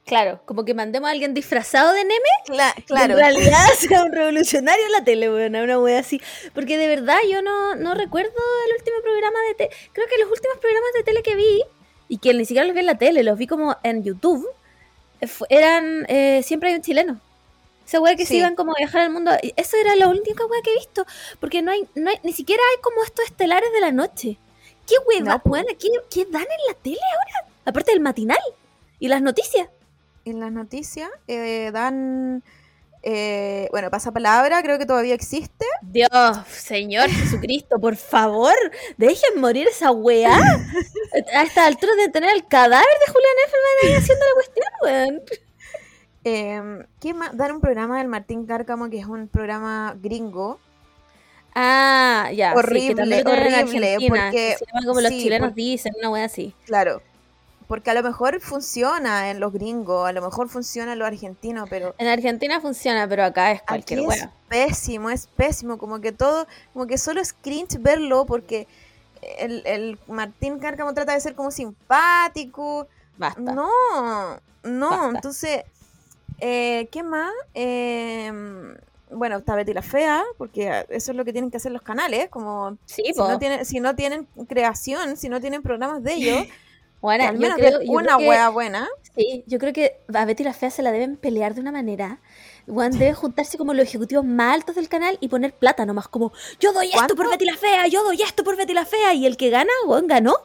Claro, como que mandemos a alguien disfrazado de Neme
Cla- claro.
en realidad <laughs> sea un revolucionario en la tele, weón, una wea así. Porque de verdad yo no, no recuerdo el último programa de tele. Creo que los últimos programas de tele que vi, y que ni siquiera los vi en la tele, los vi como en YouTube, eh, eran eh, Siempre hay un chileno. Esa wea que se
Sí.
iban como a viajar al mundo. y Eso era la única wea que he visto. Porque no hay, no hay, ni siquiera hay como estos estelares de la noche. ¿Qué hueva,
No,
¿Qué dan en la tele ahora? Aparte del matinal y las noticias.
En las noticias eh, dan, eh, bueno, pasapalabra, creo que todavía existe.
Dios, Señor Jesucristo, por favor, dejen morir esa weá. <laughs> A esta altura de tener el cadáver de Julián Efferman ahí haciendo la cuestión, weón.
Eh, ¿Qué más? Dar un programa del Martín Cárcamo, que es un programa gringo.
Ah, ya. sí, que
Horrible,
en
horrible, porque-
que se llama como los
sí,
chilenos
por-
dicen, una wea así.
Claro. Porque a lo mejor funciona en los gringos, a lo mejor funciona en los argentinos, pero
En Argentina funciona, pero acá es
aquí
cualquier
es
wea.
pésimo, es pésimo. Como que todo, como que solo es cringe verlo porque el, el Martín Cárcamo trata de ser como simpático.
Basta.
No, no,
Basta.
entonces, eh, ¿qué más? Eh, bueno, está Betty la Fea, porque eso es lo que tienen que hacer los canales, como
Sí,
si
po.
no, tienen, si no tienen creación, si no tienen programas de ellos, <laughs>
Bueno,
al
yo
menos
creo- yo
una
creo que-
wea buena.
Sí, yo creo que a Betty la Fea se la deben pelear de una manera. Juan deben juntarse como los ejecutivos más altos del canal y poner plata nomás, como yo doy esto por. Betty la Fea, yo doy esto por Betty la Fea, y el que gana, Juan ganó.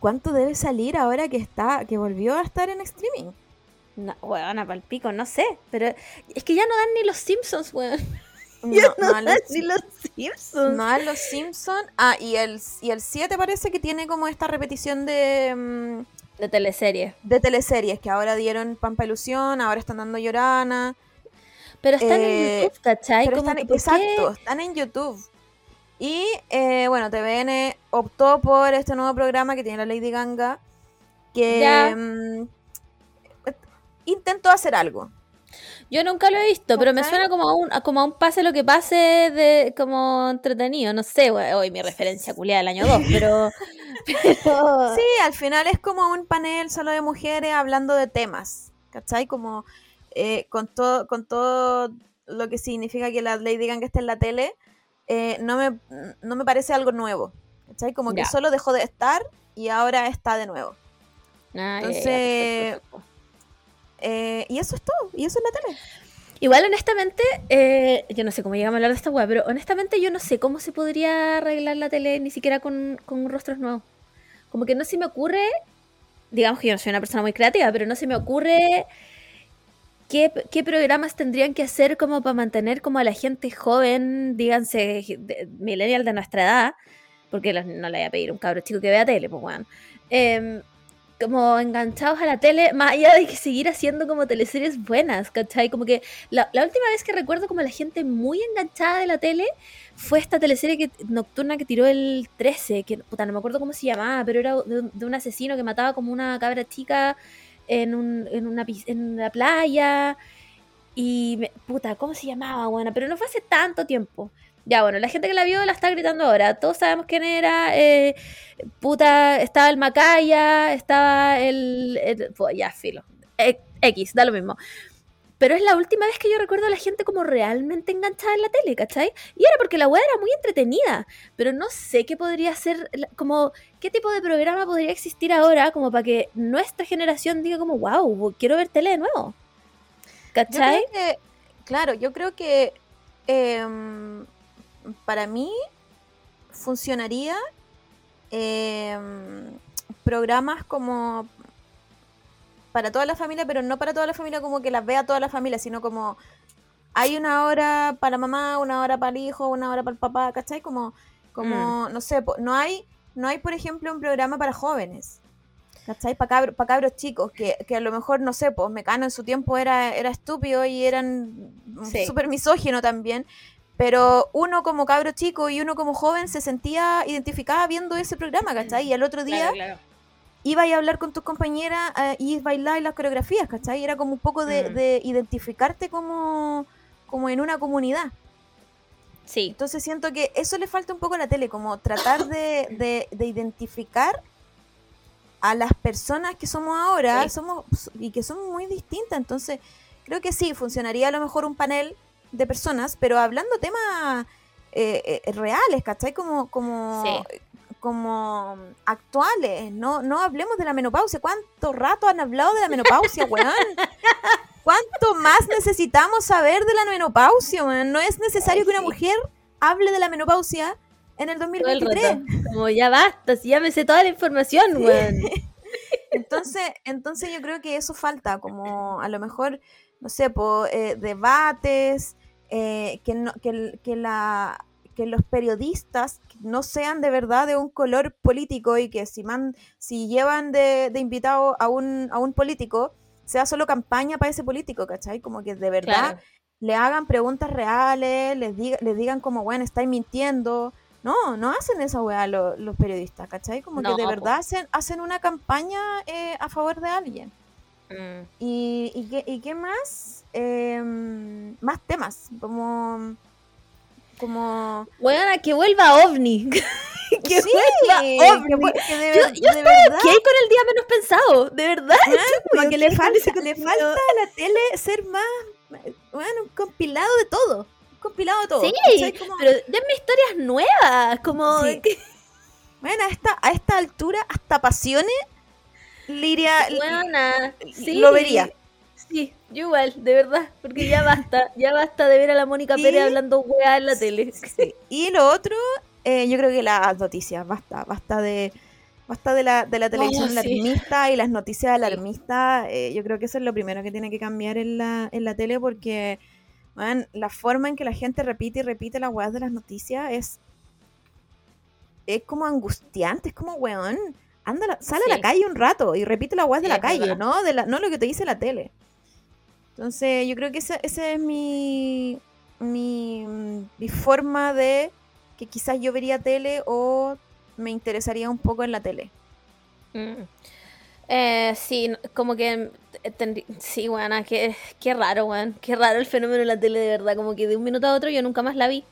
¿Cuánto debe salir ahora que está, que volvió a estar en streaming?
No, weón, a palpico, no sé, pero es que ya no dan ni los Simpsons, weón. <laughs>
No,
Ya no,
no,
dan
los,
ni los Simpsons.
no a los Simpsons. Ah, y el, y el 7 parece que tiene como esta repetición de, mm,
De teleserie.
de teleseries, que ahora dieron Pampa Ilusión, ahora están dando Llorana.
Pero están
Eh,
en YouTube, ¿cachai?
Pero están, exacto, están en YouTube. Y eh, bueno, TVN optó por este nuevo programa que tiene la Lady Ganga, que mm, intentó hacer algo.
Yo nunca lo he visto, pero me suena como a un, como a un pase lo que pase de como entretenido, no sé, hoy mi referencia culiada del año 2, <laughs> pero, pero
Sí, al final es como un panel solo de mujeres hablando de temas, ¿cachai? Como eh, con, todo, con todo lo que significa que la Lady Gaga esté en la tele, eh, no, me, no me parece algo nuevo, ¿cachai? Como que
Ya.
solo dejó de estar y ahora está de nuevo.
Ah, ya, ya,
Entonces-. Eh, y eso es todo, y eso es la tele.
Igual, honestamente, eh, yo no sé cómo llegamos a hablar de esta weá, pero honestamente yo no sé cómo se podría arreglar la tele ni siquiera con, con rostros nuevos. Como que no se me ocurre, digamos que yo no soy una persona muy creativa, pero no se me ocurre qué, qué programas tendrían que hacer como para mantener como a la gente joven, díganse, de- millennial de nuestra edad, porque no le voy a pedir a un cabro chico que vea tele, pues weón. Em, como enganchados a la tele, más allá de que seguir haciendo como teleseries buenas, ¿cachai? Como que la, última vez que recuerdo como la gente muy enganchada de la tele fue esta teleserie nocturna que tiró el 13, que puta, no me acuerdo cómo se llamaba, pero era de, un- asesino que mataba como una cabra chica en, un, en, una, en la playa. Y, me- puta, ¿cómo se llamaba, buena? Pero no fue hace tanto tiempo. Ya, bueno, la gente que la vio la está gritando ahora. Todos sabemos quién era. eh, puta, estaba el Macaya, estaba el. el- pues ya, filo. E- X, da lo mismo. Pero es la última vez que yo recuerdo a la gente como realmente enganchada en la tele, ¿cachai? Y era porque la weá era muy entretenida. Pero no sé qué podría ser, como, qué tipo de programa podría existir ahora como para que nuestra generación diga como, wow, quiero ver tele de nuevo.
Yo
¿Cachai?
creo que, claro, yo creo que em, para mí funcionaría em, programas como para toda la familia, pero no para toda la familia como que las vea toda la familia, sino como hay una hora para mamá, una hora para el hijo, una hora para el papá, ¿cachai? Como, como no sé, no hay, no hay, por ejemplo, un programa para jóvenes. ¿Cachai? Para cabros, pa' cabros chicos, que, que a lo mejor, no sé, pues Mecano en su tiempo era, era estúpido y eran
Sí.
súper misógino también, pero uno como cabro chico y uno como joven se sentía identificada viendo ese programa, ¿cachai? Y al otro día
Claro, claro.
iba a hablar con tus compañeras eh, y bailar las coreografías, ¿cachai? Era como un poco de,
Mm.
de identificarte como, como en una comunidad.
Sí,
Entonces siento que eso le falta un poco a la tele, como tratar de, de- de identificar a las personas que somos ahora
Sí.
somos y que son muy distintas. Entonces creo que sí, funcionaría a lo mejor un panel de personas, pero hablando temas eh, eh, reales, ¿cachai? Como, como,
Sí.
como actuales. No, no hablemos de la menopausia. ¿Cuánto rato han hablado de la menopausia, <laughs> weón? ¿Cuánto más necesitamos saber de la menopausia, weón? No es necesario
Ay,
que una
sí.
mujer hable de la menopausia en el
todo el
2023.
rato. Como ya basta, si ya me sé toda la información, weón. <laughs>
Entonces, entonces yo creo que eso falta, como a lo mejor, no sé, po, eh, debates, eh, que, no- que, que la, que los periodistas no sean de verdad de un color político y que si, man, si llevan de, de invitado a un, a un político, sea solo campaña para ese político, ¿cachai? Como que de verdad
Claro.
le hagan preguntas reales, les, diga, les digan como, bueno, estáis mintiendo. No, no hacen esa weá lo- los periodistas, ¿cachai? Como
No,
que de verdad hacen, hacen una campaña eh, a favor de alguien.
Mm.
¿Y, y, qué, y qué más? Em, más temas, como... como
Weona, que vuelva OVNI. <laughs> que
sí,
vuelva OVNI.
que de,
Yo- yo
de verdad,
¿Qué hay con el día menos pensado? De verdad. <laughs>
que le
¿qué
falta, le a la tele ser más, bueno, un compilado de todo, un compilado de todo.
Sí, Pero denme historias nuevas, como...
Sí.
que- <laughs>
Bueno, a esta, a esta altura, hasta pasiones, Liria
Weona, sí.
lo vería.
Sí, yo igual, de verdad, porque ya basta, ya basta de ver a la Mónica
Y-
Pérez hablando weá en la tele.
Sí. Y lo otro, eh, yo creo que las noticias, basta, basta de basta de la, de la televisión
sí.
alarmista y las noticias alarmistas. eh, yo creo que eso es lo primero que tiene que cambiar en la, en la tele porque man, la forma en que la gente repite y repite las weas de las noticias es es como angustiante, es como weón. Anda, sale a la calle un rato y repite las weas de
Sí,
la calle. ¿no? De la, no lo que te dice la tele. Entonces, yo creo que ese, ese es mi, mi, mi forma de que quizás yo vería tele o me interesaría un poco en la tele.
Mm. Eh, sí, como que eh, sí, weona, qué, qué raro, weón, qué raro el fenómeno de la tele, de verdad, como que de un minuto a otro yo nunca más la vi.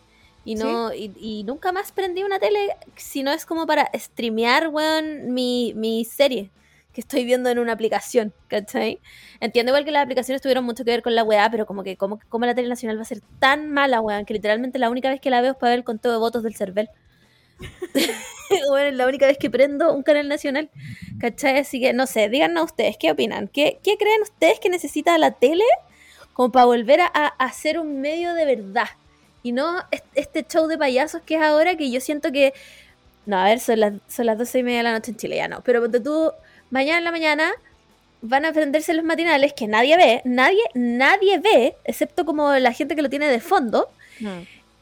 Y no, y, y nunca más prendí una tele si no es como para streamear, weón, mi, mi serie que estoy viendo en una aplicación, ¿cachai? Entiendo igual que las aplicaciones tuvieron mucho que ver con la weá, pero como que como, como la tele nacional va a ser tan mala, weón, que literalmente la única vez que la veo es para ver el conteo de votos del CERVEL. <laughs> bueno, es la única vez que prendo un canal nacional, ¿cachai? Así que no sé, díganos ustedes, ¿qué opinan? ¿Qué, creen ustedes que necesita la tele como para volver a, a hacer un medio de verdad? Y no est- este show de payasos que es ahora que yo siento que... No, a ver, son las, son las 12 y media de la noche en Chile, ya no. Pero tú, mañana en la mañana van a prenderse los matinales que nadie ve, nadie, nadie ve, excepto como la gente que lo tiene de fondo.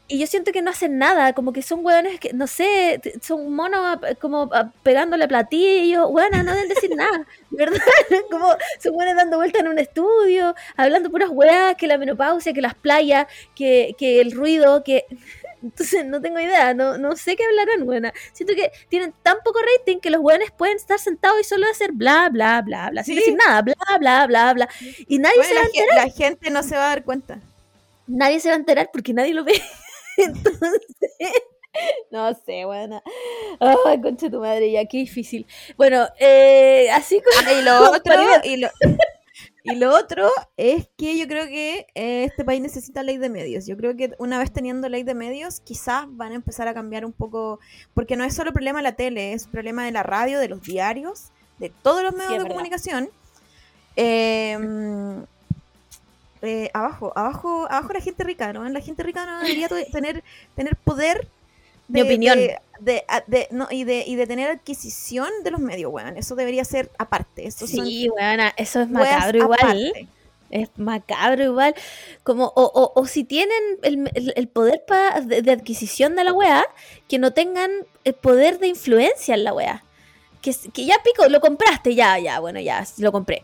Y yo siento que no hacen nada, como que son hueones que, no sé, son monos ap- como a- pegándole platillos, hueonas, no deben decir nada, <laughs> ¿verdad? <laughs> Como son hueones dando vueltas en un estudio, hablando puras hueas, que la menopausia, que las playas, que, que el ruido, que... Entonces no tengo idea, no, no sé qué hablarán, buena. Siento que tienen tan poco rating que los hueones pueden estar sentados y solo hacer bla, bla, bla, bla, sin
Sí.
decir nada, bla, bla, bla, bla. Y nadie
Bueno,
se va a
gen- la gente no se va a dar cuenta.
nadie se va a enterar porque nadie lo ve. <laughs> Entonces, <laughs> no sé, buena. Ay, concha de tu madre, ya, qué difícil. Bueno, eh, así como.
Ah, y lo otro, y lo, <laughs> y lo otro es que yo creo que eh, este país necesita ley de medios. Yo creo que una vez teniendo ley de medios, quizás van a empezar a cambiar un poco, porque no es solo problema de la tele, es problema de la radio, de los diarios, de todos los medios de
verdad.
comunicación. Eh, eh, abajo, abajo, abajo la gente rica, ¿no? La gente rica no debería tener, tener poder
Mi opinión.
de- de- a- de- no, y, de, y de tener adquisición de los medios, weón. Eso debería ser aparte. Eso
Sí, buena, eso es macabro igual.
aparte.
Es macabro igual. Como, o, o, o si tienen el, el- el poder pa- de, de adquisición de la wea, que no tengan el poder de influencia en la wea. Que, que ya pico, lo compraste, ya, ya, bueno, ya, lo compré.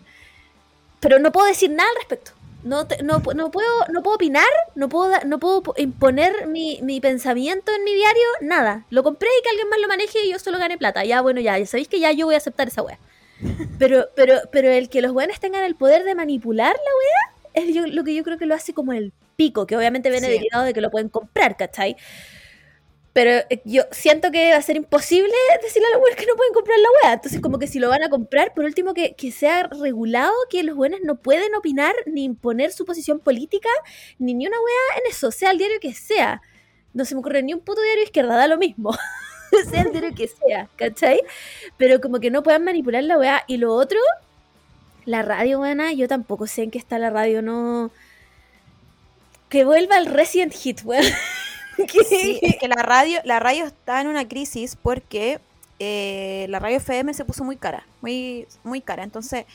Pero no puedo decir nada al respecto. No, te- no, no puedo, no puedo opinar, no puedo, no puedo po- imponer mi, mi pensamiento en mi diario, nada. Lo compré y que alguien más lo maneje y yo solo gane plata. Ya, bueno, ya, ya sabéis que ya yo voy a aceptar esa wea. <laughs> Pero, pero, pero el que los weones tengan el poder de manipular la wea es yo- lo que yo creo que lo hace como el pico, que obviamente viene
Sí.
derivado de que lo pueden comprar, ¿cachai? Pero eh, yo siento que va a ser imposible decirle a los weones que no pueden comprar la wea. Entonces, como que si lo van a comprar, por último, que, que sea regulado que los weones no pueden opinar ni imponer su posición política, ni ni una wea en eso, sea el diario que sea. No se me ocurre ni un puto diario izquierda, da lo mismo. <laughs> sea el diario que sea, ¿cachai? Pero como que no puedan manipular la weá. Y lo otro, la radio, buena, yo tampoco sé en qué está la radio, no. Que vuelva el Resident Hit, weón. <laughs>
Sí, es que la radio, la radio está en una crisis porque eh, la radio FM se puso muy cara, muy, muy cara. Entonces,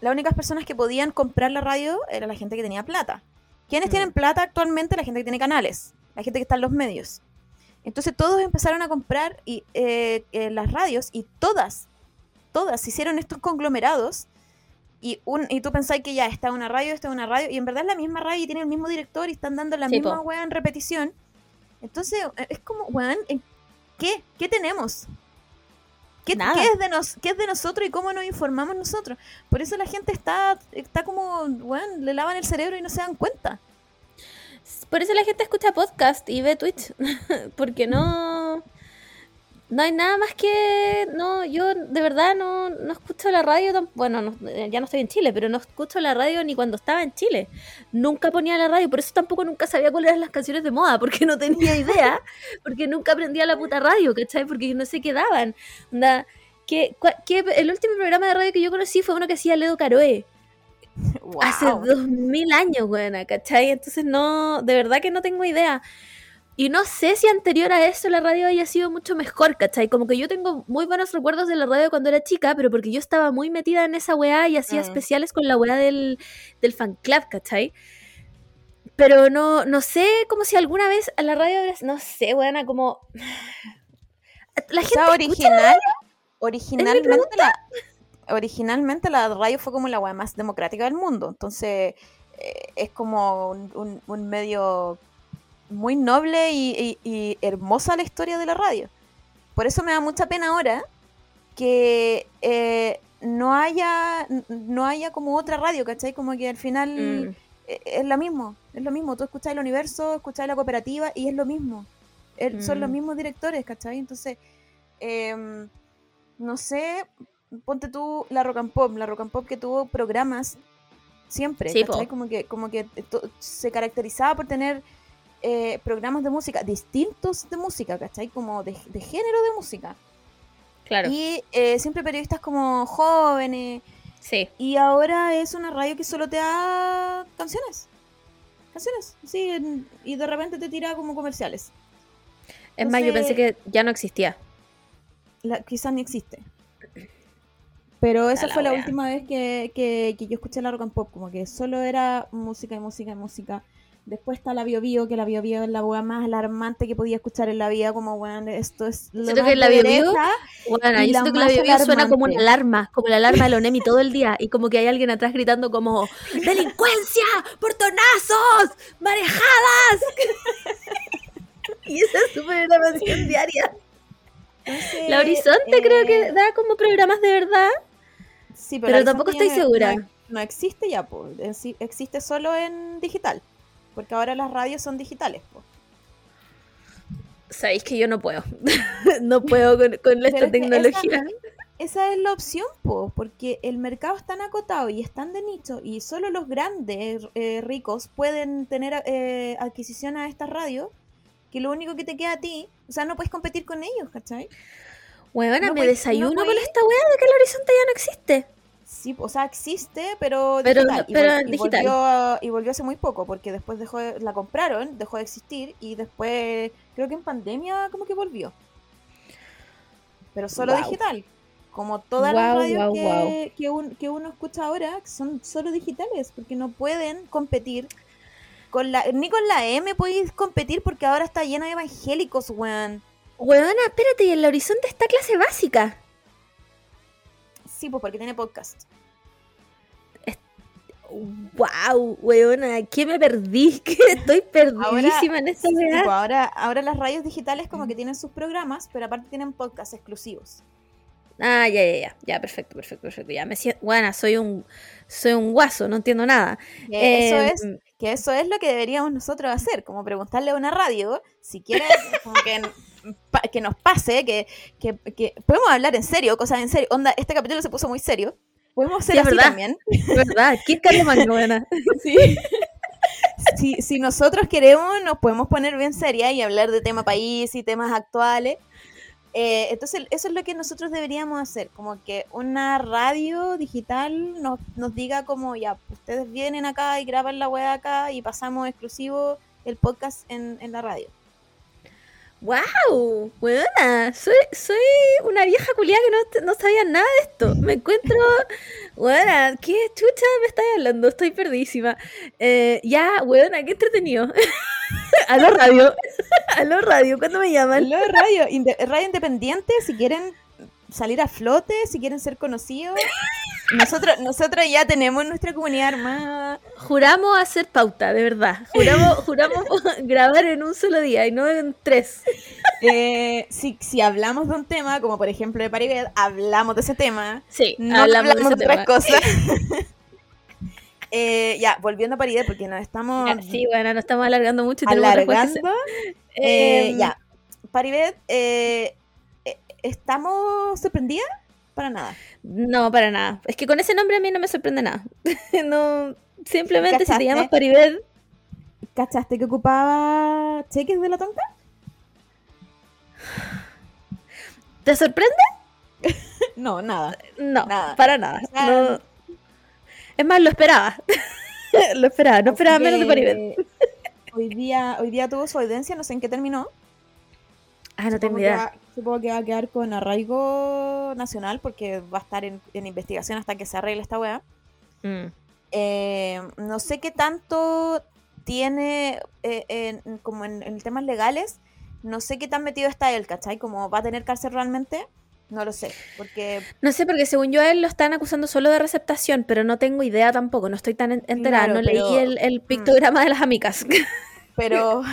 las únicas personas que podían comprar la radio era la gente que tenía plata. ¿Quiénes
Mm.
tienen plata actualmente? La gente que tiene canales, la gente que está en los medios. Entonces todos empezaron a comprar y, eh, eh, las radios y todas, todas hicieron estos conglomerados y, un, y tú pensáis que ya está una radio, está una radio, y en verdad es la misma radio y tiene el mismo director y están dando la
Sí,
misma
po.
weá en repetición. Entonces eh, es como, weón, ¿en ¿qué? ¿Qué tenemos? ¿Qué, qué es de nos, ¿Qué es de nosotros y cómo nos informamos nosotros? Por eso la gente está, está como, weón, le lavan el cerebro y no se dan cuenta.
Por eso la gente escucha podcast y ve Twitch. <laughs> Porque no. No hay nada más que. No, yo de verdad no, no escucho la radio. tam- Bueno, no- eh, ya no estoy en Chile, pero no escucho la radio ni cuando estaba en Chile. Nunca ponía la radio, por eso tampoco nunca sabía cuáles eran las canciones de moda, porque no tenía idea. <laughs> Porque nunca aprendía la puta radio, ¿cachai? Porque no sé qué daban. Onda, que, el último programa de radio que yo conocí fue uno que hacía Ledo Caroe. Hace dos mil años, buena, ¿cachai? Entonces no, de verdad que no tengo idea. Y no sé si anterior a eso la radio haya sido mucho mejor, ¿cachai? Como que yo tengo muy buenos recuerdos de la radio cuando era chica, pero porque yo estaba muy metida en esa weá y hacía
Mm.
especiales con la weá del, del fan club, ¿cachai? Pero no, no sé como si alguna vez a la radio, no sé, weana, como... <sighs> La
O
gente
sea,
escucha
original, originalmente la, originalmente la radio fue como la web más democrática del mundo. Entonces, eh, es como un, un- un medio muy noble y, y- y hermosa la historia de la radio. Por eso me da mucha pena ahora que eh, no haya no haya como otra radio, ¿cachai? Como que al final
Mm.
eh, es lo mismo, es lo mismo. Tú escuchas el universo, escuchas la cooperativa y es lo mismo. El- Son los
Mm.
mismos directores, ¿cachai? Entonces, em, no sé, ponte tú la Rock and Pop, la Rock and Pop que tuvo programas siempre,
Sí,
¿cachai? Como que, como que se caracterizaba por tener eh, programas de música, distintos de música, ¿cachai? Como de, de género de música.
Claro,
Y eh, siempre periodistas como jóvenes.
sí.
Y ahora es una radio que solo te da canciones. Canciones, sí, y de repente te tira como comerciales.
Es más, yo pensé que ya no existía.
La- quizás ni existe. Pero esa
la
fue la última vez que, que- que yo escuché la rock and pop, como que solo era música y música y música. Después está la Bio Bio, que la Bio Bio es la wea más alarmante que podía escuchar en la vida, como weón, esto es lo
Siento
más
que la Bio. Bueno, yo
la
siento que la Bio Bio suena como una alarma, como la alarma de la ONEMI <laughs> todo el día, y como que hay alguien atrás gritando como ¡Delincuencia! ¡Portonazos! ¡Marejadas! <laughs> y esa es su programación diaria.
Entonces,
La Horizonte creo que
eh,
da como programas de verdad.
Sí,
pero
la
tampoco estoy segura.
No, no existe ya. Existe solo en digital. Porque ahora las radios son digitales, po.
Sabéis que yo no puedo. <laughs> no puedo con, con esta
es
tecnología.
Esa es la opción, po, porque el mercado es tan acotado y es tan de nicho y solo los grandes eh, ricos pueden tener eh, adquisición a estas radios que lo único que te queda a ti, o sea, no puedes competir con ellos, ¿cachai?
Huevona,
no
me
voy-
desayuno
no
con esta weá de que el horizonte ya no existe.
Sí, o sea, existe, pero,
Pero-
digital. Y,
pero
vol- y
digital.
volvió, y volvió hace muy poco, porque después dejó de- la compraron, dejó de existir y después, creo que en pandemia como que volvió. Pero solo digital. Como todas las radios que. Que, un- que uno escucha ahora, son solo digitales, porque no pueden competir. Con la, ni con la M podéis competir porque ahora está llena de evangélicos, weón.
Huevona, espérate, y en el horizonte está clase básica.
Sí, pues porque tiene podcast.
Wow, weona, ¿qué me perdí? <laughs> Que estoy perdidísima en esta
Sí, pues ahora, ahora las radios digitales como que tienen sus programas, pero aparte tienen podcasts exclusivos.
Ah, ya, ya, ya, ya, perfecto, perfecto, perfecto. Ya me siento, bueno, soy un, soy un guaso, no entiendo nada.
Que, eso
Em,
es, que eso es lo que deberíamos nosotros hacer, como preguntarle a una radio, si quiere, como que, que nos pase, que, que, que podemos hablar en serio, cosas en serio. Onda, este capítulo se puso muy serio. Podemos hacer
Sí,
así
verdad.
también.
¿Verdad? ¿Qué Carlos weona? <laughs>
si, si nosotros queremos, nos podemos poner bien seria y hablar de tema país y temas actuales. Eh, entonces, eso es lo que nosotros deberíamos hacer, como que una radio digital nos, nos diga como, ya, ustedes vienen acá y graban la web acá y pasamos exclusivo el podcast en, en la radio.
¡Wow! Buena, soy, soy una vieja culiada que no, no sabía nada de esto. Me encuentro. <laughs> Buena, ¿qué chucha me estás hablando? Estoy perdísima. Eh, ya, buena, qué entretenido. Aló radio. <laughs> Aló radio, ¿cuándo me llaman?
Lo radio, inde- radio independiente, si quieren salir a flote, si quieren ser conocidos. <laughs> Nosotros, nosotros ya tenemos nuestra comunidad armada.
Juramos hacer pauta, de verdad. Juramos, <laughs> juramos <laughs> grabar en un solo día y no en tres.
Eh, si, si hablamos de un tema, como por ejemplo de Paribet, hablamos de ese tema.
Sí,
No
hablamos
hablamos,
de
otras
tema.
cosas. <laughs> Eh, ya, volviendo a Paribet, porque nos estamos
Sí, bueno, nos estamos alargando mucho y
alargando. Eh,
Em,
ya, Paribet, eh, eh, ¿estamos sorprendidas? Para nada.
No, para nada. Es que con ese nombre a mí no me sorprende nada. <laughs> no, simplemente si te
¿Cachaste?
llamas Paribet,
¿Cachaste que ocupaba cheques de la tonta?
¿te sorprende? <laughs>
No, nada.
No,
Nada.
para nada. No. Es más, lo esperaba. <laughs> lo esperaba, no esperaba
Así
menos de Paribet.
Hoy día, hoy día tuvo su audiencia, no sé en qué terminó.
Ah, no tengo idea.
Supongo que va a quedar con arraigo nacional porque va a estar en, en investigación hasta que se arregle esta weá.
Mm.
Eh, no sé qué tanto tiene eh, en- como en, en temas legales. No sé qué tan metido está él, ¿cachai? Como va a tener cárcel realmente. No lo sé. Porque
No sé, porque según yo a él lo están acusando solo de receptación, pero no tengo idea tampoco, no estoy tan en- enterada,
Claro,
no leí
pero-
el, el pictograma de las amicas. <laughs>
Pero,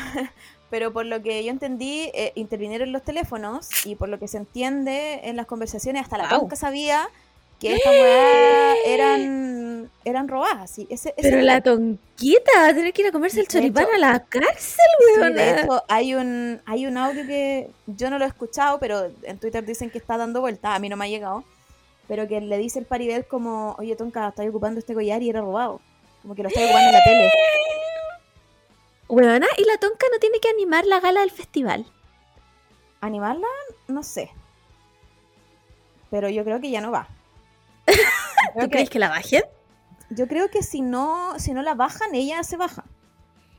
pero por lo que yo entendí, eh, intervinieron los teléfonos y por lo que se entiende en las conversaciones, hasta la tonca sabía que estas weas eran, eran robadas. sí, ese- ese
pero la tonquita va a tener que ir a comerse el choripán
hecho-
a la cárcel,
Sí,
weón.
de hecho, hay un, hay un audio que yo no lo he escuchado, pero en Twitter dicen que está dando vuelta, a mí no me ha llegado, pero que le dice el Paribet como, oye Tonka, estoy ocupando este collar y era robado. Como que lo estoy ocupando en la tele.
Weona, y la tonca no tiene que animar la gala del festival.
¿Animarla? No sé. Pero yo creo que ya no va. <laughs>
¿Tú
que-
crees que la bajen?
Yo creo que si no, si no la bajan, ella se baja.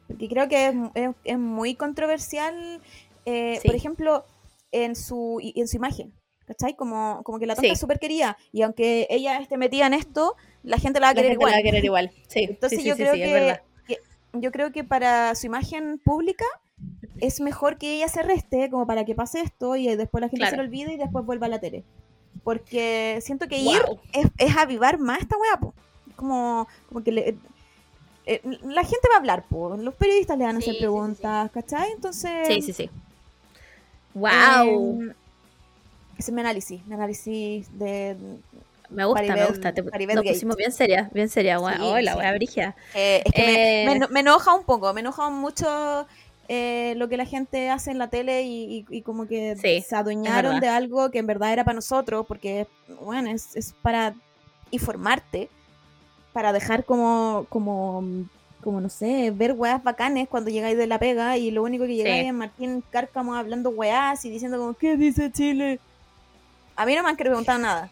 Porque creo que es, es- es muy controversial, eh,
Sí.
por ejemplo, en su, en su imagen. ¿Cachai? Como, como que la tonta
Sí.
es súper querida. Y aunque ella esté metida en esto, la gente la va a
La
querer
gente
igual.
la va a querer igual. Sí,
Entonces
sí, sí,
yo creo que- yo creo que para su imagen pública es mejor que ella se reste como para que pase esto y después la gente se lo olvide y después vuelva a la tele. Porque siento que
Wow.
ir es, es avivar más esta weá, po. Como, como que le- eh, la gente va a hablar, po. los periodistas le van a
Sí,
hacer
sí, sí,
preguntas, ¿cachai? Entonces,
Sí, sí, sí. ¡Wow!
eh, ese es mi análisis, mi análisis de...
me gusta, me gusta. Te, nos pusimos bien seria, bien seria. Wow,
Sí,
la
sí.
wea brigia.
Eh, es que me-
Eh.
me, eno- me enoja un poco, me enoja mucho eh, lo que la gente hace en la tele y, y- y como que
Sí,
se adueñaron de algo que en verdad era para nosotros, porque, bueno, es, es para informarte, para dejar como, como, como, no sé, ver weas bacanes cuando llegáis de la pega y lo único que llegáis
Sí.
es Martín Cárcamo hablando weas y diciendo como, ¿qué dice Chile? A mí no me han preguntado nada.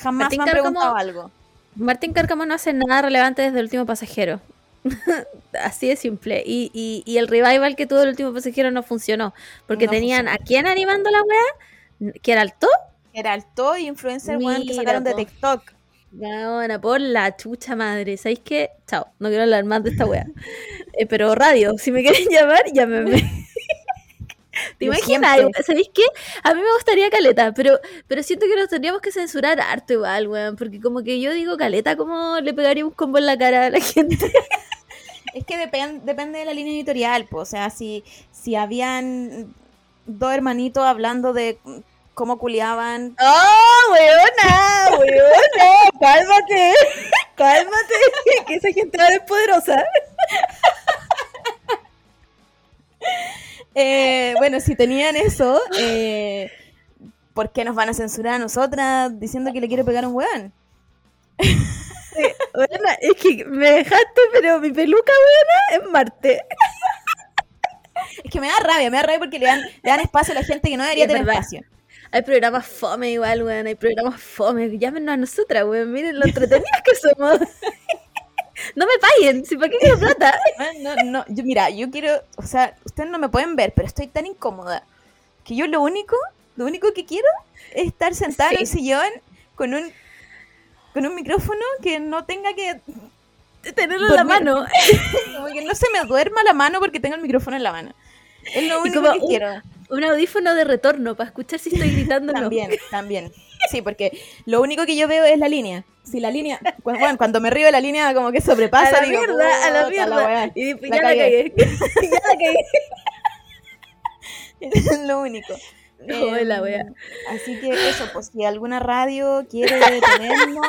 Jamás
Martín
me han
Cárcamo-
preguntado algo.
Martín Cárcamo no hace nada relevante desde el último pasajero. <laughs> Así de simple. Y, y, y el revival que tuvo el último pasajero no funcionó. Porque
No
tenían
funcionó.
a quién animando la wea, que era el top.
Era el todo influencer weón, que sacaron de. TikTok.
Ahora, por la chucha madre. ¿Sabéis qué? Chao, no quiero hablar más de esta wea. <laughs> Eh, pero radio, si me <laughs> quieren llamar, llámenme. <laughs> ¿Te imaginas? ¿Sabéis qué? A mí me gustaría caleta, pero, pero siento que nos tendríamos que censurar harto igual, weón. Porque como que yo digo caleta, como le pegaría un combo en la cara a la <laughs> gente?
Es que depen- depende de la línea editorial, pues, o sea, si, si habían dos hermanitos hablando de cómo culiaban,
¡Oh, weona! ¡Weona! <laughs> ¡Cálmate! ¡Cálmate! Que esa gente ahora es poderosa.
Eh, bueno, si tenían eso, eh, ¿por qué nos van a censurar a nosotras diciendo que le quiere pegar a un weón?
Es que me dejaste, pero mi peluca, weona, es Marte.
Es que me da rabia, me da rabia porque le dan, le dan espacio a la gente que no debería tener
verdad.
espacio.
Hay programas fome igual, weón. Hay programas fome. Llámenos a nosotras, weón. Miren lo entretenidas que somos. <laughs> no me paguen, si para qué quiero plata.
No, <laughs> no, no, yo, mira, yo quiero, o sea, ustedes no me pueden ver, pero estoy tan incómoda que yo lo único, lo único que quiero es estar sentada en
Sí.
un sillón con un con un micrófono que no tenga que
Tenerlo en la
Dormir.
mano. <laughs>
como que no se me duerma la mano porque tengo el micrófono en la mano. Es lo único que
un-
quiero.
Un audífono de retorno para escuchar si estoy <laughs> gritando.
También, también. Sí, porque lo único que yo veo es la línea. Si la línea, cu- bueno, cuando me río de la línea como que
A
sobrepasa,
la
digo,
mierda, a la
"Puta
mierda.
weá".
y
la
ya la
cagué. <laughs>
ya la cagué. <laughs>
Es lo único.
No, la
Em,
wea.
Así que eso, pues si alguna radio quiere tenernos.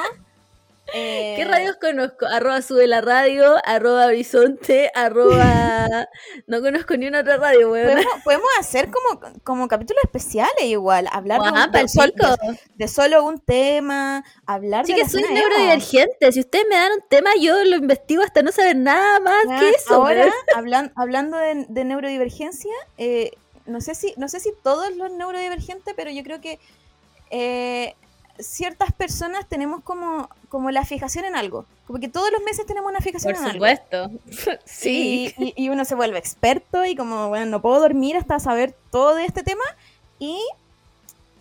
Eh,
¿Qué radios conozco? Arroba sube la radio, arroba horizonte, arroba... <laughs> No conozco ni una otra radio, weón.
Podemos, podemos hacer como, como capítulos especiales igual, hablar de, sol- de- de solo un tema, hablar
Sí
de
que
la
soy neurodivergente. Si ustedes me dan un tema, yo lo investigo hasta no saber nada más que eso.
Ahora, hablan- hablando de, de neurodivergencia, eh, no sé si no sé si todos los neurodivergentes, pero yo creo que eh, ciertas personas tenemos como, como la fijación en algo. Como que todos los meses tenemos una fijación
Por
en
supuesto. <laughs> Sí.
Y, y- y uno se vuelve experto y como, bueno, no puedo dormir hasta saber todo de este tema. Y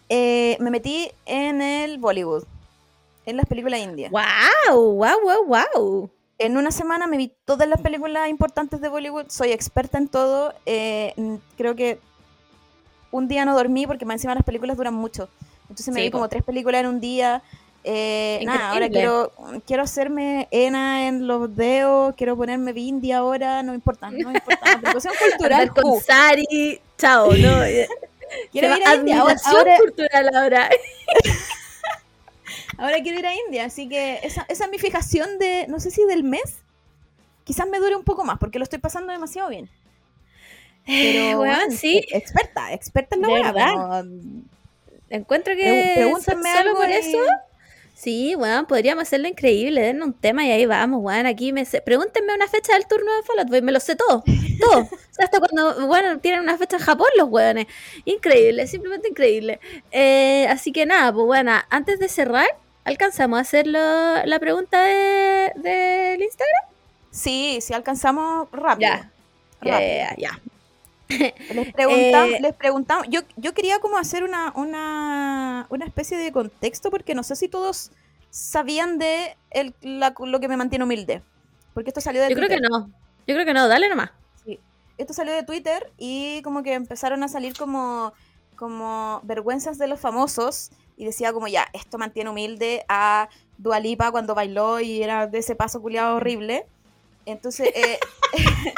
eh, me metí en el Bollywood, en las películas indias.
Wow, wow, wow, wow.
En una semana me vi todas las películas importantes de Bollywood, soy experta en todo. eh, creo que un día no dormí porque más encima las películas duran mucho. Entonces me
Sí,
vi como tres películas en un día. Eh, nada, ahora quiero, quiero hacerme ena en los dedos, quiero ponerme bindi ahora, no me importa, no me importa. <laughs> Apropiación cultural,
Andar con
uh,
Sari, chao, ¿no? <laughs>
quiero
Se
ir a India, ahora, ahora,
cultural ahora. <laughs>
ahora quiero ir a India, así que esa, esa es mi fijación de, no sé si del mes, quizás me dure un poco más porque lo estoy pasando demasiado bien. Pero,
Weón,
bueno,
sí.
e- Experta, experta en la
¿De
weá,
verdad?
como-
Encuentro que solo
algo
por
y-
eso. Sí, weón, podríamos hacerlo increíble, denme un tema y ahí vamos, weón, aquí me sé. Pregúntenme una fecha del turno de Fallout, pues me lo sé todo, todo. <laughs> O sea, hasta cuando, bueno, tienen una fecha en Japón los weones. Increíble, simplemente increíble. Eh, así que nada, pues bueno, antes de cerrar, ¿alcanzamos a hacer lo- la pregunta de- del Instagram?
Sí, si alcanzamos rápido.
Ya.
rápido.
Ya, ya, ya. <laughs>
Les preguntamos,
Eh,
les preguntamos, yo, yo quería como hacer una, una, una especie de contexto porque no sé si todos sabían de el- la- lo que me mantiene humilde. Porque esto salió de
Yo creo
Twitter.
que no. Yo creo que no, dale nomás.
Sí. Esto salió de Twitter y como que empezaron a salir como, como vergüenzas de los famosos y decía como ya, esto mantiene humilde a Dualipa cuando bailó y era de ese paso culiado horrible. Entonces, eh, <laughs>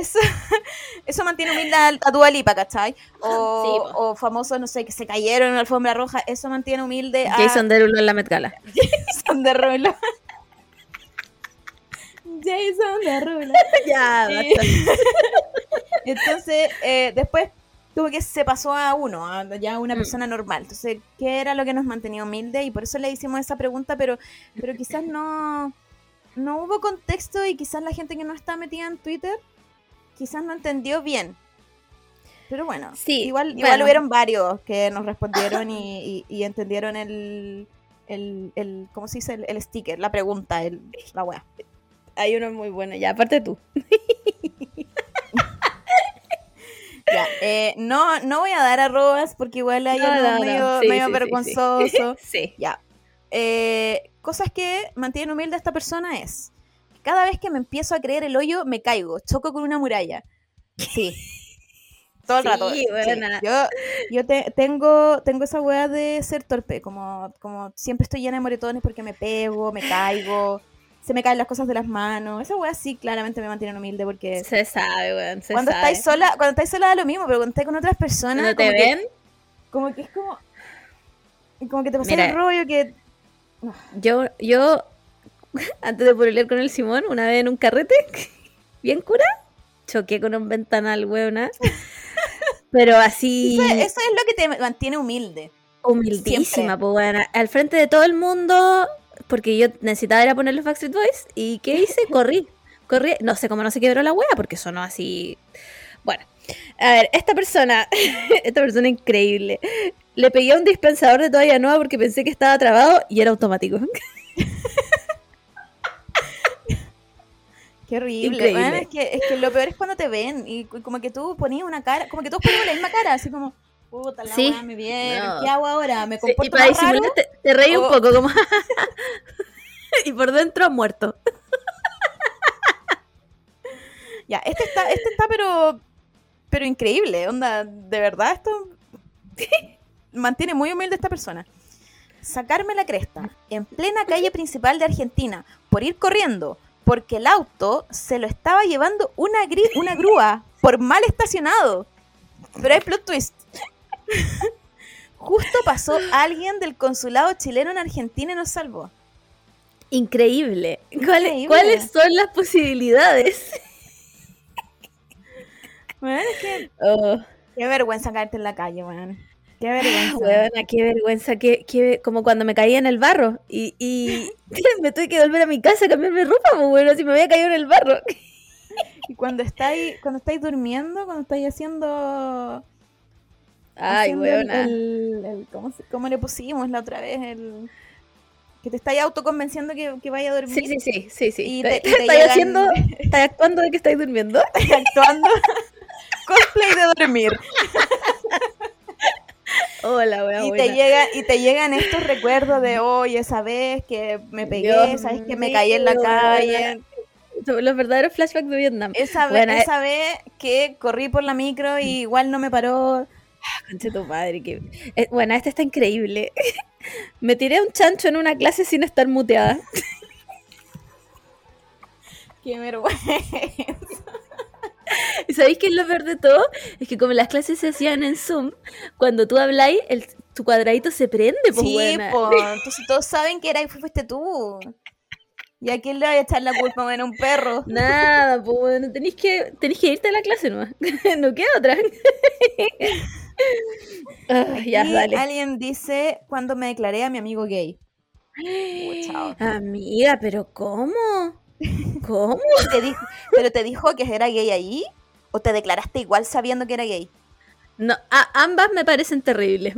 eso, <laughs> eso mantiene humilde a, a Dualipa, ¿cachai? O, <laughs>
Sí,
o famosos, no sé, que se cayeron en la alfombra roja, eso mantiene humilde a
Jason Derulo en la Met Gala. <laughs>
Jason Derulo. Jason Derulo.
ya,
Sí. Entonces, eh, después tuvo que se pasó a uno, a ya una
Mm.
persona normal. Entonces, ¿qué era lo que nos mantenía humilde? Y por eso le hicimos esa pregunta, pero, pero quizás no, no hubo contexto y quizás la gente que no está metida en Twitter quizás no entendió bien. Pero bueno,
Sí,
igual, igual
bueno.
hubieron varios que nos respondieron <laughs> y, y- y entendieron el, el, el, ¿cómo se dice? El, el sticker, la pregunta, el, la wea. <laughs>
Hay uno muy bueno, ya, aparte tú. <laughs>
Ya, eh, no, no voy a dar arrobas porque igual hay
No,
algo
no, no.
medio,
Sí,
medio
sí,
vergonzoso.
Sí.
Ya. Eh, cosas que mantienen humilde a esta persona es, cada vez que me empiezo a creer el hoyo, me caigo, choco con una muralla. Sí. <laughs> Todo el
Sí,
rato. sí.
buena.
Yo, yo te- tengo, tengo esa weá de ser torpe, como, como siempre estoy llena de moretones porque me pego, me caigo, se me caen las cosas de las manos. Esa weá sí claramente me mantiene humilde porque
Se sabe, weón, se
cuando
sabe.
estáis sola, cuando estáis sola da lo mismo, pero cuando estáis con otras personas,
Cuando te
que,
ven,
como que es como, como que te pasa el rollo que
yo, yo, <laughs> antes de pololear con el Simón, una vez en un carrete, <laughs> bien cura, choqué con un ventanal, weona. <laughs> Pero así,
eso, eso es lo que te mantiene humilde.
humildísima, pues weona. Al frente de todo el mundo, porque yo necesitaba ir a poner los Backstreet Boys, ¿y qué hice? Corrí. Corrí, no sé cómo no se quebró la wea, porque sonó así. Bueno, a ver, esta persona, esta persona increíble, le pegué a un dispensador de toalla nueva porque pensé que estaba trabado y era automático.
Qué horrible. Es, que, es que lo peor es cuando te ven y como que tú ponías una cara, como que todos ponemos la misma cara, así como, puta, la
Sí.
me vieron.
No.
¿Qué hago ahora? ¿Me
Sí, y
comporto
para
más raro?
disimular te, te reí un poco, como. <laughs> y por dentro muerto. <laughs>
Ya, este está, este está pero, pero increíble, onda, de verdad esto <laughs> mantiene muy humilde esta persona. Sacarme la cresta en plena calle principal de Argentina por ir corriendo, porque el auto se lo estaba llevando una, una grúa por mal estacionado. Pero hay plot twist. <laughs> Justo pasó alguien del consulado chileno en Argentina y nos salvó.
Increíble. ¿Cuáles,
Increíble.
¿Cuáles son las posibilidades?
Bueno, es que <laughs>
Oh,
qué vergüenza caerte en la calle, weón. Qué vergüenza.
qué vergüenza. Qué, qué- como cuando me caí en el barro y, y <laughs> me tuve que volver a mi casa a cambiarme ropa, pues bueno, si me había caído en el barro.
Y cuando estáis, cuando estáis durmiendo, cuando estáis haciendo.
Ay,
haciendo
weona.
el- el- ¿cómo, cómo le pusimos la otra vez? El, que te estáis autoconvenciendo que, que vaya a dormir.
Sí, sí, sí, sí, sí.
Y te- y te
estáis
llegan-
haciendo, <laughs> estáis actuando de que estáis durmiendo.
Estáis actuando. <laughs> cosplay de dormir.
Hola,
y,
buena.
te llega, y te llegan estos recuerdos de hoy, esa vez que me pegué,
Dios
sabes que me caí en la calle.
Los verdaderos flashbacks de Vietnam.
Esa, ve-
Bueno, eh.
esa vez que corrí por la micro y igual no me paró.
Conche tu madre. Que... eh, bueno, este está increíble. <laughs> Me tiré un chancho en una clase sin estar muteada. <laughs>
Qué vergüenza.
¿Y <laughs> sabéis qué es lo peor de todo? Es que como las clases se hacían en Zoom, cuando tú habláis, el, tu cuadradito se prende, pues
Sí,
buena.
po, entonces todos saben que era y fuiste tú. ¿Y a quién le va a echar la culpa? Bueno, un perro.
Nada, pues bueno, tenéis que, tenéis que irte a la clase nomás. <laughs> no queda otra. <laughs> Ya, dale.
alguien dice cuando me declaré a mi amigo gay. <gasps> chao.
Amiga, pero ¿cómo? <laughs> ¿Cómo?
Te dijo, ¿Pero te dijo que era gay ahí? ¿O te declaraste igual sabiendo que era gay?
No, a- ambas me parecen terribles.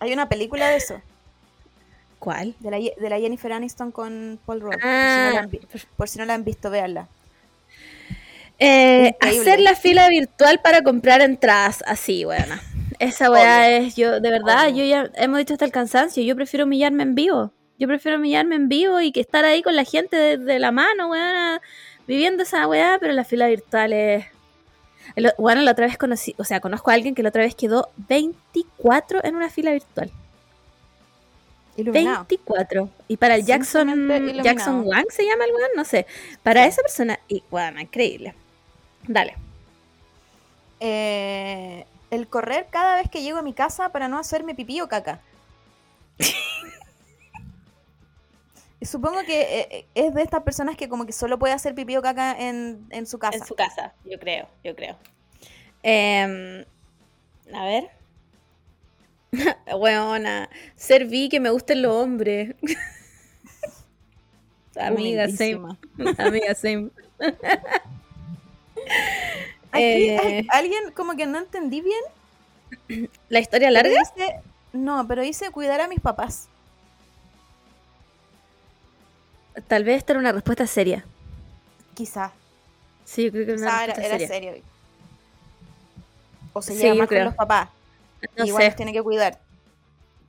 Hay una película de eso,
¿Cuál?
de la, de la Jennifer Aniston con Paul Rudd.
Ah,
por, si no la han vi- por si no la han visto, véanla.
Eh, hacer la fila virtual para comprar entradas así, weona. Esa weá es, yo, de verdad,
Obvio.
yo ya hemos dicho hasta el cansancio, yo prefiero humillarme en vivo. Yo prefiero humillarme en vivo y que estar ahí con la gente de, de la mano, weona, viviendo esa weá, pero la fila virtual es... el- Bueno, la otra vez conocí, o sea, conozco a alguien que la otra vez quedó 24 en una fila virtual.
Iluminado.
24. Y para el Jackson,
iluminado.
Jackson Wang se llama el weón, no sé. Para esa persona, y bueno, increíble. Dale.
Eh, el correr cada vez que llego a mi casa para no hacerme pipí o caca. <laughs> Supongo que eh, eh, es de estas personas que como que solo puede hacer pipí o caca en, en su casa.
En su casa, yo creo, yo creo. Em, a ver. <laughs> Weona, ser vi que me gusten los hombres. <laughs> Amiga, same. <laughs> Amiga, same.
Aquí
Eh.
hay- alguien como que no entendí bien.
¿La historia
pero
larga?
dice- no, pero dice cuidar a mis papás.
Tal vez esta era una respuesta seria.
Quizá.
Sí, yo creo que era una
era,
respuesta
era
seria.
serio. O se
Sí,
lleva más
creo.
con los papás.
No
Igual
sé.
los tiene que cuidar.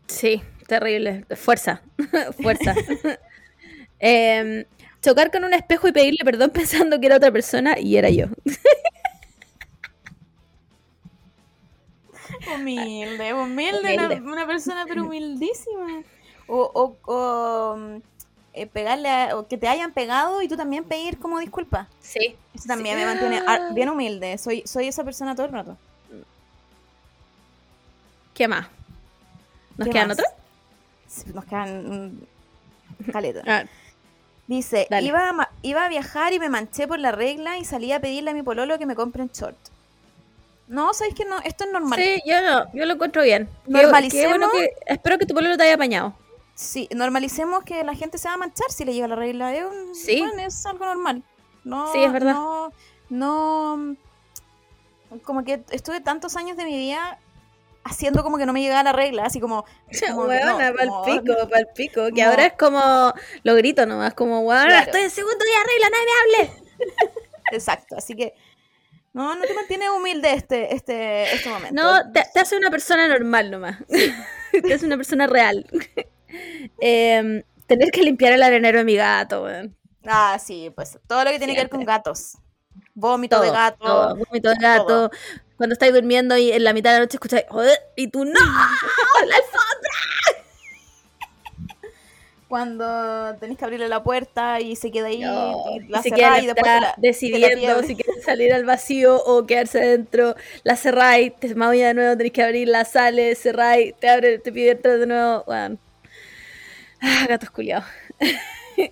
Sí, terrible. Fuerza, <laughs> fuerza. <laughs> Em, chocar con un espejo y pedirle perdón <laughs> pensando que era otra persona y era yo.
Humilde, humilde, una-
Humilde.
Una, persona pero humildísima. O, o, o, eh, pegarle a- o que te hayan pegado y tú también pedir como disculpa.
Sí.
Eso también
Sí.
me mantiene ar- bien humilde. Soy, soy esa persona todo el rato.
¿Qué más? ¿Nos
¿Qué
quedan
más?
otros?
Sí, Nos quedan mm, caleta.
Ah,
Dice, iba a, iba a viajar y me manché por la regla y salí a pedirle a mi pololo que me compre un short. No, ¿sabéis que no? Esto es normal.
sí, yo no, yo lo encuentro bien. Qué- bueno que, espero que tu pololo te haya apañado.
Sí, normalicemos que la gente se va a manchar si le llega la regla. Es, un-
Sí.
bueno, es algo normal. No,
Sí, es verdad.
No, no. Como que estuve tantos años de mi vida haciendo como que no me llegaba la regla, así como. <laughs> como no,
Weona, pa'l
como-
pico, pa'l pico. Que ahora es como, lo grito nomás, como, weona,
Claro.
estoy en segundo día de regla, nadie me hable. <laughs>
Exacto, así que No, no te mantiene humilde este, este, este momento.
No, te, te hace una persona normal nomás. <laughs> te hace una persona real. Em, tener que limpiar el arenero de mi gato, weón.
Ah, sí, pues todo lo que tiene que ver con gatos. Vómito de
Todo,
gato.
todo, vómito de gato. Cuando estáis durmiendo y en la mitad de la noche escucháis, "Joder", y tú, ¡no! <laughs> ¡La alfombra!
Cuando tenés que abrirle la puerta y se queda ahí,
No,
y la
se queda
y después te
la-
la- te la
decidiendo si quieres salir al vacío o quedarse adentro. La cerráis, te maulla de nuevo, tenés que abrirla, sale, cerráis, te abre, te pide entrar de nuevo. Weón. Ah, <laughs> gatos culiados. <laughs>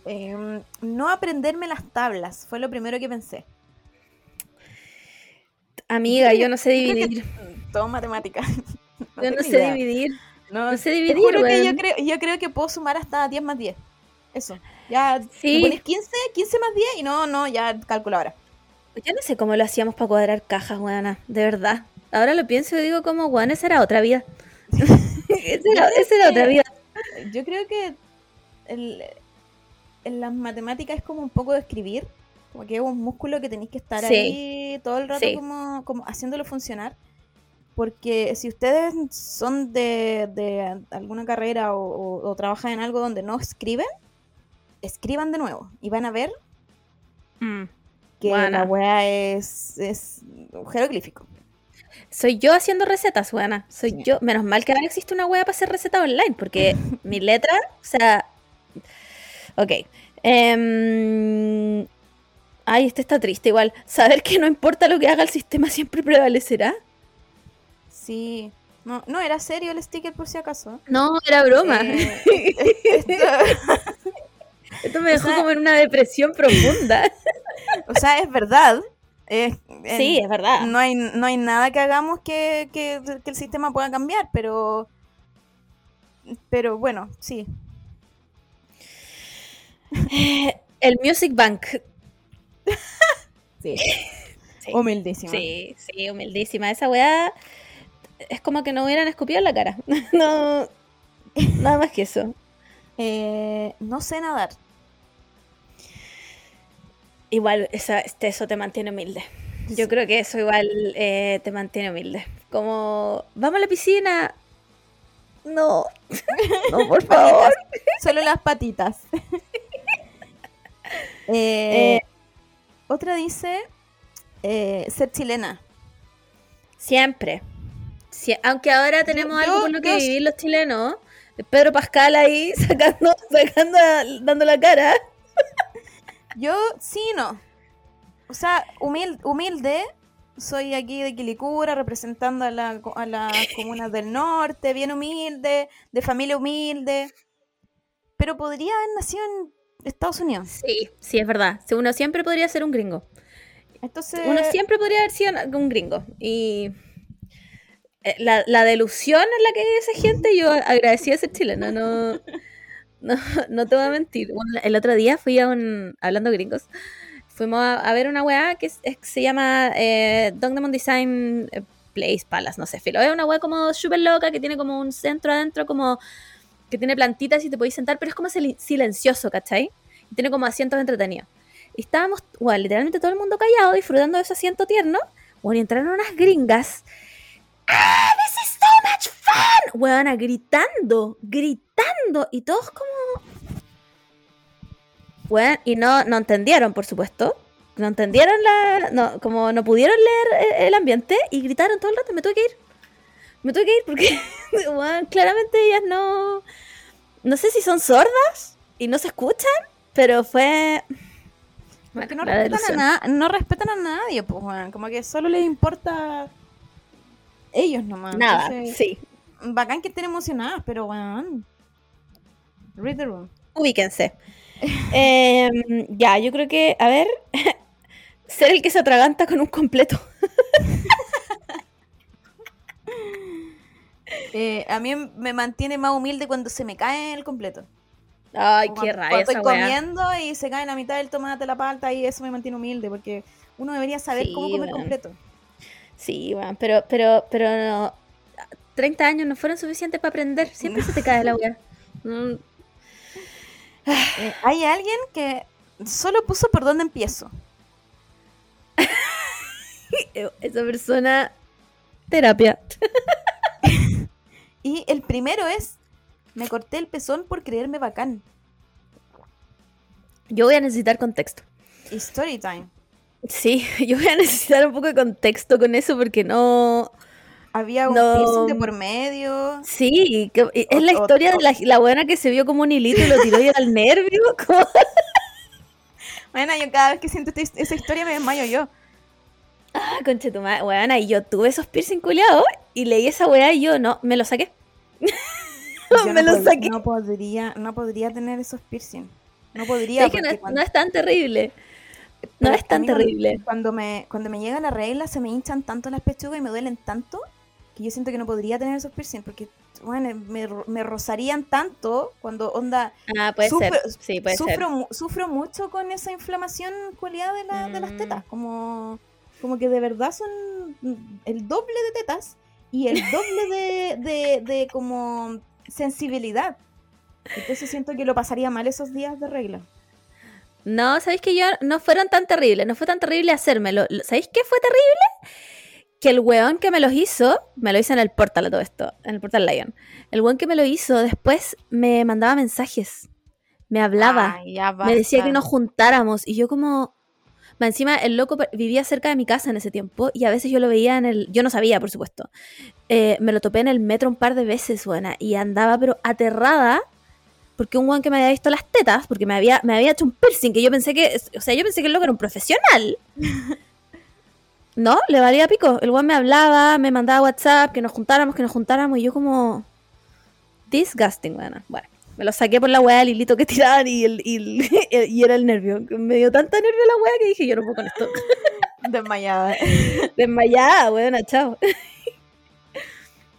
Em, no aprenderme las tablas, fue lo primero que pensé.
Amiga, yo no sé dividir. <laughs>
Todo matemática. No
Yo no sé
idea.
dividir.
No,
no sé dividir,
juro que yo creo, yo creo que puedo sumar hasta 10 más 10. Eso. Ya
Sí.
pones 15, 15 más 10 y no, no, ya calculo ahora.
Yo no sé cómo lo hacíamos para cuadrar cajas, weona, de verdad. Ahora lo pienso y digo como, weón, esa era otra vida. esa, era, esa era otra vida.
Yo creo que el- en las matemáticas es como un poco de escribir, como que es un músculo que tenéis que estar
Sí.
ahí todo el rato
Sí.
como, como haciéndolo funcionar. Porque si ustedes son de, de alguna carrera o, o- o trabajan en algo donde no escriben, escriban de nuevo y van a ver
Mm.
que
Buena.
la weá es, es jeroglífico.
Soy yo haciendo recetas, weona. Soy
Sí.
yo. Menos mal que ahora existe una wea para hacer recetas online, porque <laughs> mi letra, o sea. Ok. Em, Ay, este está triste igual. Saber que no importa lo que haga el sistema siempre prevalecerá.
Sí. No, no era serio el sticker por si acaso.
No, era broma.
Eh, <laughs> esto-
Esto me <laughs> dejó
sea-
como en una depresión profunda.
o sea, es verdad. Es-
Sí, es verdad.
no hay, no hay nada que hagamos que, que- que el sistema pueda cambiar, pero. Pero bueno, sí. <laughs>
El Music Bank. <laughs>
Sí.
Sí.
Humildísimo.
Sí, sí, humildísima. Esa weá es como que no hubieran escupido en la cara. <laughs> No, nada más que eso.
Eh, no sé nadar.
Igual esa, este- eso te mantiene humilde. Yo creo que eso igual eh, te mantiene humilde. Como, vamos a la piscina. No, <laughs> no, por <laughs> favor.
Solo las patitas. <laughs> Eh, otra dice eh, ser chilena.
Siempre. Sie- aunque ahora tenemos
yo-
algo por lo que
yo-
vivir los chilenos. Pedro Pascal ahí sacando, sacando, dando la cara.
Yo sí no. O sea, humil- humilde. Soy aquí de Quilicura, representando a, la, a las comunas del norte, bien humilde, de familia humilde. Pero podría haber nacido en Estados Unidos.
Sí, sí, es verdad. Uno siempre podría ser un gringo.
Entonces,
Uno siempre podría haber sido un gringo. Y eh, la, la delusión en la que vive esa gente, yo agradecía de ser chilena. No, no, <laughs> no te voy a mentir. Bueno, el otro día fui a un. Hablando gringos, fuimos a, a ver una weá que es- es- se llama eh, Dongdemon Design eh, Place Palace, no sé, filo. Es una weá como súper loca que tiene como un centro adentro, como que tiene plantitas y te podéis sentar, pero es como sil- silencioso, ¿cachai? Y tiene como asientos entretenidos. Y estábamos, bueno, literalmente todo el mundo callado, disfrutando de ese asiento tierno. Bueno, y entraron unas gringas. ¡Ah, this is so much fun! Weona, gritando, gritando. Y todos como... Bueno, y no, no entendieron, por supuesto. No entendieron la... No, como no pudieron leer eh, el ambiente y gritaron todo el rato. Me tuve que ir. Me tuve que ir porque, <laughs> weón, claramente ellas no... No sé si son sordas y no se escuchan, pero fue...
porque no respetan, a na- no respetan a nadie, pues, weón. Como que solo les importa ellos nomás.
Nada,
Entonces,
sí.
Bacán que estén emocionadas, pero weón. Read the room.
Ubíquense. <laughs> Em, ya, yo creo que, a ver, <laughs> ser el que se atraganta con un completo. <laughs>
Eh, a mí me mantiene más humilde cuando se me cae el completo.
Ay, qué rabia
estoy comiendo y se cae la mitad del tomate, la palta, y eso me mantiene humilde, porque uno debería saber cómo comer completo.
Sí, bueno, pero, pero, pero no, 30 años no fueron suficientes para aprender. Siempre se te cae la weá. <laughs> Mm,
Eh, hay alguien que solo puso por dónde empiezo. <laughs>
eh, esa persona, terapia. <laughs>
Y el primero es, me corté el pezón por creerme bacán.
Yo voy a necesitar contexto.
Y story time.
Sí, <laughs> yo voy a necesitar un poco de contexto con eso porque no...
Había un
No.
piercing de por medio.
Sí, que- es la
o-
historia de la, la buena que se vio como un hilito y lo tiró y era el nervio. <laughs> como-
Bueno, yo cada vez que siento esta- esa historia me desmayo yo.
Ah, conche tu madre, weona, y yo tuve esos piercing culiados y leí esa weá y yo no, me lo saqué. <laughs> Me
no,
lo saqué.
no podría, no podría tener esos piercing. No podría.
Es que no es tan terrible. No es tan terrible.
Cuando me, cuando me llega la regla se me hinchan tanto las pechugas y me duelen tanto que yo siento que no podría tener esos piercing porque bueno, me, me rozarían tanto cuando onda
Ah, puede
Sufro-
ser. Sí, puede ser.
sufro, mu- sufro mucho con esa inflamación cualidad de, la- de las
Mm.
tetas como como que de verdad son el doble de tetas y el <laughs> doble de, de, de como sensibilidad entonces siento que lo pasaría mal esos días de regla
No, ¿sabéis que yo no fueron tan terribles? No fue tan terrible hacérmelo. Lo- ¿Sabéis qué fue terrible? Que el weón que me los hizo, me lo hizo en el portal a todo esto, en el portal Lion. El weón que me lo hizo después me mandaba mensajes, me hablaba,
ya
me decía que nos juntáramos y yo como... Encima el loco vivía cerca de mi casa en ese tiempo y a veces yo lo veía en el... Yo no sabía, por supuesto. Eh, me lo topé en el metro un par de veces, buena, y andaba pero aterrada porque un weón que me había visto las tetas, porque me había, me había hecho un piercing, que yo pensé que, o sea, yo pensé que el loco era un profesional. <laughs> No, le valía pico. El weón me hablaba, me mandaba WhatsApp, que nos juntáramos, que nos juntáramos, y yo como... Disgusting, bueno. Bueno, me lo saqué por la weá del hilito que tiraban y, el, y, <laughs> el- y era el nervio. Me dio tanta nervio la weá que dije, yo no puedo con esto. <laughs>
desmayada
Desmayada, weona, chao.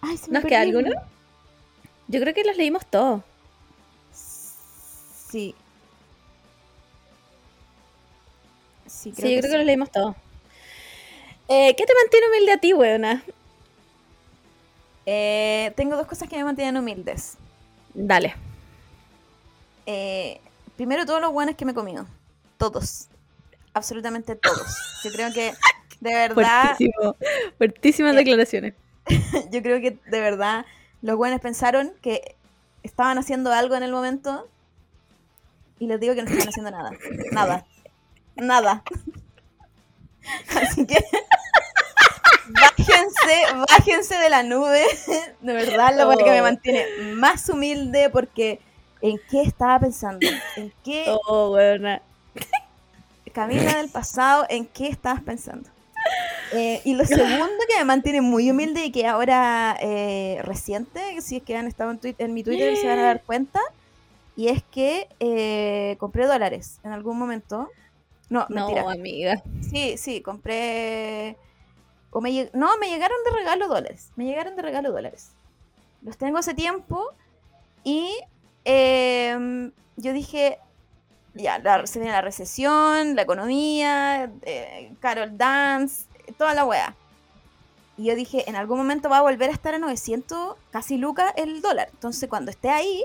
Ay,
¿Nos queda alguno? Yo creo que los leímos todos.
Sí sí,
Sí, yo creo que los leímos todos. Eh, ¿Qué te mantiene humilde a ti, weona?
Eh, tengo dos cosas que me mantienen humildes
Dale.
Eh, primero, todos los buenos que me he comido. Todos. Absolutamente todos. Yo creo que, de <laughs> verdad,
Fuertísimo. Fuertísimas
Eh,
declaraciones. <laughs>
yo creo que de verdad los buenos pensaron que estaban haciendo algo en el momento y les digo que no estaban haciendo nada. Nada. Nada. Así que bájense, bájense de la nube. De verdad, la weá que me
Oh.
mantiene más humilde porque ¿en qué estaba pensando? ¿En qué
Oh, weona.
Camila del pasado, ¿en qué estabas pensando? Eh, y lo segundo que me mantiene muy humilde y que ahora eh, reciente, si es que han estado en, en mi Twitter se van a dar cuenta, y es que eh, compré dólares en algún momento. No, mentira.
No, amiga.
Sí, sí, compré... O me lleg- no, me llegaron de regalo dólares. Me llegaron de regalo dólares. Los tengo hace tiempo y em, yo dije, ya, la- se viene la recesión, la economía, eh, Carol Dance, toda la wea. Y yo dije, en algún momento va a volver a estar a 900, casi lucas el dólar. Entonces cuando esté ahí,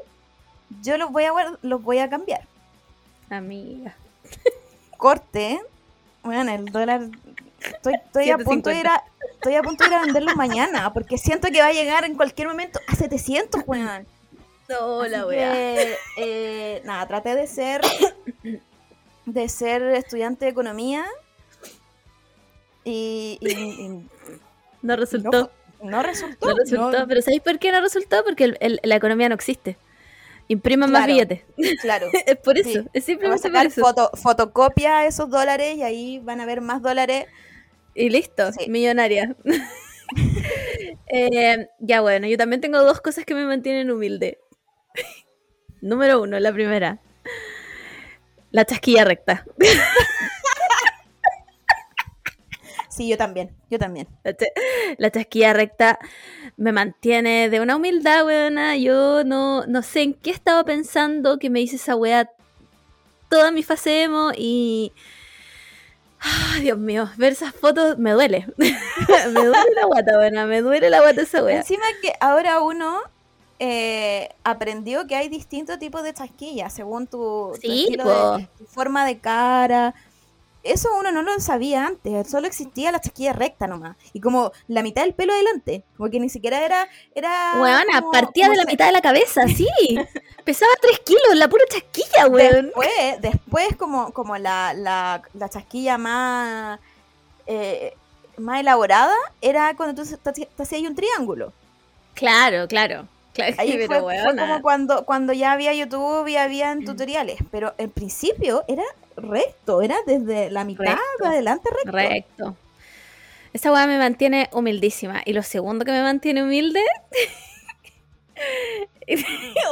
yo los voy a, los voy a cambiar.
Amiga.
corte, bueno, el dólar, estoy, estoy a punto de ir a, estoy a punto de ir a venderlo mañana, porque siento que va a llegar en cualquier momento a 700, weón. <laughs>
No, la
eh, nada, traté de ser, de ser estudiante de economía y, y- y
No resultó.
no, no resultó.
No resultó.
no-
Pero ¿sabéis por qué no resultó? Porque el- el- la economía no existe. Impriman más
Claro.
billetes.
claro. <laughs>
Es por eso.
Sí.
Es
Vamos a
simplemente por
sacar
eso.
foto, fotocopia esos dólares y ahí van a ver más dólares.
Y listo,
Sí.
millonaria. <laughs> Eh, ya bueno, yo también tengo dos cosas que me mantienen humilde. <laughs> Número uno, la primera. La chasquilla recta.
Sí, yo también, yo también.
La, cha- la chasquilla recta me mantiene de una humildad, weona. Yo no, no sé en qué estaba pensando que me hice esa wea toda mi fase emo y... Ay, Dios mío, ver esas fotos me duele. <laughs> me duele la guata, buena, me duele la guata esa wea.
Encima que ahora uno eh, aprendió que hay distintos tipos de chasquillas según tu, estilo de tu forma de cara. Eso uno no lo sabía antes, solo existía la chasquilla recta nomás. Y como la mitad del pelo adelante, como que ni siquiera era... era
Weona,
como-
partía
como
de la
se-
mitad de la cabeza, sí. <laughs> Pesaba 3 kilos, la pura chasquilla, weón.
Después, después como, como la, la, la chasquilla más, eh, más elaborada era cuando tú te, te hacías un triángulo.
Claro, claro. claro
Ahí
pero
fue, como cuando, cuando ya había YouTube y habían tutoriales. Pero en principio era recto, era desde la mitad
Recto.
para adelante recto.
Recto. Esa weá me mantiene humildísima. Y lo segundo que me mantiene humilde. <laughs>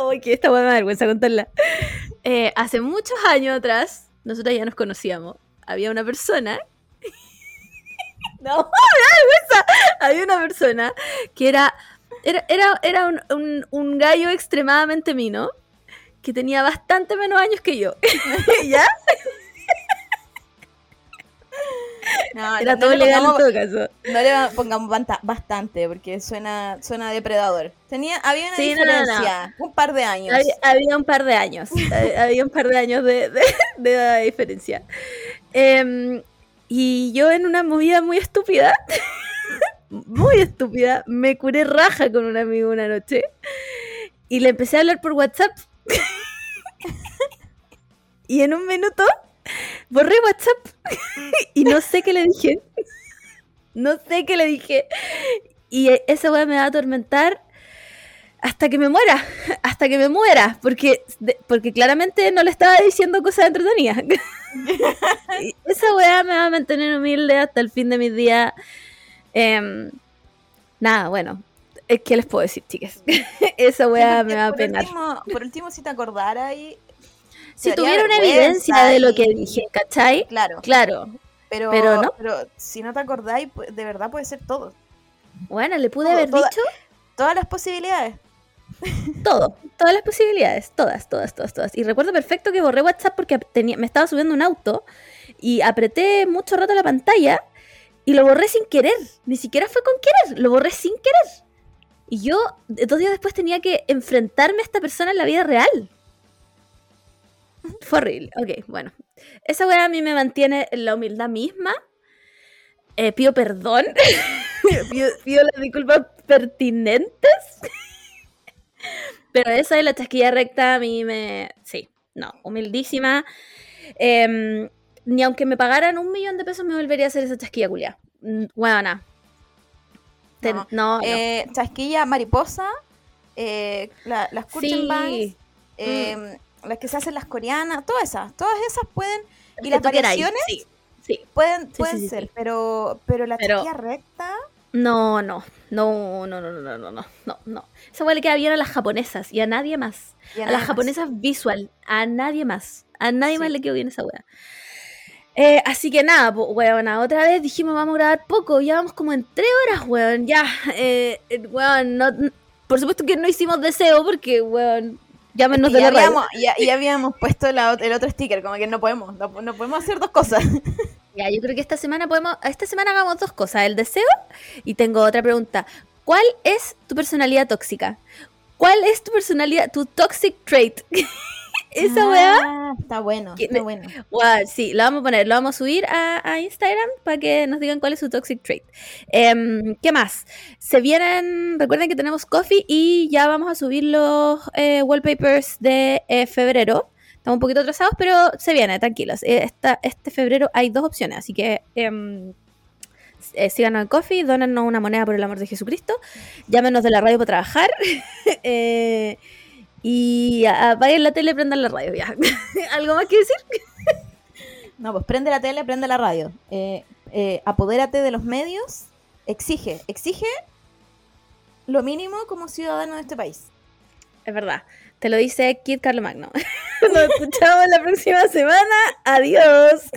Uy, que esta weá me da vergüenza contarla. Eh, hace muchos años atrás, nosotros ya nos conocíamos. Había una persona. <laughs> no, <laughs> me da vergüenza. Había una persona que era. Era, era, era un, un- un gallo extremadamente mino que tenía bastante menos años que yo. <laughs> ¿Ya?
No,
Era
no-
todo
no le
legal en todo caso.
No le pongamos bastante porque suena, suena depredador. Tenía, había una
Sí,
diferencia, un par de años.
Había, había un par de años. hab- había un par de años de, de, <laughs> de edad de diferencia. Em, y yo en una movida muy estúpida, <laughs> muy estúpida, me curé raja con un amigo una noche. Y le empecé a hablar por WhatsApp. Y en un minuto borré WhatsApp. <laughs> y no sé qué le dije. No sé qué le dije. Y esa weá me va a atormentar hasta que me muera. <laughs> Hasta que me muera. Porque, porque claramente no le estaba diciendo cosas entretenidas. <laughs> Esa weá me va a mantener humilde hasta el fin de mis días. Em, nada, bueno. Es que les puedo decir, chicas. <laughs> esa weá me va a penar.
Por último, por último, si te acordara y
Si tuviera una evidencia de lo que dije, ¿cachai?
Claro,
Claro.
pero,
pero no.
pero si no te acordáis, de verdad puede ser todo.
Bueno, le pude
Todo,
haber
toda-
dicho
Todas las posibilidades.
todo, todas las posibilidades, todas, todas, todas, todas. Y recuerdo perfecto que borré WhatsApp porque tenía, me estaba subiendo un auto y apreté mucho rato la pantalla y lo borré sin querer. Ni siquiera fue con querer, lo borré sin querer. Y yo dos días después tenía que enfrentarme a esta persona en la vida real. Fue horrible. Ok, bueno. Esa weá a mí me mantiene en la humildad misma. Eh, pido perdón. <laughs> pido, pido las disculpas pertinentes. Pero esa de la chasquilla recta a mí me... Sí, no, humildísima. Em, ni aunque me pagaran un millón de pesos me volvería a hacer esa chasquilla culia. Huevona. Te-
No,
No, no.
Eh, chasquilla mariposa, eh, la- las curtain
Sí.
bangs, eh, las que se hacen las coreanas, todas esas, todas esas pueden, y las variaciones
Sí, sí.
pueden, pueden ser, pero pero la
Pero-
chasquilla recta,
No, no, no, no, no, no, no, no, no, no, no. Esa hueá le queda bien a las japonesas y a nadie más. A,
nada
las
más.
japonesas visual, a nadie más. A nadie más le quedó bien esa hueá. Eh, así que nada, pues, weona, otra vez dijimos vamos a grabar poco, ya vamos como en tres horas, weón, ya, <laughs> eh, eh, weón, no, por supuesto que no hicimos deseo porque, weón, llámenos de
ya,
la
habíamos, ya, ya <laughs> habíamos puesto la el otro sticker, como que no podemos, no, no podemos hacer dos cosas. <laughs>
Ya, yo creo que esta semana podemos, esta semana hagamos dos cosas, el deseo y tengo otra pregunta. ¿Cuál es tu personalidad tóxica? ¿Cuál es tu personalidad, tu toxic trait? Esa weá,
Ah, Está bueno,
¿Quién-
está bueno.
Guau, sí, lo vamos a poner, lo vamos a subir a, a Instagram para que nos digan cuál es su toxic trait. Em, ¿Qué más? Se vienen, recuerden que tenemos coffee y ya vamos a subir los eh, wallpapers de eh, febrero. Estamos un poquito atrasados, pero se viene, tranquilos. Eh, esta- este febrero hay dos opciones, así que em, eh, síganos en coffee, dónennos una moneda por el amor de Jesucristo, llámenos de la radio para trabajar. <laughs> eh, y apaguen la tele, prendan la radio, ya. <laughs> ¿Algo más que decir?
No, pues prende la tele, prende la radio. Eh, eh, apodérate de los medios, exige, exige lo mínimo como ciudadano de este país.
Es verdad. Te lo dice Kid Carlo Magno. <laughs> Nos escuchamos la próxima semana. Adiós.